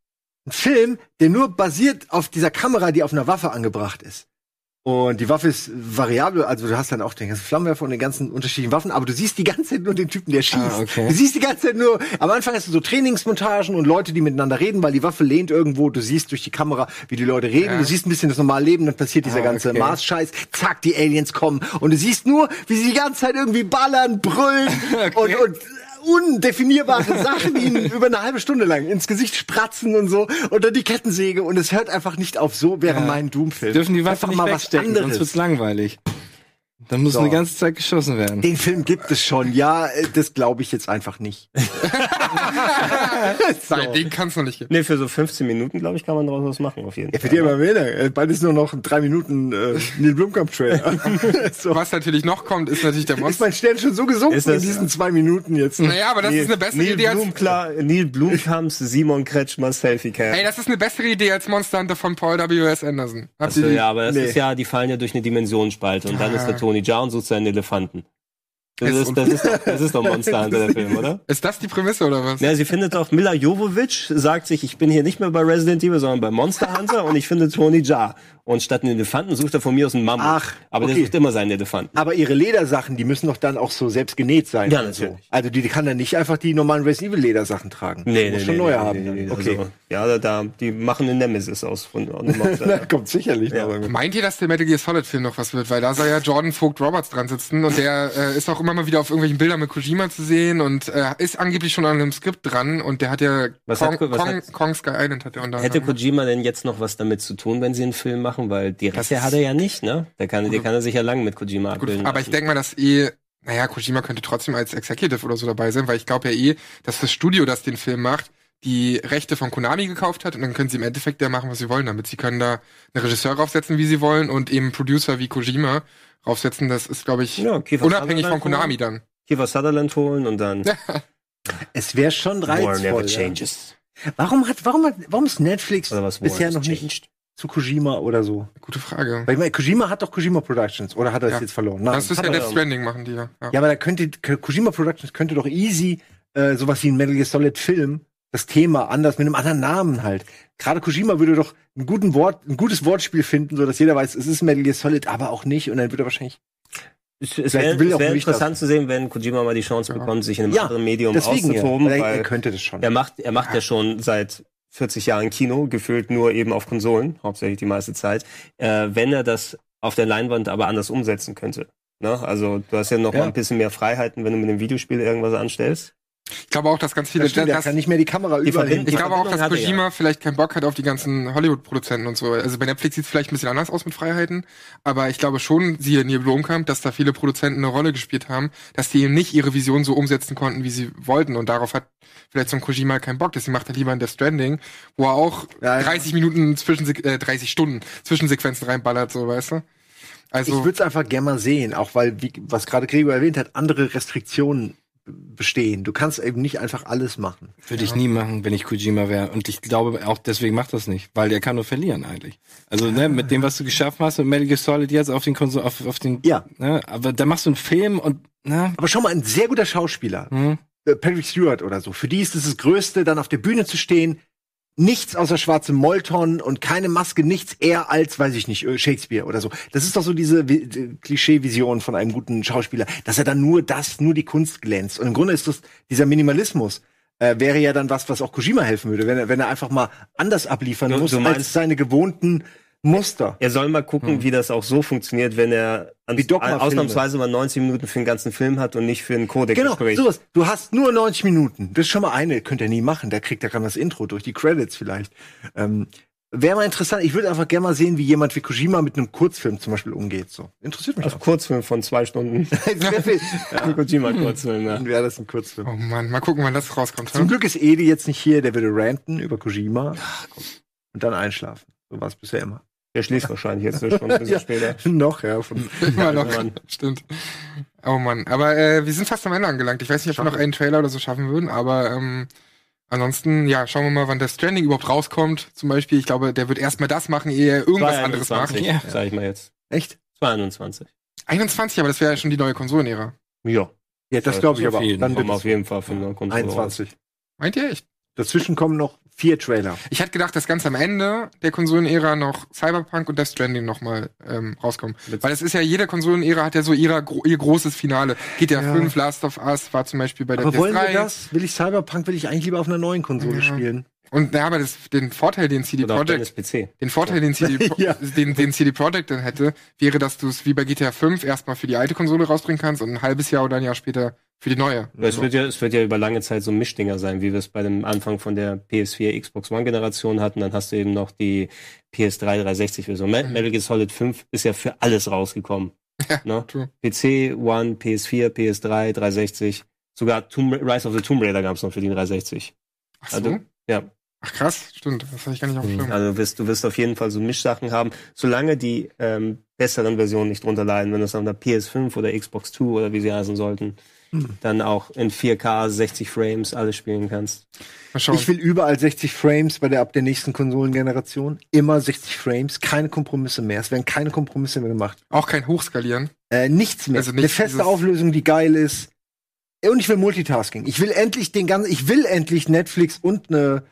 ein Film, der nur basiert auf dieser Kamera, die auf einer Waffe angebracht ist. Und die Waffe ist variabel, also du hast dann auch den ganzen Flammenwerfer und den ganzen unterschiedlichen Waffen, aber du siehst die ganze Zeit nur den Typen, der schießt. Ah, okay. Du siehst die ganze Zeit nur, am Anfang hast du so Trainingsmontagen und Leute, die miteinander reden, weil die Waffe lehnt irgendwo, du siehst durch die Kamera, wie die Leute reden, Ja. du siehst ein bisschen das normale Leben, dann passiert dieser Ah, ganze okay. Mars-Scheiß, zack, die Aliens kommen und du siehst nur, wie sie die ganze Zeit irgendwie ballern, brüllen <laughs> und, und undefinierbare Sachen ihnen <laughs> über eine halbe Stunde lang ins Gesicht spratzen und so dann die Kettensäge und es hört einfach nicht auf. So wäre mein Doom-Film. Dürfen die Waffen einfach nicht mal was wegstecken, sonst anderes. wird's langweilig. Dann muss So. eine ganze Zeit geschossen werden. Den Film gibt es schon, ja, äh, das glaube ich jetzt einfach nicht. <laughs> Nein, den kann's noch nicht geben. nee, für so 15 Minuten, glaube ich, kann man daraus was machen, auf jeden Ja, für Fall. die immer mehr. Äh, Bald ist nur noch drei Minuten äh, Neil Blomkamp-Trailer. <laughs> so. Was natürlich noch kommt, ist natürlich der Ist Monster. mein Stern schon so gesunken Ist das- in diesen zwei Minuten jetzt? Naja, aber das ist eine bessere Neil, Idee als. Blumkla Neil Blumkamps Simon Kretschmer Selfie Cam. Ey, das ist eine bessere Idee als Monster Hunter von Paul W.S. Anderson. Habt Also, ja, aber das Nee. ist ja, die fallen ja durch eine Dimensionsspalte und dann ist der Tony Jaa und sucht seinen Elefanten. Das ist, das, ist doch, das ist doch Monster Hunter, der Film, oder? <laughs> Ist das die Prämisse oder was? Ja, sie findet doch, Mila Jovovich sagt sich, ich bin hier nicht mehr bei Resident Evil, sondern bei Monster Hunter und ich finde Tony Jaa. Und statt einen Elefanten sucht er von mir aus einen Mammut. Ach, aber der okay. sucht immer seinen Elefanten. Aber ihre Ledersachen, die müssen doch dann auch so selbst genäht sein. Ja, und so. natürlich. Also die, die kann dann nicht einfach die normalen Resident Evil Ledersachen tragen. Nee, Die muss nee, schon nee, neue nee, haben. nee, okay. Also, ja, da, da, die machen eine Nemesis aus von. Na, <laughs> kommt sicherlich Ja. noch irgendwas. Meint ihr, dass der Metal Gear Solid Film noch was wird? Weil da soll ja Jordan Vogt Roberts dran sitzen und der äh, ist auch immer mal wieder auf irgendwelchen Bildern mit Kojima zu sehen und äh, ist angeblich schon an einem Skript dran und der hat ja Was Kong, hat- was Kong, hat- Kong Sky Island hat er unter Hätte anderem. Kojima denn jetzt noch was damit zu tun, wenn sie einen Film machen? Weil die Rechte hat er ja nicht, ne? Der kann, der kann er sich ja lang mit Kojima Gut, abbilden. aber ich lassen. denke mal, dass eh, naja, Kojima könnte trotzdem als Executive oder so dabei sein, weil ich glaube ja eh, dass das Studio, das den Film macht, die Rechte von Konami gekauft hat und dann können sie im Endeffekt ja machen, was sie wollen damit. Sie können da einen Regisseur raufsetzen, wie sie wollen und eben Producer wie Kojima raufsetzen. Das ist, glaube ich, Ja, unabhängig von Konami dann. Kiefer Sutherland holen und dann <laughs> Es wäre schon War never reizvoll. Ja. changes. Warum hat, warum hat, warum ist Netflix bisher noch nicht changed. Zu Kojima oder so? Gute Frage. Weil ich meine, Kojima hat doch Kojima Productions oder hat er das Ja. jetzt verloren? Nein, Das ist ja Death Stranding machen die ja. ja. Ja, aber da könnte Kojima Productions könnte doch easy äh, sowas wie ein Metal Gear Solid Film das Thema anders mit einem anderen Namen halt. Gerade Kojima würde doch einen guten Wort, ein gutes Wortspiel finden, so dass jeder weiß, es ist Metal Gear Solid, aber auch nicht. Und dann würde er wahrscheinlich. Es, wäre wär interessant zu sehen, wenn Kojima mal die Chance bekommt, sich in einem Ja, anderen Medium Deswegen ja, auszutoben, weil er, er könnte das schon. er macht, er macht ja schon seit 40 Jahren Kino, gefühlt nur eben auf Konsolen, hauptsächlich die meiste Zeit. Äh, wenn er das auf der Leinwand aber anders umsetzen könnte. Ne? Also du hast ja noch Ja. mal ein bisschen mehr Freiheiten, wenn du mit einem Videospiel irgendwas anstellst. Ich glaube auch, dass ganz viele, das stimmt, dass, kann nicht mehr die Kamera Die überall hin. ich glaube auch, dass er ja. Kojima vielleicht keinen Bock hat auf die ganzen Hollywood-Produzenten und so. Also bei Netflix sieht es vielleicht ein bisschen anders aus mit Freiheiten, aber ich glaube schon, siehe Neil Blomkamp, dass da viele Produzenten eine Rolle gespielt haben, dass die eben nicht ihre Vision so umsetzen konnten, wie sie wollten und darauf hat vielleicht so ein Kojima keinen Bock. Deswegen macht er lieber ein Death Stranding, wo er auch Ja, ja. 30 Minuten zwischen, äh, 30 Stunden Zwischensequenzen reinballert, so, weißt du? Ich Also, würde es einfach gerne mal sehen, auch weil, wie, was gerade Gregor erwähnt hat, andere Restriktionen bestehen. Du kannst eben nicht einfach alles machen. Würde ich nie machen, wenn ich Kojima wäre. Und ich glaube auch deswegen macht das nicht, weil der kann nur verlieren eigentlich. Also ne, mit dem, was du geschaffen hast, mit Metal Gear Solid jetzt auf den Konsol, auf, auf den, Ja. ne, aber da machst du einen Film und ne, Aber schau mal, ein sehr guter Schauspieler, hm, äh, Patrick Stewart oder so, für die ist es das Größte, dann auf der Bühne zu stehen, nichts außer schwarzem Molton und keine Maske, nichts eher als, weiß ich nicht, Shakespeare oder so. Das ist doch so diese Vi- Klischee-Vision von einem guten Schauspieler, dass er dann nur das, nur die Kunst glänzt. Und im Grunde ist das, dieser Minimalismus äh, wäre ja dann was, was auch Kojima helfen würde, wenn er, wenn er einfach mal anders abliefern Du- muss du als meinst- seine gewohnten Muster. Er soll mal gucken, wie das auch so funktioniert, wenn er ausnahmsweise mal 90 Minuten für den ganzen Film hat und nicht für ein Genau, Codec-Gespräch. sowas. Du hast nur 90 Minuten. Das ist schon mal eine, könnt ihr nie machen. Da kriegt er gerade das Intro durch die Credits vielleicht. Ähm, Wäre mal interessant. Ich würde einfach gerne mal sehen, wie jemand wie Kojima mit einem Kurzfilm zum Beispiel umgeht. So interessiert mich. Auf auch. Kurzfilm von zwei Stunden. <laughs> Sehr viel- <laughs> Kojima-Kurzfilm, ja. Dann wäre das ein Kurzfilm. Oh Mann, mal gucken, wann das rauskommt. Zum Hm? Glück ist Edi jetzt nicht hier. Der würde ranten über Kojima und dann einschlafen. So war es bisher immer. Der schließt wahrscheinlich jetzt Stunde ein bisschen später. Noch, ja. Von <laughs> Immer noch. Mann. Stimmt. Oh Mann. Aber äh, wir sind fast am Ende angelangt. Ich weiß nicht, ob wir noch einen Trailer oder so schaffen würden, aber ähm, ansonsten, ja, schauen wir mal, wann der Stranding überhaupt rauskommt. Zum Beispiel, ich glaube, der wird erstmal das machen, ehe er irgendwas anderes macht. 21, Ja. Sag ich mal jetzt. Echt? 21. 21, aber das wäre ja schon die neue Konsolenära. Ja. Ja, das glaube ich auf aber. jeden Dann Kommen auf jeden Fall eine es Konsole raus. 21. Meint ihr echt? Dazwischen kommen noch vier Trailer. Ich hätte gedacht, dass ganz am Ende der Konsolenära noch Cyberpunk und Death Stranding nochmal ähm, rauskommen. Weil es ist ja, jede Konsolenära hat ja so ihrer, ihr großes Finale. GTA Ja. 5, Last of Us war zum Beispiel bei der Aber wollen wir PS3. das? Will ich Cyberpunk, will ich eigentlich lieber auf einer neuen Konsole Ja. spielen. Und ja, aber das, den Vorteil, den CD Projekt. Den Vorteil, den CD, <laughs> Ja. den, den CD Projekt dann hätte, wäre, dass du es wie bei GTA 5 erstmal für die alte Konsole rausbringen kannst und ein halbes Jahr oder ein Jahr später für die neue. Es wird, ja, es wird ja über lange Zeit so Mischdinger sein, wie wir es bei dem Anfang von der PS4, Xbox One Generation hatten. Dann hast du eben noch die PS3 360 Version. Me- Mhm. Metal Gear Solid 5 ist ja für alles rausgekommen. Ja, ne? true. PC, One, PS4, PS3, 360. Sogar Tomb, Rise of the Tomb Raider gab es noch für die 360. Ach so? Also, ja. Ach krass, stimmt. Das hatte ich gar nicht auf dem Schirm. Also du wirst, du wirst auf jeden Fall so Mischsachen haben, solange die ähm, besseren Versionen nicht drunter leiden, wenn du es auf der PS5 oder Xbox 2 oder wie sie heißen sollten, dann auch in 4K 60 Frames alles spielen kannst. Mal schauen. Ich will überall 60 Frames bei der ab der nächsten Konsolengeneration. Immer 60 Frames, keine Kompromisse mehr. Es werden keine Kompromisse mehr gemacht. auch kein Hochskalieren. Äh, nichts mehr. Also nicht Eine feste Auflösung, die geil ist. Und ich will Multitasking. Ich will endlich den ganzen, ich will endlich Netflix und eine,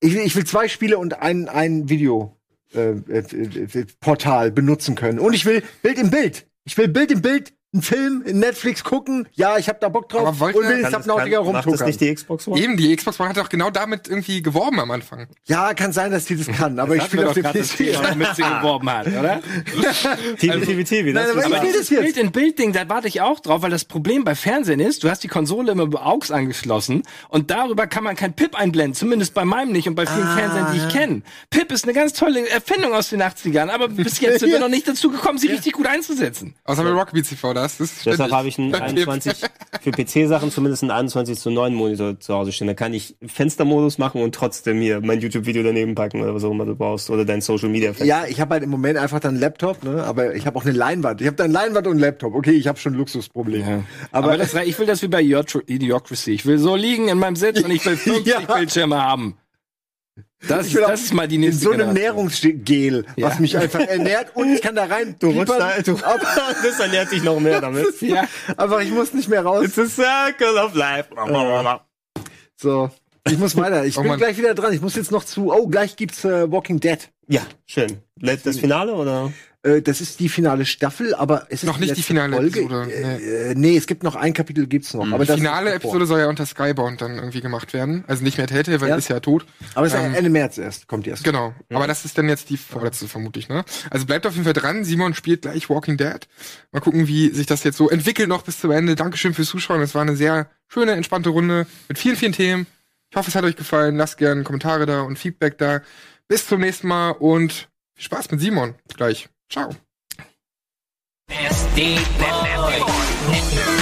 ich will, ich will zwei Spiele und ein, ein Video, äh, äh, äh, Portal benutzen können. Und ich will Bild im Bild. Ich will Bild im Bild, einen Film in Netflix gucken. Ja, ich habe da Bock drauf. Aber wollt und ihr- will in Kann das- Subnautica kann- Macht das rumtuckern. nicht die Xbox One? Eben, die Xbox One hat doch genau damit irgendwie geworben am Anfang. Ja, kann sein, dass die das kann, aber ich spiele auf doch dem das PC. Womit sie geworben hat, oder? <laughs> TV, TV, TV. Nein, Das aber ist ich Aber will dieses das jetzt. Bild-in-Bild-Ding, da warte ich auch drauf, weil das Problem bei Fernsehen ist, du hast die Konsole immer über AUX angeschlossen und darüber kann man kein PIP einblenden, zumindest bei meinem nicht und bei vielen Ah, Fernsehern, die ich kenne. PIP ist eine ganz tolle Erfindung aus den 80ern, aber bis jetzt sind wir <laughs> noch nicht dazu gekommen, sie richtig gut einzusetzen. Außer bei Rockbeat TV, das ist Deshalb habe ich einen Da gibt's- 21, für PC-Sachen zumindest einen 21 zu 9 Monitor zu Hause stehen. Da kann ich Fenstermodus machen und trotzdem hier mein YouTube-Video daneben packen oder was auch immer du brauchst. Oder dein Social Media Fenster. Ja, ich habe halt im Moment einfach dann einen Laptop, ne? aber ich habe auch eine Leinwand. Ich habe dann Leinwand und einen Laptop. Okay, ich habe schon Luxusprobleme. Aber, Aber, das, ich will das wie bei Idiocracy. Ich will so liegen in meinem Sitz und ich will 50 <laughs> Ja. Bildschirme haben. Das, Ich will das ist mal die in nächste so einem. Nährungsgel, was Ja. mich einfach ernährt und ich kann da rein. Du rutschst da, du, aber, <laughs> das ernährt dich noch mehr damit. Ja. aber ich muss nicht mehr raus. It's a circle of life. So, ich muss weiter. Ich Oh bin Mann. gleich wieder dran. Ich muss jetzt noch zu. Oh, gleich gibt's äh, Walking Dead. Ja, schön. Das Finale oder? Äh, das ist die finale Staffel, aber es ist Noch nicht die finale Folge. Episode, Äh, nee, es gibt noch ein Kapitel, gibt's noch. Aber Die finale ist. Episode soll ja unter Skybound dann irgendwie gemacht werden. Also nicht mehr Telltale, weil Ja. ist ja tot. Aber es ist ähm, Ende März erst, kommt die erst. Genau. Aber das ist dann jetzt die vorletzte, vermutlich, ne? Also bleibt auf jeden Fall dran. Simon spielt gleich Walking Dead. Mal gucken, wie sich das jetzt so entwickelt noch bis zum Ende. Dankeschön fürs Zuschauen. Es war eine sehr schöne, entspannte Runde mit vielen, vielen Themen. Ich hoffe, es hat euch gefallen. Lasst gerne Kommentare da und Feedback da. Bis zum nächsten Mal und viel Spaß mit Simon gleich. Ciao. Nasty boy.